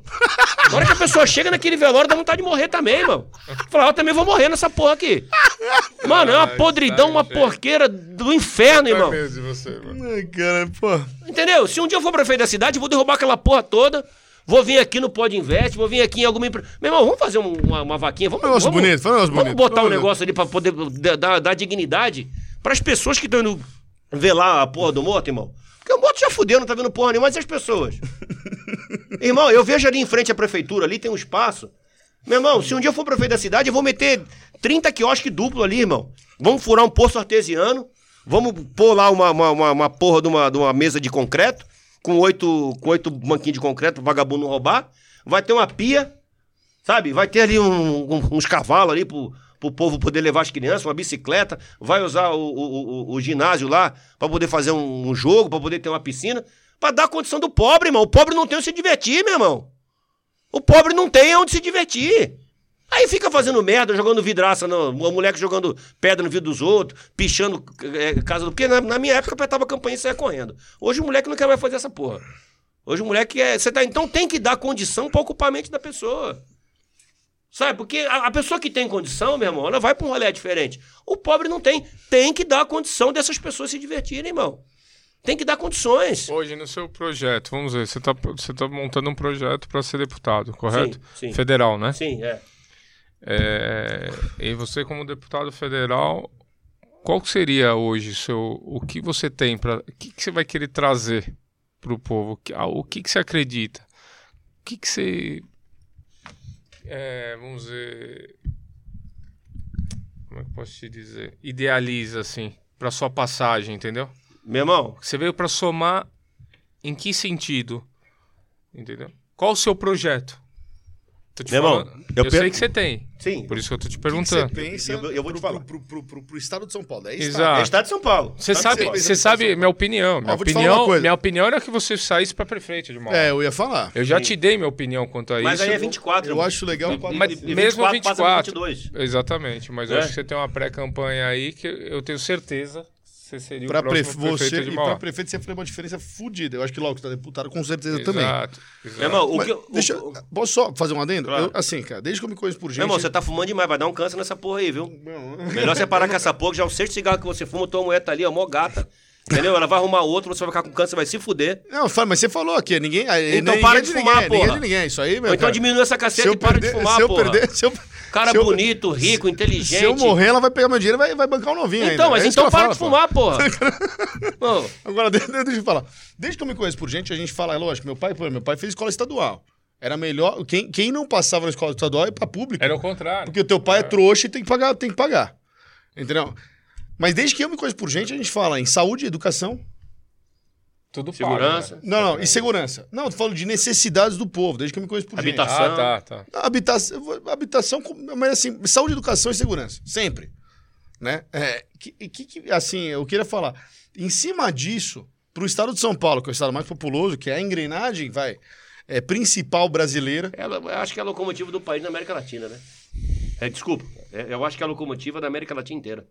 Na hora que a pessoa chega naquele velório, dá vontade de morrer também, mano. Falar, eu também vou morrer nessa porra aqui. Mano, é uma podridão, uma porqueira do inferno, irmão. Você, mano. Ai, cara, pô. Entendeu? Se um dia eu for prefeito da cidade, eu vou derrubar aquela porra toda. Vou vir aqui no Pod Invest, vou vir aqui em alguma empresa. Meu irmão, vamos fazer um- uma, uma vaquinha. Vamos, um negócio vamos, bonito, um vamos bonito. botar um Vamos- negócio ali pra poder dar, dar- dar dignidade pras pessoas que estão indo ver lá a porra do morto, irmão. Porque o morto já fudeu, não tá vendo porra nenhuma, mas e as pessoas? irmão, eu vejo ali em frente à prefeitura, ali tem um espaço. Meu irmão, se um dia eu for prefeito da cidade, eu vou meter 30 quiosques duplo ali, irmão. Vamos furar um poço artesiano. Vamos pôr lá uma, uma, uma, uma porra de uma, de uma mesa de concreto, com oito, com oito banquinhos de concreto, vagabundo não roubar. Vai ter uma pia, sabe? Vai ter ali um- um- uns cavalos ali pro, pro povo poder levar as crianças, uma bicicleta. Vai usar o, o, o- o ginásio lá pra poder fazer um, um jogo, pra poder ter uma piscina. Pra dar condição do pobre, irmão. O pobre não tem onde se divertir, meu irmão. O pobre não tem onde se divertir. Aí fica fazendo merda, jogando vidraça, no, o moleque jogando pedra no vidro dos outros, pichando é, casa do. Porque na, na minha época apertava a campainha e saia correndo. Hoje o moleque não quer mais fazer essa porra. Hoje o moleque é. Você tá, então tem que dar condição pra ocupar a mente da pessoa. Sabe? Porque a, a pessoa que tem condição, meu irmão, ela vai pra um rolê diferente. O pobre não tem. Tem que dar condição dessas pessoas se divertirem, irmão. Tem que dar condições. Hoje, no seu projeto, vamos ver, você está você tá montando um projeto para ser deputado, correto? sim. Federal, né? Sim, é. É, e você, como deputado federal, qual seria hoje seu, o que você tem para, o que, que você vai querer trazer pro povo? Que- ah, O que, que você acredita? O que, que você. É, vamos dizer. Como é que posso te dizer? Idealiza, assim, pra sua passagem, entendeu? Meu irmão, Você veio pra somar em que sentido? Entendeu? Qual o seu projeto? Tô te falando. eu eu, per- sei que você tem. sim. Por isso que eu tô te O que que você perguntando. pensa Eu- eu vou te pro, falar. Pro, pro, pro, pro estado de São Paulo. É isso. Exato. É Estado de São Paulo. Você Estado sabe, você sabe minha opinião. Minha Ó, uma opinião, minha opinião era que você saísse pra prefeito de Mauá. É, eu ia falar. Eu já te dei minha opinião quanto a Mas isso. aí é 24. Eu irmão. acho legal. E- Mas e- e mesmo 24 passa pra 24. 22. Exatamente, mas eu É. acho que você tem uma pré-campanha aí que eu tenho certeza você seria Pra o próximo prefe- prefeito você de e Mauá. pra prefeito você faria uma diferença fodida. Eu acho que logo que tá deputado, com certeza também. Exato, exato. Meu irmão, o Mas que, o- deixa, o- posso só fazer um adendo? Claro. Eu, assim, cara, desde que eu me conheço por gente. Meu irmão, você tá fumando demais, vai dar um câncer nessa porra aí, viu? Melhor você parar com essa porra, que já é o sexto cigarro que você fuma, tua mulher tá ali, ó, mó gata. Entendeu? Ela vai arrumar outro, você vai ficar com câncer, vai se fuder. Não, fala, mas você falou aqui, ninguém. Então para é de fumar, ninguém porra. é ninguém. Isso aí, meu Ou então diminui essa caceta e para perder, de fumar, se eu porra. perder, se eu, Cara se eu- bonito, rico, inteligente. Se eu morrer, ela vai pegar meu dinheiro e vai, vai bancar um novinho Então, ainda. mas É então para fala, de pô. fumar, porra. Ô, Agora, de- de- deixa eu falar. Desde que eu me conheço por gente, a gente fala, é lógico, meu pai, pô, meu pai fez escola estadual. Era melhor. Quem, quem não passava na escola estadual ia pra pública. Era o contrário. Porque o teu pai é trouxa e tem que pagar, tem que pagar. Entendeu? Mas desde que eu me conheço por gente, a gente fala em saúde e educação. Tudo Segurança. pago, né? Não, não, e segurança. Não, eu tô falando de necessidades do povo, desde que eu me conheço por Habitação. gente. Ah, tá, tá. Habitação, habitação, com- mas assim, saúde, educação e segurança, sempre. Né? É, que, que, que- assim, eu queria falar, em cima disso, para o estado de São Paulo, que é o estado mais populoso, que é a engrenagem, vai, é, principal brasileira, Ela, eu acho que é a locomotiva do país na América Latina, né? É, desculpa. É, eu acho que é a locomotiva da América Latina inteira.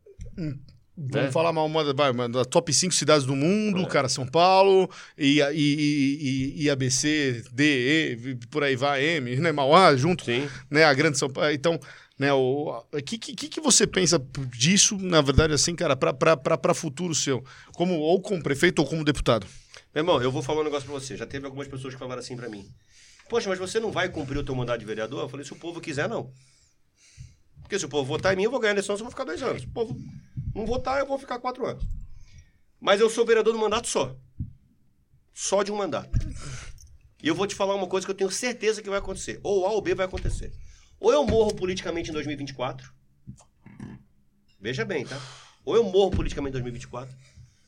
Vamos É. falar mal uma, vai, uma das top 5 cidades do mundo, cara, São Paulo, e, e, e, e, ABC, D, E, por aí vai, M, né, Mauá, junto, Sim. né, a grande São Paulo. Então, né, o que, que, que você pensa disso, na verdade, assim, cara, para futuro seu? Como, ou como prefeito ou como deputado? Meu irmão, eu vou falar um negócio pra você. Já teve algumas pessoas que falaram assim pra mim. Poxa, mas você não vai cumprir o teu mandato de vereador? Eu falei, se o povo quiser, não. Porque se o povo votar em mim, eu vou ganhar a eleição, eu vou ficar dois anos. Se o povo não votar, eu vou ficar quatro anos. Mas eu sou vereador do mandato só. Só de um mandato. E eu vou te falar uma coisa que eu tenho certeza que vai acontecer. Ou A ou B vai acontecer. Ou eu morro politicamente em 2024. Veja bem, tá? Ou eu morro politicamente em 2024.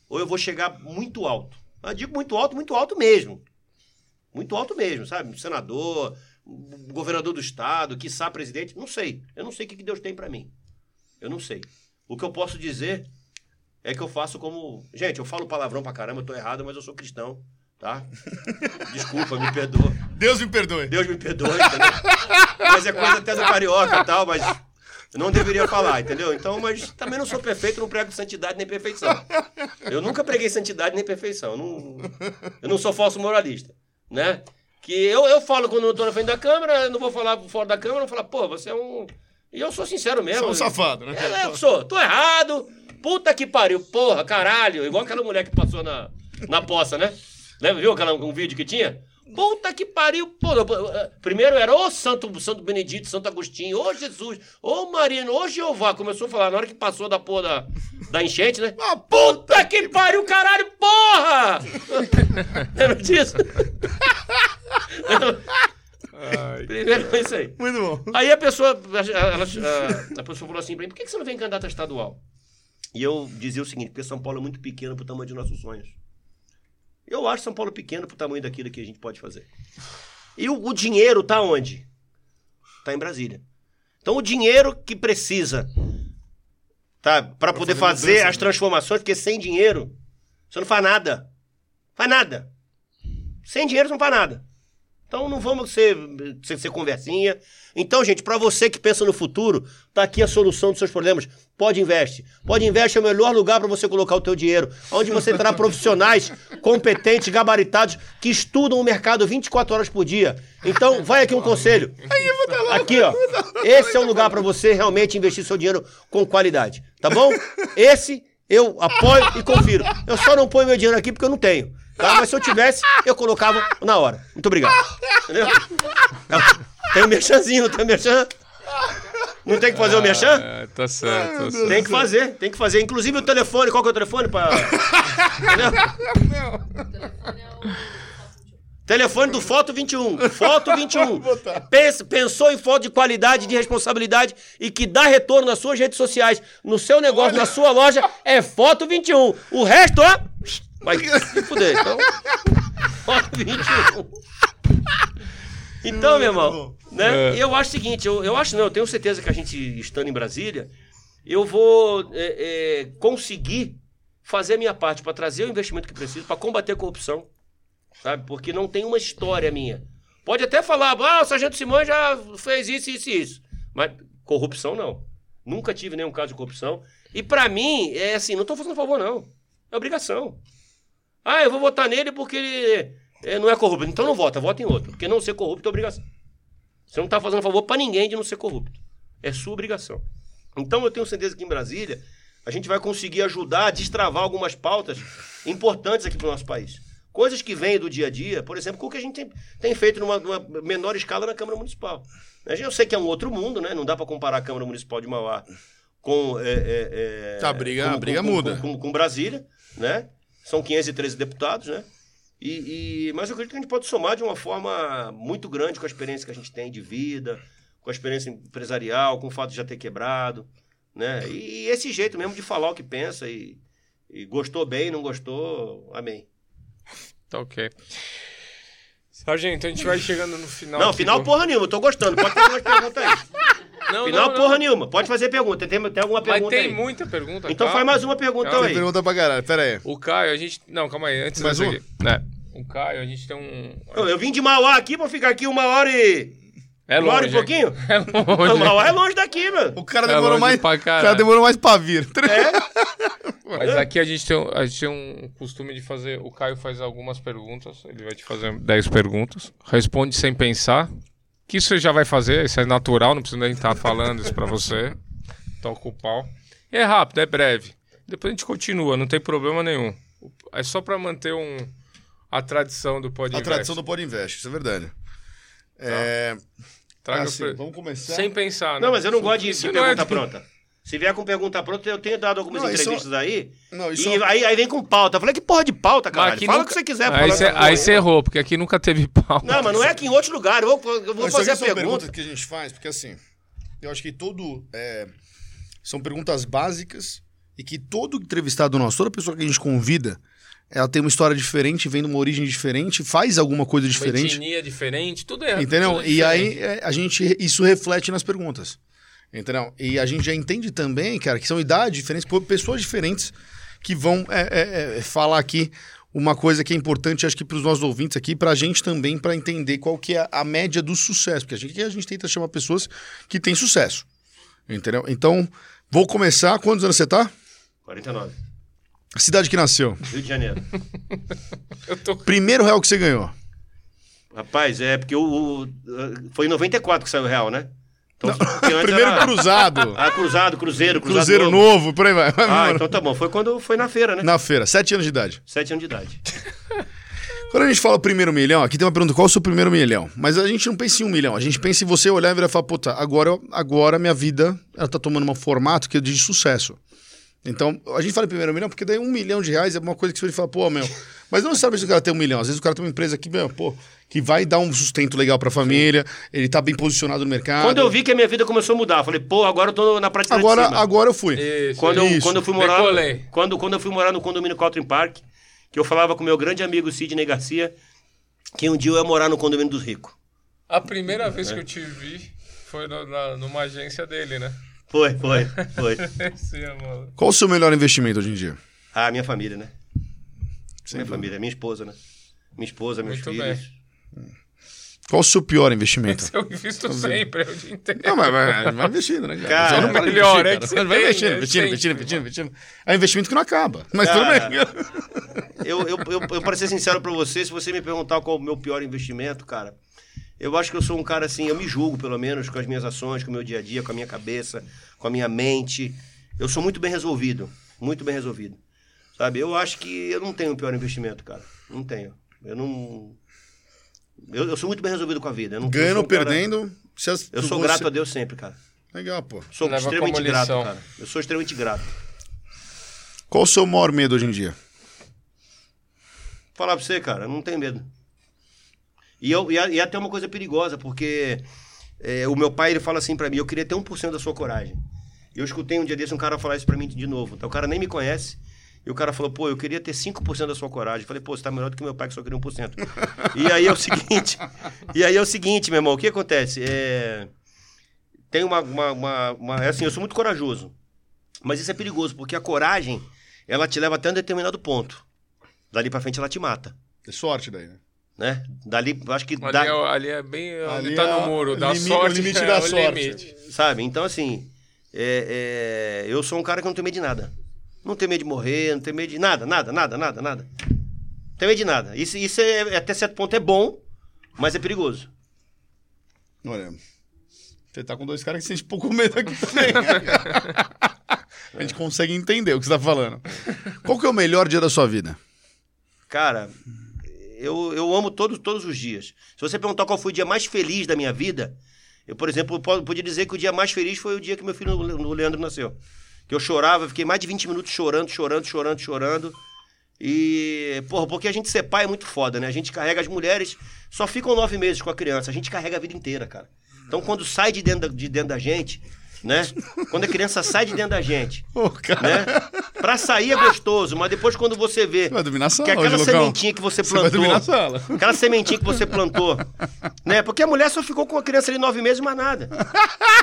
Ou eu vou chegar muito alto. Eu digo muito alto, muito alto mesmo. Muito alto mesmo, sabe? Senador, governador do estado, quiçá presidente. Não sei. Eu não sei o que Deus tem pra mim. Eu não sei. O que eu posso dizer é que eu faço como. Gente, eu falo palavrão pra caramba, eu tô errado, mas eu sou cristão, tá? Desculpa, me perdoa. Deus me perdoe. Deus me perdoe, entendeu? Mas é coisa até do carioca e tal, mas eu não deveria falar, entendeu? Então, mas também não sou perfeito, não prego santidade nem perfeição. Eu nunca preguei santidade nem perfeição. Eu não, eu não sou falso moralista, né? Que eu, eu falo quando eu tô na frente da câmera, eu não vou falar fora da câmera, eu vou falar, pô, você é um. E eu sou sincero mesmo. Você é um safado, né? É, eu sou. Tô errado. Puta que pariu. Porra, caralho. Igual aquela mulher que passou na, na poça, né? Lembra, viu aquela, um vídeo que tinha? Puta que pariu. Pô, primeiro era ô Santo, Santo Benedito, Santo Agostinho, ô Jesus, ô Marino, ô Jeová. Começou a falar na hora que passou da porra da, da enchente, né? Ah, Puta que pariu, caralho, porra! Lembra disso? Primeiro foi isso aí. Muito bom. Aí a pessoa, ela- a, a pessoa falou assim pra mim, por que que você não vem candidato a estadual? E eu dizia o seguinte, porque São Paulo é muito pequeno pro tamanho de nossos sonhos. Eu acho São Paulo pequeno pro tamanho daquilo que a gente pode fazer. E o, o dinheiro tá onde? Tá em Brasília. Então o dinheiro que precisa tá para poder fazer mudança, as né? transformações, porque sem dinheiro você não faz nada. Faz nada. Sem dinheiro você não faz nada. Então não vamos ser, ser, ser conversinha. Então, gente, para você que pensa no futuro, tá aqui a solução dos seus problemas. Pode Invest. Pode Invest é o melhor lugar para você colocar o teu dinheiro, onde você terá profissionais competentes, gabaritados, que estudam o mercado 24 horas por dia. Então, vai aqui um conselho. Aqui, ó. Esse é o lugar para você realmente investir seu dinheiro com qualidade, tá bom? Esse eu apoio e confiro. Eu só não ponho meu dinheiro aqui porque eu não tenho. Tá? Mas se eu tivesse, eu colocava na hora. Muito obrigado. Entendeu? Tem um merchanzinho, não tem um merchan? Não tem que fazer o merchan? É, tá certo, tá certo. Tem que fazer, tem que fazer. Inclusive o telefone, qual que é o telefone? Pra... Entendeu? O telefone é o Telefone do Foto 21. Foto 21. Pensa- pensou em foto de qualidade, de responsabilidade e que dá retorno nas suas redes sociais, no seu negócio, na sua loja, é Foto 21. O resto, ó, vai se fuder. Então, Foto 21. Então, meu irmão, né? É. Eu acho o seguinte, eu, eu acho não, eu tenho certeza que a gente, estando em Brasília, eu vou é, é, conseguir fazer a minha parte para trazer o investimento que preciso, para combater a corrupção sabe? Porque não tem uma história minha. Pode até falar, ah, o Sargento Simões já fez isso, isso e isso. Mas corrupção não. Nunca tive nenhum caso de corrupção. E pra mim, é assim, não tô fazendo favor, não. É obrigação. Ah, eu vou votar nele porque ele é, não é corrupto. Então não vota, vota em outro. Porque não ser corrupto é obrigação. Você não tá fazendo favor pra ninguém de não ser corrupto. É sua obrigação. Então eu tenho certeza que em Brasília a gente vai conseguir ajudar a destravar algumas pautas importantes aqui pro nosso país. Coisas que vêm do dia a dia, por exemplo, com o que a gente tem, tem feito numa, numa menor escala na Câmara Municipal. Eu sei que é um outro mundo, né? Não dá para comparar a Câmara Municipal de Mauá com. É, é, é, Tá, a briga- com- a briga com- muda. Com- com Brasília, né? São 513 deputados, né? E, e- mas eu acredito que a gente pode somar de uma forma muito grande com a experiência que a gente tem de vida, com a experiência empresarial, com o fato de já ter quebrado, né? E esse jeito mesmo de falar o que pensa e, e gostou bem, não gostou, amém. Tá ok. Sargento, a gente vai chegando no final. Não, final do- porra nenhuma, eu tô gostando. Pode fazer umas perguntas aí. Não, Final não, não. porra nenhuma, pode fazer pergunta. Tem, tem alguma Mas pergunta tem aí? muita pergunta. Então calma. faz mais uma pergunta Calma. aí. Tem pergunta pra caralho. Pera aí. O Caio, a gente. Não, calma aí. Antes Mais uma? aqui. Né? O Caio, a gente tem um. Eu, eu vim de Mauá aqui pra ficar aqui uma hora e. É uma hora e longe. pouquinho? É longe. Mauá é longe daqui, mano. O cara É demorou longe mais. pra O caralho. cara demorou mais pra vir. Mas aqui a gente, tem, um- a gente tem um costume de fazer. O Caio faz algumas perguntas. Ele vai te fazer 10 perguntas. Responde sem pensar. Que isso você já vai fazer, isso é natural, não precisa nem estar falando isso pra você. Toca o pau. É rápido, é breve. Depois a gente continua, não tem problema nenhum. É só pra manter um, a tradição do A podcast. tradição do Pod Invest, isso é verdade. É. Traga assim, vamos começar. Sem pensar, né? Não, mas eu não gosto de, é pergunta de- pronta. Se vier com pergunta pronta, eu tenho dado algumas Não, isso- entrevistas aí. Não, isso E aí, aí vem com pauta. Eu falei, que porra de pauta, cara? aqui Fala nunca- o que você quiser. Aí você aí você errou, porque aqui nunca teve pau. Não, mas não é aqui em outro lugar. Eu vou, eu vou fazer a pergunta. perguntas que a gente faz, porque assim, eu acho que todo. é, são perguntas básicas e que todo entrevistado nosso, toda pessoa que a gente convida, ela tem uma história diferente, vem de uma origem diferente, faz alguma coisa Uma diferente. etnia diferente, tudo é. Entendeu? tudo é e aí é, a gente isso reflete nas perguntas. Entendeu? E a gente já entende também, cara, que são idades diferentes, pessoas diferentes que vão é, é, é, falar aqui uma coisa que é importante, acho que para os nossos ouvintes aqui, para a gente também, para entender qual que é a média do sucesso, porque a gente, a gente tenta chamar pessoas que têm sucesso. Entendeu? Então, vou começar. Quantos anos você tá? 49. A cidade que nasceu. Rio de Janeiro. Eu tô Primeiro real que você ganhou. Rapaz, é porque o, o- foi em 94 que saiu o Real, né? Então, Primeiro era- cruzado. Ah, cruzado, cruzeiro, cruzado Cruzeiro novo, por aí vai. Ah, então tá bom. Foi quando foi na feira, né? Na feira, sete anos de idade. Sete anos de idade. Quando a gente fala primeiro milhão, aqui tem uma pergunta: qual é o seu primeiro milhão? Mas a gente não pensa em um milhão. A gente pensa em você olhar e virar e falar: puta, agora, agora minha vida ela tá tomando um formato que é de sucesso. Então, a gente fala em primeiro milhão porque daí um milhão de reais é uma coisa que você fala, pô, meu. Mas não necessariamente o cara tem um milhão. Às vezes o cara tem uma empresa que, meu, pô, que vai dar um sustento legal pra família, ele tá bem posicionado no mercado. Quando eu vi que a minha vida começou a mudar, eu falei, pô, agora eu tô na prateleira Agora, de cima. agora eu fui. Isso, Quando eu, Isso. quando eu fui morar. Decolei. Quando, quando eu fui morar no condomínio Caltrim Park, que eu falava com meu grande amigo Sidney Garcia que um dia eu ia morar no condomínio dos ricos. A primeira vez que eu te vi foi no- na- numa agência dele, né? Foi, foi, foi. Sim. Qual o seu melhor investimento hoje em dia? Ah, minha família, né? Sem minha dúvida. família, minha esposa, né? Minha esposa, meus Muito filhos. bem. Qual o seu pior investimento? Eu invisto sempre, o dia inteiro. Não, mas vai, vai investindo, né, cara? Cara, não para melhor, investir, é que você vai tem, investindo, investindo, investindo, investindo, investindo. É um investimento que não acaba. Mas Cara, tudo bem. Eu, eu, eu, eu para ser sincero pra você, se você me perguntar qual é o meu pior investimento, cara, eu acho que eu sou um cara assim, eu me julgo pelo menos com as minhas ações, com o meu dia a dia, com a minha cabeça, com a minha mente. Eu sou muito bem resolvido, muito bem resolvido. Sabe? Eu acho que eu não tenho o pior investimento, cara. Não tenho. Eu não. Eu, eu sou muito bem resolvido com a vida. Eu não, Ganhando ou um cara- perdendo. se as- Eu sou você- grato a Deus sempre, cara. Legal, pô. Sou Leva extremamente grato, cara. Eu sou extremamente grato. Qual o seu maior medo hoje em dia? Falar pra você, cara, não tem medo. E, eu, e, e até uma coisa perigosa, porque é, o meu pai ele fala assim pra mim: eu queria ter 1% da sua coragem. Eu escutei um dia desse um cara falar isso pra mim de novo. Então o cara nem me conhece. E o cara falou, pô, eu queria ter 5% da sua coragem. Eu falei, pô, você tá melhor do que meu pai que só queria 1%. e aí é o seguinte, e aí é o seguinte, meu irmão, o que acontece? É, tem uma, uma, uma, uma- é assim, eu sou muito corajoso. Mas isso é perigoso, porque a coragem, ela te leva até um determinado ponto. Dali pra frente ela te mata, É sorte daí, né? Né? Dali, acho que Ali, dá, é, ali é bem. Ali, Ali tá é no muro. Da limi- sorte. o limite é da o sorte. limite. sabe? Então, assim, é, é, eu sou um cara que não tem medo de nada. Não tem medo de morrer, não tem medo de nada, nada, nada, nada, nada. Não tem medo de nada. Isso, isso é, até certo ponto é bom, mas é perigoso. Olha, você tá com dois caras que sente pouco medo aqui também. A gente consegue entender o que você tá falando. Qual que é o melhor dia da sua vida? Cara, eu, eu amo todos, todos os dias. Se você perguntar qual foi o dia mais feliz da minha vida, eu, por exemplo, po- podia dizer que o dia mais feliz foi o dia que meu filho, o Leandro, nasceu. Que eu chorava, fiquei mais de 20 minutos chorando, chorando, chorando, chorando. E, porra, porque a gente ser pai é muito foda, né? A gente carrega as mulheres, só ficam nove meses com a criança, a gente carrega a vida inteira, cara. Então, quando sai de dentro da, de dentro da gente, né? Quando a criança sai de dentro da gente, Pô, cara, né? Pra sair é gostoso, mas depois quando você vê você vai dormir na sala que aquela hoje, sementinha que você Você vai plantou, dormir na sala. aquela sementinha que você plantou, né? Porque a mulher só ficou com a criança ali nove meses, mais nada,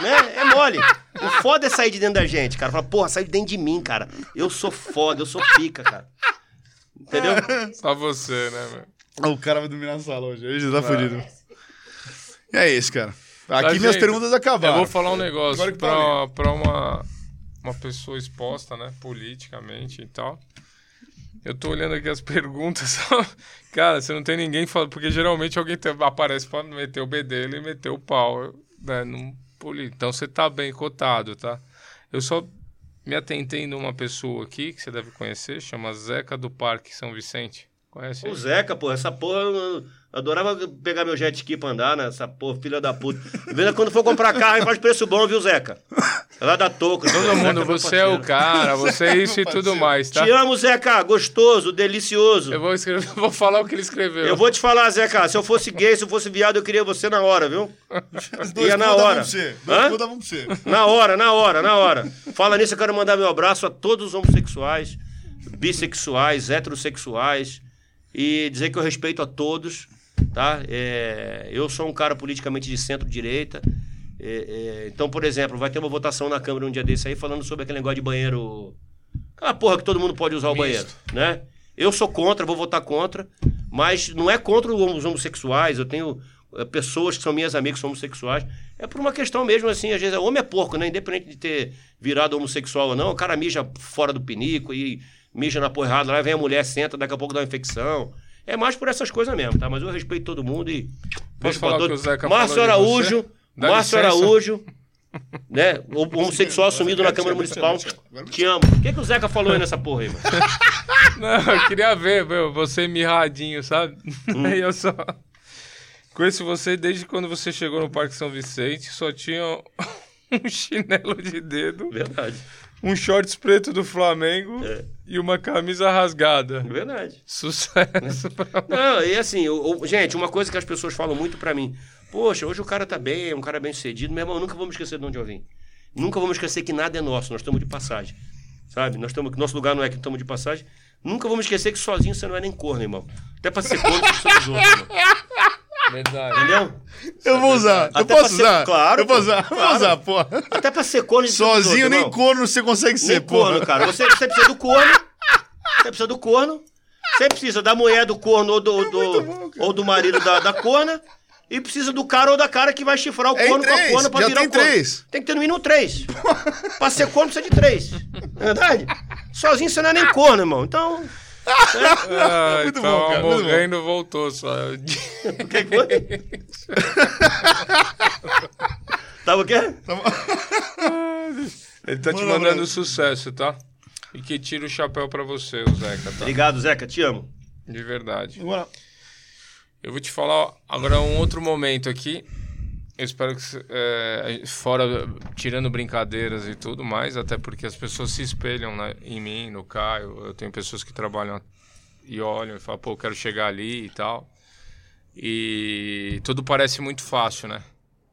né? É mole. O foda é sair de dentro da gente, cara. Fala, porra, sai de dentro de mim, cara. Eu sou foda, eu sou pica, cara. Entendeu? Só você, né, meu? O cara vai dormir na sala hoje. Hoje tá fudido. E é isso, cara. Aqui Mas, minhas gente, perguntas acabaram. Eu vou falar um negócio pra uma, uma pessoa exposta, né, politicamente e tal. Eu tô olhando aqui as perguntas. Cara, você não tem ninguém falando. Porque geralmente alguém te- aparece pra meter o bedelho e meter o pau, né? Num. Então você tá bem cotado, tá? Eu só me atentei numa pessoa aqui que você deve conhecer, chama Zeca do Parque São Vicente. Conhece? O ele? Zeca, pô, essa porra, eu adorava pegar meu jet ski pra andar, né? Essa porra, filha da puta. Vendo quando for comprar carro, faz preço bom, viu, Zeca? É lá da touca. Todo Zeca mundo, meu você é o cara, você é isso e tudo mais, tá? Te amo, Zeca. Gostoso, delicioso. Eu vou, escrever, vou falar o que ele escreveu. Eu vou te falar, Zeca, se eu fosse gay, se eu fosse viado, eu queria você na hora, viu? Os dois Ia na hora. pra você. Dois davam pra você. Na hora, na hora, na hora. Fala nisso, eu quero mandar meu abraço a todos os homossexuais, bissexuais, heterossexuais e dizer que eu respeito a todos, tá? É, eu sou um cara politicamente de centro-direita. é, é, então, por exemplo, vai ter uma votação na Câmara um dia desse aí falando sobre aquele negócio de banheiro. Aquela porra que todo mundo pode usar o banheiro, né? Eu sou contra, vou votar contra, mas não é contra os homossexuais. Eu tenho eh, pessoas que são minhas amigas que são homossexuais. É por uma questão mesmo, assim, às vezes, homem é porco, né? Independente de ter virado homossexual ou não, o cara mija fora do pinico e mija na porra errada, lá vem a mulher, senta, daqui a pouco dá uma infecção. É mais por essas coisas mesmo, tá? Mas eu respeito todo mundo e. Posso falar o que o Zeca Márcio falou de Araújo, Márcio licença. Araújo, né? O homossexual assumido na Câmara Municipal. Te amo. O que, que o Zeca falou aí nessa porra aí, mano? Não, eu queria ver, meu, você mirradinho, sabe? Hum. Aí eu só. Conheço você desde quando você chegou no Parque São Vicente, só tinha um chinelo de dedo, Verdade. Um shorts preto do Flamengo É. e uma camisa rasgada. Verdade. Sucesso pra Não, e assim, o- o- gente, uma coisa que as pessoas falam muito pra mim. Poxa, hoje o cara tá bem, é um cara bem sucedido. Meu irmão, nunca vamos esquecer de onde eu vim. Nunca vamos esquecer que nada é nosso, nós estamos de passagem. Sabe? Nós estamos, nosso lugar não é que estamos de passagem. Nunca vamos esquecer que sozinho você não é nem corno, irmão. Até pra ser corno, você precisa dos outros, irmão. Verdade. Entendeu? Eu vou usar. Eu Até posso pra ser- usar? claro, Eu vou usar. Eu Vou claro. usar, pô. Até pra ser corno, dos Sozinho nem corno você consegue ser, Nem pô. corno, cara. Você, você precisa do corno. Você precisa do corno. Você precisa da mulher do corno ou do, do- ou do marido da, da corna. E precisa do cara ou da cara que vai chifrar o É corno com a corna pra já virar tem o corno. três. Tem que ter no mínimo três. pra ser corno precisa de três. Não é verdade? Sozinho você não é nem corno, irmão. Então. Ah, Muito então bom, cara, morrendo voltou só. O que que foi? Tava o quê? Ele tá te Manda mandando abraço. sucesso, tá? E que tira o chapéu pra você, o Zeca, tá? Obrigado, Zeca. Te amo. De verdade. Eu vou te falar agora um outro momento aqui. Eu espero que, é, fora, tirando brincadeiras e tudo mais, até porque as pessoas se espelham né, em mim, no Caio. Eu tenho pessoas que trabalham e olham e falam, pô, eu quero chegar ali e tal. E tudo parece muito fácil, né?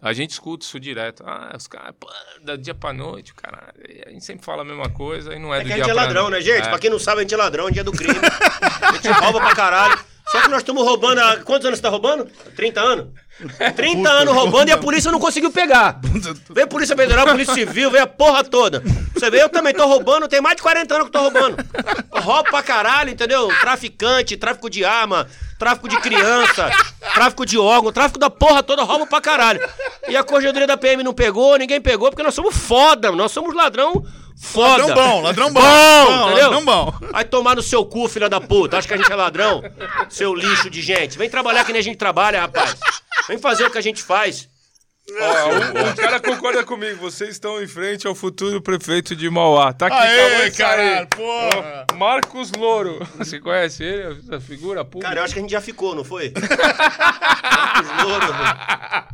A gente escuta isso direto. Ah, os caras, pô, da dia pra noite, cara. A gente sempre fala a mesma coisa e não é, É do que a dia gente é pra ladrão, noite. né, gente? É. Pra quem não sabe, a gente é ladrão, a é do crime. a gente rouba pra caralho. Só que nós estamos roubando há... Quantos anos você tá roubando? 30 anos? 30 anos roubando e a polícia não conseguiu pegar. Veio a Polícia Federal, a Polícia Civil, veio a porra toda. Você vê, eu também tô roubando, tem mais de 40 anos que eu tô roubando. Eu roubo pra caralho, entendeu? Traficante, tráfico de arma, tráfico de criança, tráfico de órgão, tráfico da porra toda, roubo pra caralho. E a corregedoria da PM não pegou, ninguém pegou, porque nós somos foda, nós somos ladrão foda. Ladrão bom, ladrão bom. Bom, Bom, entendeu? ladrão bom. Vai tomar no seu cu, filha da puta. Acha que a gente é ladrão? Seu lixo de gente. Vem trabalhar que nem a gente trabalha, rapaz. Vem fazer o que a gente faz. Ó, um, um cara concorda comigo. Vocês estão em frente ao futuro prefeito de Mauá. Tá aqui, Aê, caralho, porra. Ó, Marcos Louro. Você conhece ele? Essa figura pública? Cara, eu acho que a gente já ficou, não foi? Marcos Louro.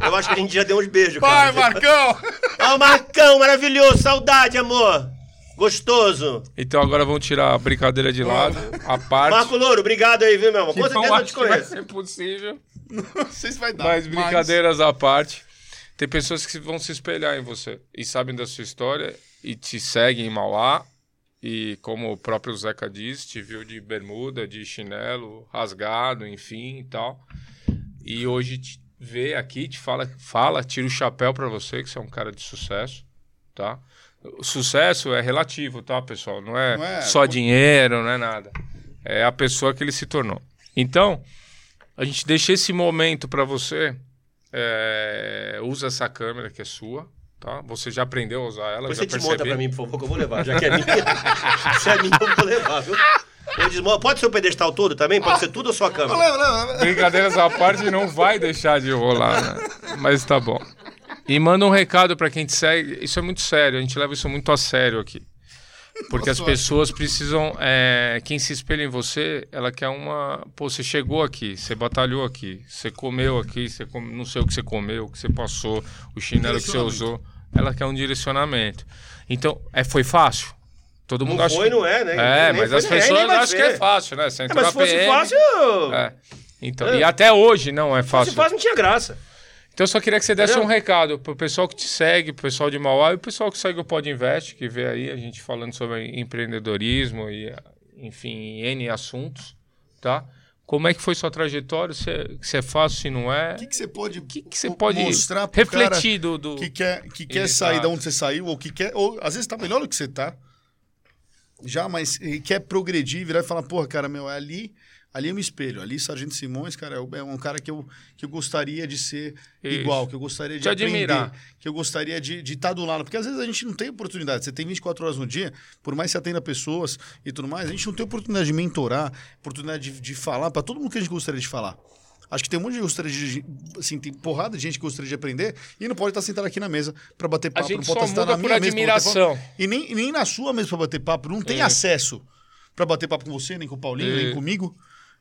eu acho que a gente já deu uns beijos, Vai, cara. Marcão. Ah, o Marcão, maravilhoso. Saudade, amor. Gostoso. Então agora vamos tirar a brincadeira de lado. A parte. Marco Louro, obrigado aí, viu, meu irmão? Com que certeza não eu te acho que vai conheço. ser possível. Não sei se vai dar. Mas brincadeiras à parte. Tem pessoas que vão se espelhar em você e sabem da sua história e te seguem em Mauá. E como o próprio Zeca diz, te viu de bermuda, de chinelo, rasgado, enfim e tal. E hoje te vê aqui, te fala, fala, tira o chapéu pra você, que você é um cara de sucesso, tá? O sucesso é relativo, tá, pessoal? Não é, Não é- só dinheiro, não é nada. É a pessoa que ele se tornou. Então, a gente deixa esse momento pra você. É, usa essa câmera que é sua, tá? Você já aprendeu a usar ela, Depois já você desmonta percebi. pra mim, por favor, que eu vou levar. Já que é minha. Se é minha, eu vou levar, viu? Eu desmonto. Pode ser o pedestal todo também? Pode ser tudo ou só a câmera? Leva, leva, leva. Brincadeiras à parte, não vai deixar de rolar, né? Mas tá bom. E manda um recado pra quem te segue. Isso é muito sério, a gente leva isso muito a sério aqui. Porque as pessoas precisam. é, quem se espelha em você, ela quer uma. Pô, você chegou aqui, você batalhou aqui, você comeu aqui, você come- não sei o que você comeu, o que você passou, o chinelo que você usou. Ela quer um direcionamento. Então, é, foi fácil? Todo mundo Não acha. foi, que- não é, né? É, mas foi, as pessoas vai acham que é fácil, né? Você É, entrou mas se fosse PM, fácil. é. Então, É. E até hoje não é Se fácil. fácil, não tinha graça. Então eu só queria que você desse Entendeu? um recado pro pessoal que te segue, pro pessoal de Mauá e o pessoal que segue o Pod Invest, que vê aí a gente falando sobre empreendedorismo e, enfim, N assuntos, tá? Como é que foi sua trajetória? Se é, se é fácil, se não é? O que, que você pode, que, que você pode mostrar pro refletir do, do... que quer, que quer Exato. sair da onde você saiu, ou que quer. Ou às vezes tá melhor do que você tá. Já, mas quer progredir, virar e falar, porra, cara, meu, é ali. Ali eu me espelho. Ali, Sargento Simões, cara, é é um cara que eu, que eu gostaria de ser Isso. igual, que eu gostaria de Te aprender, admirar. que eu gostaria de estar do lado. Porque às vezes a gente não tem oportunidade. Você tem 24 horas no dia, por mais que você atenda pessoas e tudo mais, a gente não tem oportunidade de mentorar, oportunidade de, de falar para todo mundo que a gente gostaria de falar. Acho que tem um monte de gente que gostaria de. Assim, tem porrada de gente que gostaria de aprender e não pode estar sentado aqui na mesa para bater papo. gente não pode estar muda na minha mesa pra bater papo. admiração. E nem, nem na sua mesa para bater papo. Não tem É. acesso para bater papo com você, nem com o Paulinho, É. nem comigo,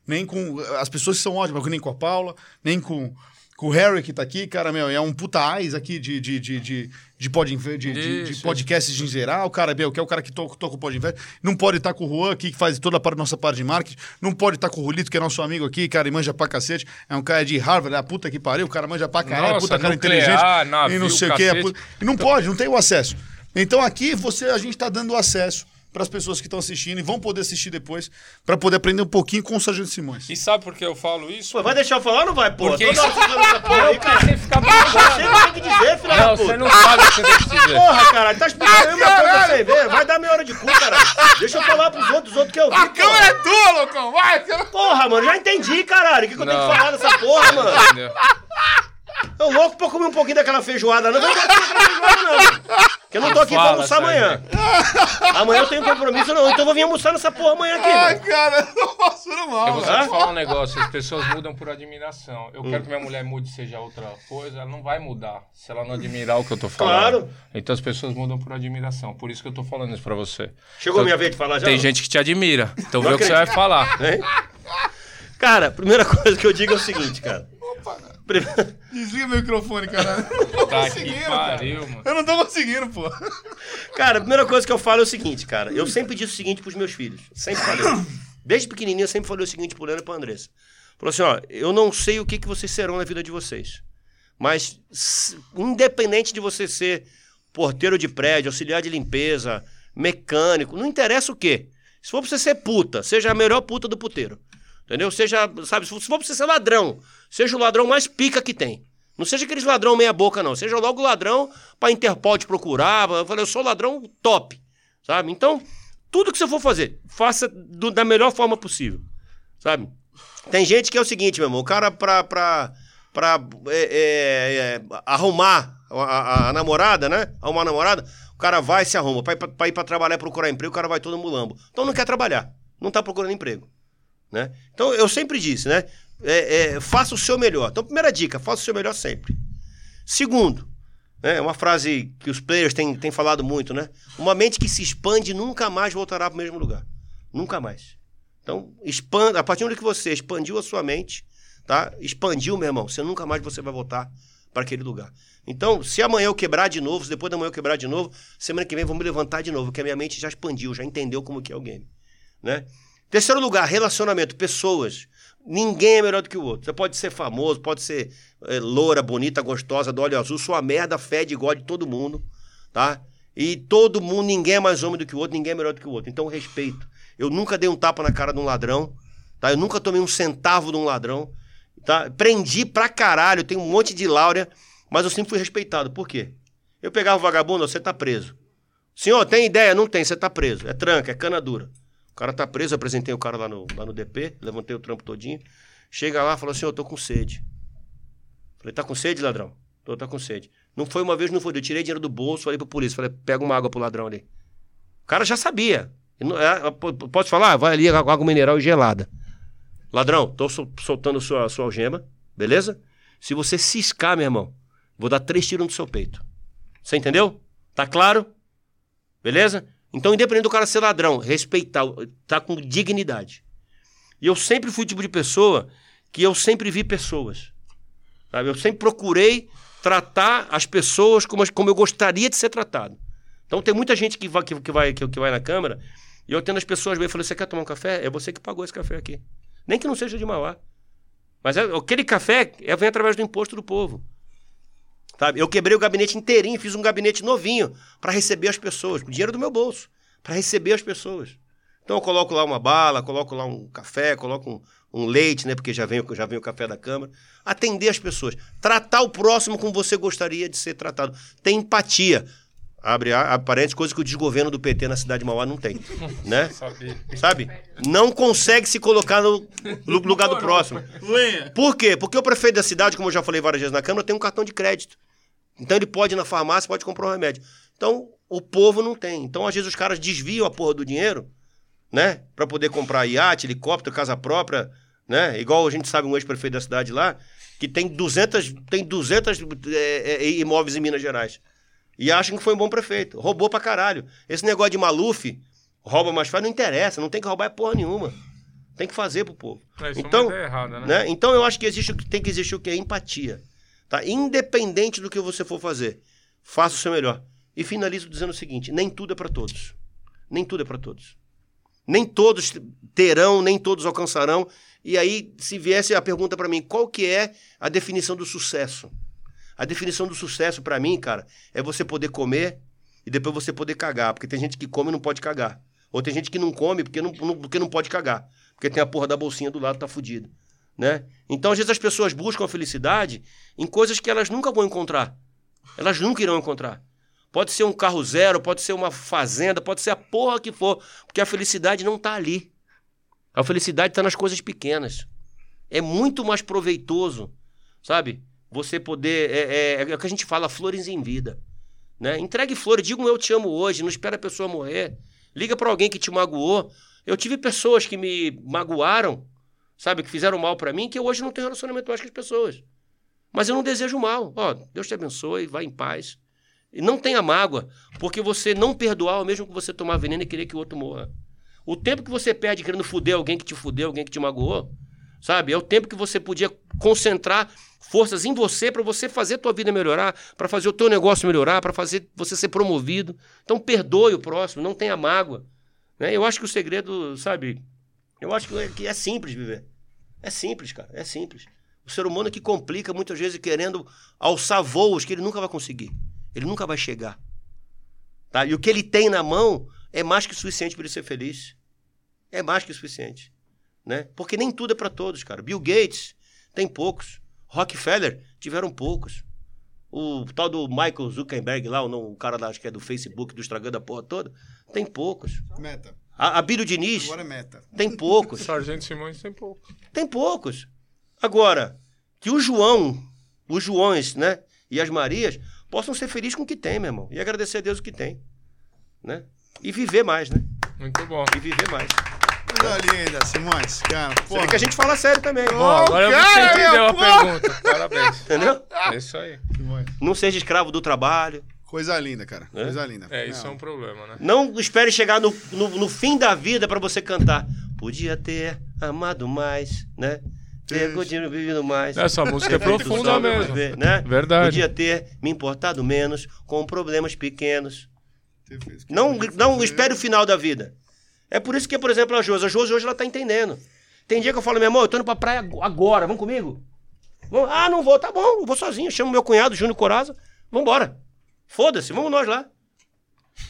nem com as pessoas que são ótimas, nem com a Paula, nem com, com o Harry que tá aqui, cara, meu, é um puta ais aqui de, de, de, de, de, pod, de, de, de podcasts em geral, cara, meu, que é o cara que toca, toca o Pod Invest, não pode estar com o Juan aqui, que faz toda a parte, nossa parte de marketing, não pode estar com o Rolito, que é nosso amigo aqui, cara, e manja pra cacete, é um cara de Harvard, é a puta que pariu, o cara manja pra caralho, Nossa, puta cara nuclear, inteligente, e navio, não sei o que, é puta- e não pode, não tem o acesso. Então aqui você, a gente tá dando acesso para as pessoas que estão assistindo e vão poder assistir depois para poder aprender um pouquinho com o Sargento Simões. E sabe por que eu falo isso? Pô, vai deixar eu falar ou não vai, pô? Porque Toda isso- hora porra aí, cara. Você fica Você não tem que dizer, filha da Não, você não sabe o que você tem que dizer. Porra, caralho, tá explicando a mesma coisa pra você ver. Vai dar meia hora de cu, caralho. Deixa eu falar pros outros, os outros que eu vi. porra. é tua, loucão! Vai! Porra, mano, já entendi, caralho. O que, que eu tenho Não. que falar dessa porra, mano? Entendeu? Eu louco pra comer um pouquinho daquela feijoada. Não vou comer aquela feijoada, não. Porque eu não tô aqui pra almoçar amanhã. Amanhã eu tenho compromisso, não. Então eu vou vir almoçar nessa porra amanhã aqui, Ai, mano. cara, não posso Eu mal. vou só te falar um negócio, as pessoas mudam por admiração. Eu quero que minha mulher mude seja outra coisa, ela não vai mudar se ela não admirar o que eu tô falando. Claro. Então as pessoas mudam por admiração, por isso que eu tô falando isso pra você. Chegou a Então, minha vez de falar já? Tem não? gente que te admira, então vê o que você vai falar. Hein? Cara, a primeira coisa que eu digo é o seguinte, cara. Prime- Desliga meu microfone, caralho. Eu não tô Tá conseguindo, que cara. pariu, mano. Eu não tô conseguindo, pô. Cara, a primeira coisa que eu falo é o seguinte, cara. Eu sempre disse o seguinte pros meus filhos. Sempre falei. Desde pequenininho eu sempre falei o seguinte pro Leandro e pra Andressa. Falou assim, ó, eu não sei o que, que vocês serão na vida de vocês. Mas, independente de você ser porteiro de prédio, auxiliar de limpeza, mecânico, não interessa o quê. Se for pra você ser puta, seja a melhor puta do puteiro. Entendeu? Seja, sabe, se for pra você ser ladrão, seja o ladrão mais pica que tem. Não seja aqueles ladrão meia boca, não. Seja logo ladrão pra Interpol te procurar. Eu falei, eu sou ladrão top. Sabe? Então, tudo que você for fazer, faça do- da melhor forma possível. Sabe? Tem gente que é o seguinte, meu irmão, o cara pra, pra, pra é, é, é, arrumar a, a- a namorada, né? Arrumar a namorada, o cara vai e se arruma. Pra ir pra, pra ir pra trabalhar, procurar emprego, o cara vai todo mulambo. Então não quer trabalhar, não tá procurando emprego. Né? Então eu sempre disse, né? É, é, faça o seu melhor. Então, primeira dica, faça o seu melhor sempre. Segundo, né, uma frase que os players têm, têm falado muito, né? Uma mente que se expande nunca mais voltará para o mesmo lugar. Nunca mais. Então, expanda, a partir do que você expandiu a sua mente, tá? Expandiu, meu irmão, você nunca mais você vai voltar para aquele lugar. Então, se amanhã eu quebrar de novo, se depois da manhã eu quebrar de novo, semana que vem vamos me levantar de novo, porque a minha mente já expandiu, já entendeu como que é o game, né? Terceiro lugar, relacionamento, pessoas. Ninguém é melhor do que o outro. Você pode ser famoso, pode ser é, loura, bonita, gostosa, do olho azul, sua merda fede igual de todo mundo, tá? E todo mundo, ninguém é mais homem do que o outro, ninguém é melhor do que o outro. Então, respeito. Eu nunca dei um tapa na cara de um ladrão, tá? Eu nunca tomei um centavo de um ladrão, tá? Prendi pra caralho, tenho um monte de láurea, mas eu sempre fui respeitado. Por quê? Eu pegava o vagabundo, você tá preso. Senhor, tem ideia? Não tem, você tá preso. É tranca, é cana dura. Cara tá preso, apresentei o cara lá no, lá no DP, levantei o trampo todinho. Chega lá, falou assim, eu tô com sede. Falei, tá com sede, ladrão? Tô, tá com sede. Não foi uma vez, não foi. Eu tirei dinheiro do bolso, falei pra polícia, falei, pega uma água pro ladrão ali. O cara já sabia. É, po- Posso falar? Vai ali, água mineral e gelada. Ladrão, tô sol- soltando sua, sua algema, beleza? Se você ciscar, meu irmão, vou dar três tiros no seu peito. Você entendeu? Tá claro? Beleza? Então, independente do cara ser ladrão, respeitar, tá com dignidade. E eu sempre fui o tipo de pessoa que eu sempre vi pessoas. Sabe? Eu sempre procurei tratar as pessoas como, como eu gostaria de ser tratado. Então tem muita gente que vai, que, que vai, que, que vai na câmara e eu tendo as pessoas bem, eu falei, você quer tomar um café? É você que pagou esse café aqui. Nem que não seja de Mauá. Mas é- aquele café é, vem através do imposto do povo. Sabe? Eu quebrei o gabinete inteirinho, fiz um gabinete novinho para receber as pessoas, com dinheiro do meu bolso, para receber as pessoas. Então eu coloco lá uma bala, coloco lá um café, coloco um, um leite, né? Porque já vem, já vem o café da Câmara. Atender as pessoas. Tratar o próximo como você gostaria de ser tratado. Ter empatia. Abre, abre parênteses, coisa que o desgoverno do PT na cidade de Mauá não tem. Né? Sabia. Sabe? Não consegue se colocar no, lugar do próximo. Por quê? Porque o prefeito da cidade, como eu já falei várias vezes na Câmara, tem um cartão de crédito. Então ele pode ir na farmácia, pode comprar um remédio. Então o povo não tem. Então às vezes os caras desviam a porra do dinheiro, né? Pra poder comprar iate, helicóptero, casa própria, né? Igual a gente sabe um ex-prefeito da cidade lá, que tem 200, tem 200 é, é, imóveis em Minas Gerais. E acham que foi um bom prefeito. Roubou pra caralho. Esse negócio de Maluf, rouba mais faz, não interessa. Não tem que roubar é porra nenhuma. Tem que fazer pro povo. É, é então, ideia errada, né? né? Então eu acho que existe, o que- tem que existir o que é empatia. Tá? Independente do que você for fazer, faça o seu melhor. E finalizo dizendo o seguinte: nem tudo é para todos. Nem tudo é para todos. Nem todos terão, nem todos alcançarão. E aí, se viesse a pergunta para mim, qual que é a definição do sucesso? A definição do sucesso para mim, cara, é você poder comer e depois você poder cagar, porque tem gente que come e não pode cagar. Ou tem gente que não come porque não, não- porque não pode cagar, porque tem a porra da bolsinha do lado tá fudido, né? Então, às vezes as pessoas buscam a felicidade em coisas que elas nunca vão encontrar. Elas nunca irão encontrar. Pode ser um carro zero, pode ser uma fazenda, pode ser a porra que for, porque a felicidade não tá ali. A felicidade está nas coisas pequenas. É muito mais proveitoso, sabe? Você poder. É, é, é o que a gente fala, flores em vida. Né? Entregue flores, diga um eu te amo hoje, não espera a pessoa morrer. Liga para alguém que te magoou. Eu tive pessoas que me magoaram, sabe, que fizeram mal para mim, que eu hoje não tenho relacionamento mais com as pessoas. Mas eu não desejo mal. Ó, Deus te abençoe, vá em paz. E não tenha mágoa, porque você não perdoar é o mesmo que você tomar veneno e querer que o outro morra. O tempo que você perde querendo fuder alguém que te fudeu, alguém que te magoou, sabe? É o tempo que você podia concentrar forças em você para você fazer a tua vida melhorar, para fazer o teu negócio melhorar, para fazer você ser promovido. Então perdoe o próximo, não tenha mágoa. né? Eu acho que o segredo, sabe, Eu acho que é, que é simples viver. É simples, cara. É simples. O ser humano é que complica muitas vezes querendo alçar voos que ele nunca vai conseguir. Ele nunca vai chegar. Tá? E o que ele tem na mão é mais que suficiente para ele ser feliz. É mais que suficiente. Né? Porque nem tudo é para todos, cara. Bill Gates tem poucos. Rockefeller tiveram poucos. O tal do Michael Zuckerberg lá, o, não- o cara lá, acho que é do Facebook, do Instagram da porra toda, tem poucos. Meta. A, a Bílio Diniz Agora é meta. tem poucos. Sargento Simões tem pouco. Tem poucos. Agora, que o João, os Joões, né? E as Marias possam ser felizes com o que tem, meu irmão. E agradecer a Deus o que tem. Né? E viver mais, né? Muito bom. E viver mais. Coisa linda, Simões. Cara, Você porra. que a gente fala sério também. Bom, agora cara, você entendeu a porra! pergunta. Parabéns. Entendeu? É isso aí. Simões. Não seja escravo do trabalho. Coisa linda, cara. É? Coisa linda. É, isso é Não. um problema, né? Não espere chegar no, no, no fim da vida pra você cantar. Podia ter amado mais, né? Ter continuado vivendo mais. Essa música é profunda mesmo. viver, né? Verdade. Podia ter me importado menos com problemas pequenos. Não, não espere o final da vida. É por isso que, por exemplo, a Josi, a Josi hoje ela tá entendendo. Tem dia que eu falo, meu irmão, eu tô indo pra praia ag- agora, vamos comigo? Vamos- Ah, não vou, tá bom, eu vou sozinho. Chamo meu cunhado, Júnior Coraza, vambora. Foda-se, vamos nós lá.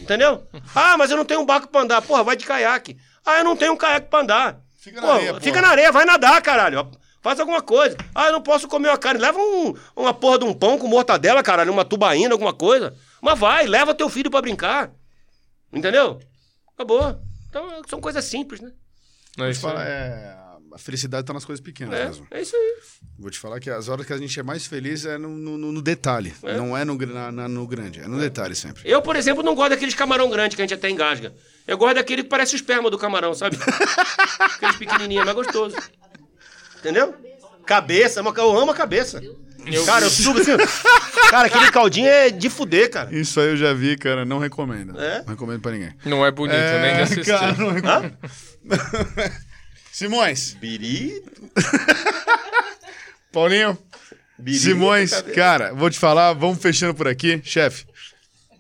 Entendeu? Ah, mas eu não tenho um barco pra andar. Porra, vai de caiaque. Ah, eu não tenho um caiaque pra andar. Fica na Pô, areia, Fica porra. na areia, vai nadar, caralho. Faz alguma coisa. Ah, eu não posso comer uma carne. Leva um- uma porra de um pão com mortadela, caralho, uma tubaína, alguma coisa. Mas vai, leva teu filho pra brincar. Entendeu? Acabou. Então, são coisas simples, né? É isso falar, aí. é, a felicidade tá nas coisas pequenas mesmo. É, é isso aí. Vou te falar que as horas que a gente é mais feliz é no, no- no detalhe. Não é no, na- na- no grande, é no detalhe sempre. Eu, por exemplo, não gosto daqueles camarão grande que a gente até engasga. Eu gosto daquele que parece o esperma do camarão, sabe? Aqueles pequenininhos, é mais gostoso. Entendeu? Cabeça, mas eu amo a cabeça. Cara, eu subo assim. Cara, aquele caldinho é de fuder, cara. Isso aí eu já vi, cara. Não recomendo. É? Não recomendo pra ninguém. Não é bonito nem de assistir. cara, não Hã? recomendo. Simões, Biri. Paulinho, Biri Simões, cara, vou te falar, vamos fechando por aqui. Chefe,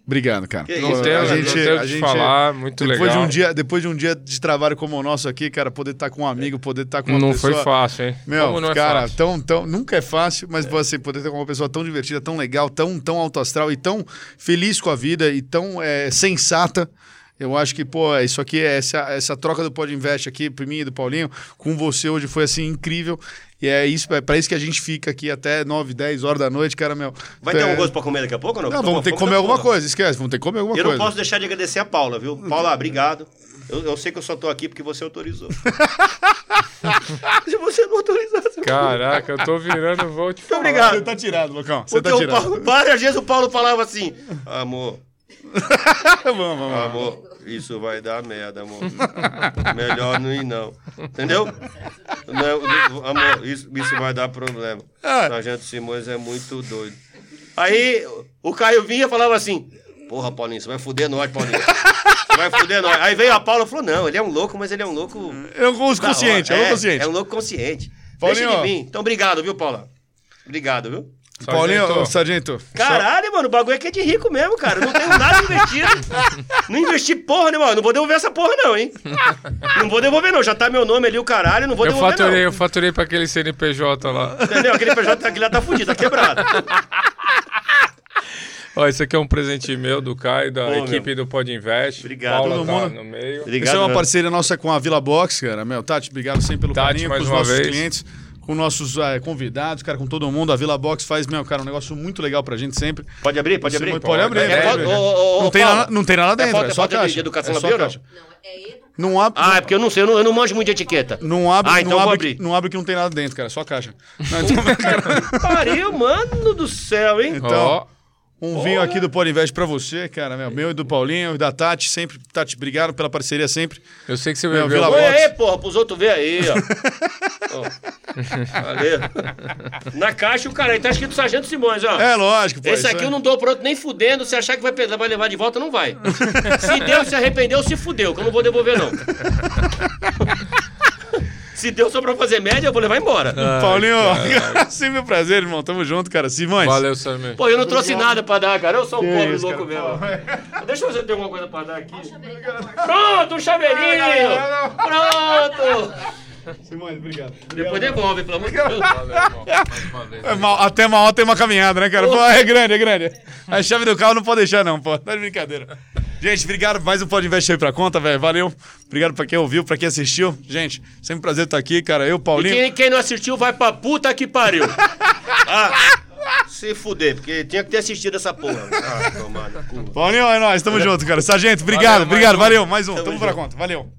obrigado, cara. Que Não tenho, a não gente, a gente- falar, muito depois legal. De um dia, depois de um dia de trabalho como o nosso aqui, cara, poder estar com um amigo, poder estar com uma Não pessoa... foi fácil, hein? Meu, Como não é cara, fácil? tão, tão, nunca é fácil, mas você poder ter uma pessoa tão divertida, tão legal, tão, tão alto astral e tão feliz com a vida e tão é, sensata. Eu acho que, pô, isso aqui, essa, essa troca do Pod Invest aqui, pra mim e do Paulinho, com você hoje foi assim incrível. E é isso, é pra isso que a gente fica aqui até 9, 10 horas da noite, cara, meu. Vai ter É, alguma coisa pra comer daqui a pouco ou não? Não, vamos ter que comer alguma porra. coisa, esquece, vamos ter que comer alguma Eu coisa. não posso deixar de agradecer a Paula, viu? Paula, obrigado. Eu, eu sei que eu só tô aqui porque você autorizou. Se você não autorizasse. Caraca, eu tô virando, vou te Muito falar. obrigado. Você tá tirado, Lucão. Você Porque tá o tirado. Paulo, várias vezes o Paulo falava assim: Amor, vamos, vamos, amor, isso vai dar merda, amor. Melhor não ir, não. Entendeu? Não, amor, isso, isso vai dar problema. Ah. Sargento Simões é muito doido. Aí o Caio vinha e falava assim: Porra, Paulinho, você vai fuder nós, Paulinho. Você vai fuder nós. Aí veio a Paula e falou: Não, ele é um louco, mas ele é um louco. É um louco da consciente, é um hora. louco consciente. É um louco consciente. Paulinho, Deixa ele vir. Então, obrigado, viu, Paula? Obrigado, viu? Paulinho, Sargento, ô, Sargento. Caralho, mano, o bagulho aqui é de rico mesmo, cara. Eu não tenho nada investido. não investi porra nenhuma. Não vou devolver essa porra, não, hein? Não vou devolver, não. Já tá meu nome ali, o caralho. Não vou Eu devolver, faturei, não. eu faturei pra aquele CNPJ lá. Entendeu? Aquele PJ aqui lá tá fudido, tá quebrado. Ó, esse aqui é um presente meu, do Caio, da Pô, equipe do Pod Invest. Obrigado. Paula Todo tá mundo- no meio. Obrigado. Isso é uma meu. parceria nossa com a Vila Box, cara. Meu, Tati, obrigado sempre pelo Tati, carinho, mais com os uma nossos vez. clientes, com nossos eh, convidados, cara, com todo mundo. A Vila Box faz, meu, cara, um negócio muito legal pra gente sempre. Pode abrir? Pode é abrir? pode abrir, É, pode foto- abrir. ô, ô, ô, não, tem Paulo, nada, não tem nada dentro, é, só foto de- caixa. de educação é só não? caixa. Não, é educação. Não abre, Ah, é porque eu não sei, eu não, eu não manjo muito de etiqueta. não abre, Ah, então não abre, abrir. não abre que não tem nada dentro, cara, é só caixa. Não, então, Pariu, mano do céu, hein? Então, Ó, um vinho aqui do Pod Invest pra você, cara, meu, meu e do Paulinho e da Tati, sempre. Tati, obrigado pela parceria sempre. eu sei que você Meu, bebeu. Vila Box. aí, porra, pros outros ver aí, ó. Ó. Valeu. Na caixa o cara aí tá escrito Sargento Simões, ó. É, lógico, pô. Esse aqui é- eu não dou pro outro nem fudendo. Se achar que vai, vai levar de volta, não vai. Se Deus se arrependeu, se fudeu, que eu não vou devolver, não. Se deu só pra fazer média, eu vou levar embora. Paulinho, sempre um prazer, irmão. Tamo junto, cara. Simões. Valeu, Samir. Pô, eu não trouxe nada pra dar, cara. Eu sou um pobre isso, louco cara. mesmo. Deixa eu ver se eu tenho alguma coisa pra dar aqui. Pronto, um chaveirinho! Pronto! Simões, obrigado. Depois devolve, pelo amor de Deus. Valeu, irmão. Mais uma vez. É mal- até uma hora tem uma caminhada, né, cara? Pô, é grande, é grande. A chave do carro não pode deixar, não, pô. Tá de brincadeira. Gente, obrigado. Mais um Pode Invest aí pra conta, velho. Valeu. Obrigado pra quem ouviu, pra quem assistiu. Gente, sempre um prazer estar aqui, cara. Eu, E Paulinho. quem, quem não assistiu vai pra puta que pariu. Ah, se fuder, porque tinha que ter assistido essa porra. Ah, tomada, cu. Paulinho, é nóis. Tamo junto, cara. Sargento, obrigado, Valeu, obrigado. um. Valeu. Mais um. Tamo Tamo pra conta. Valeu.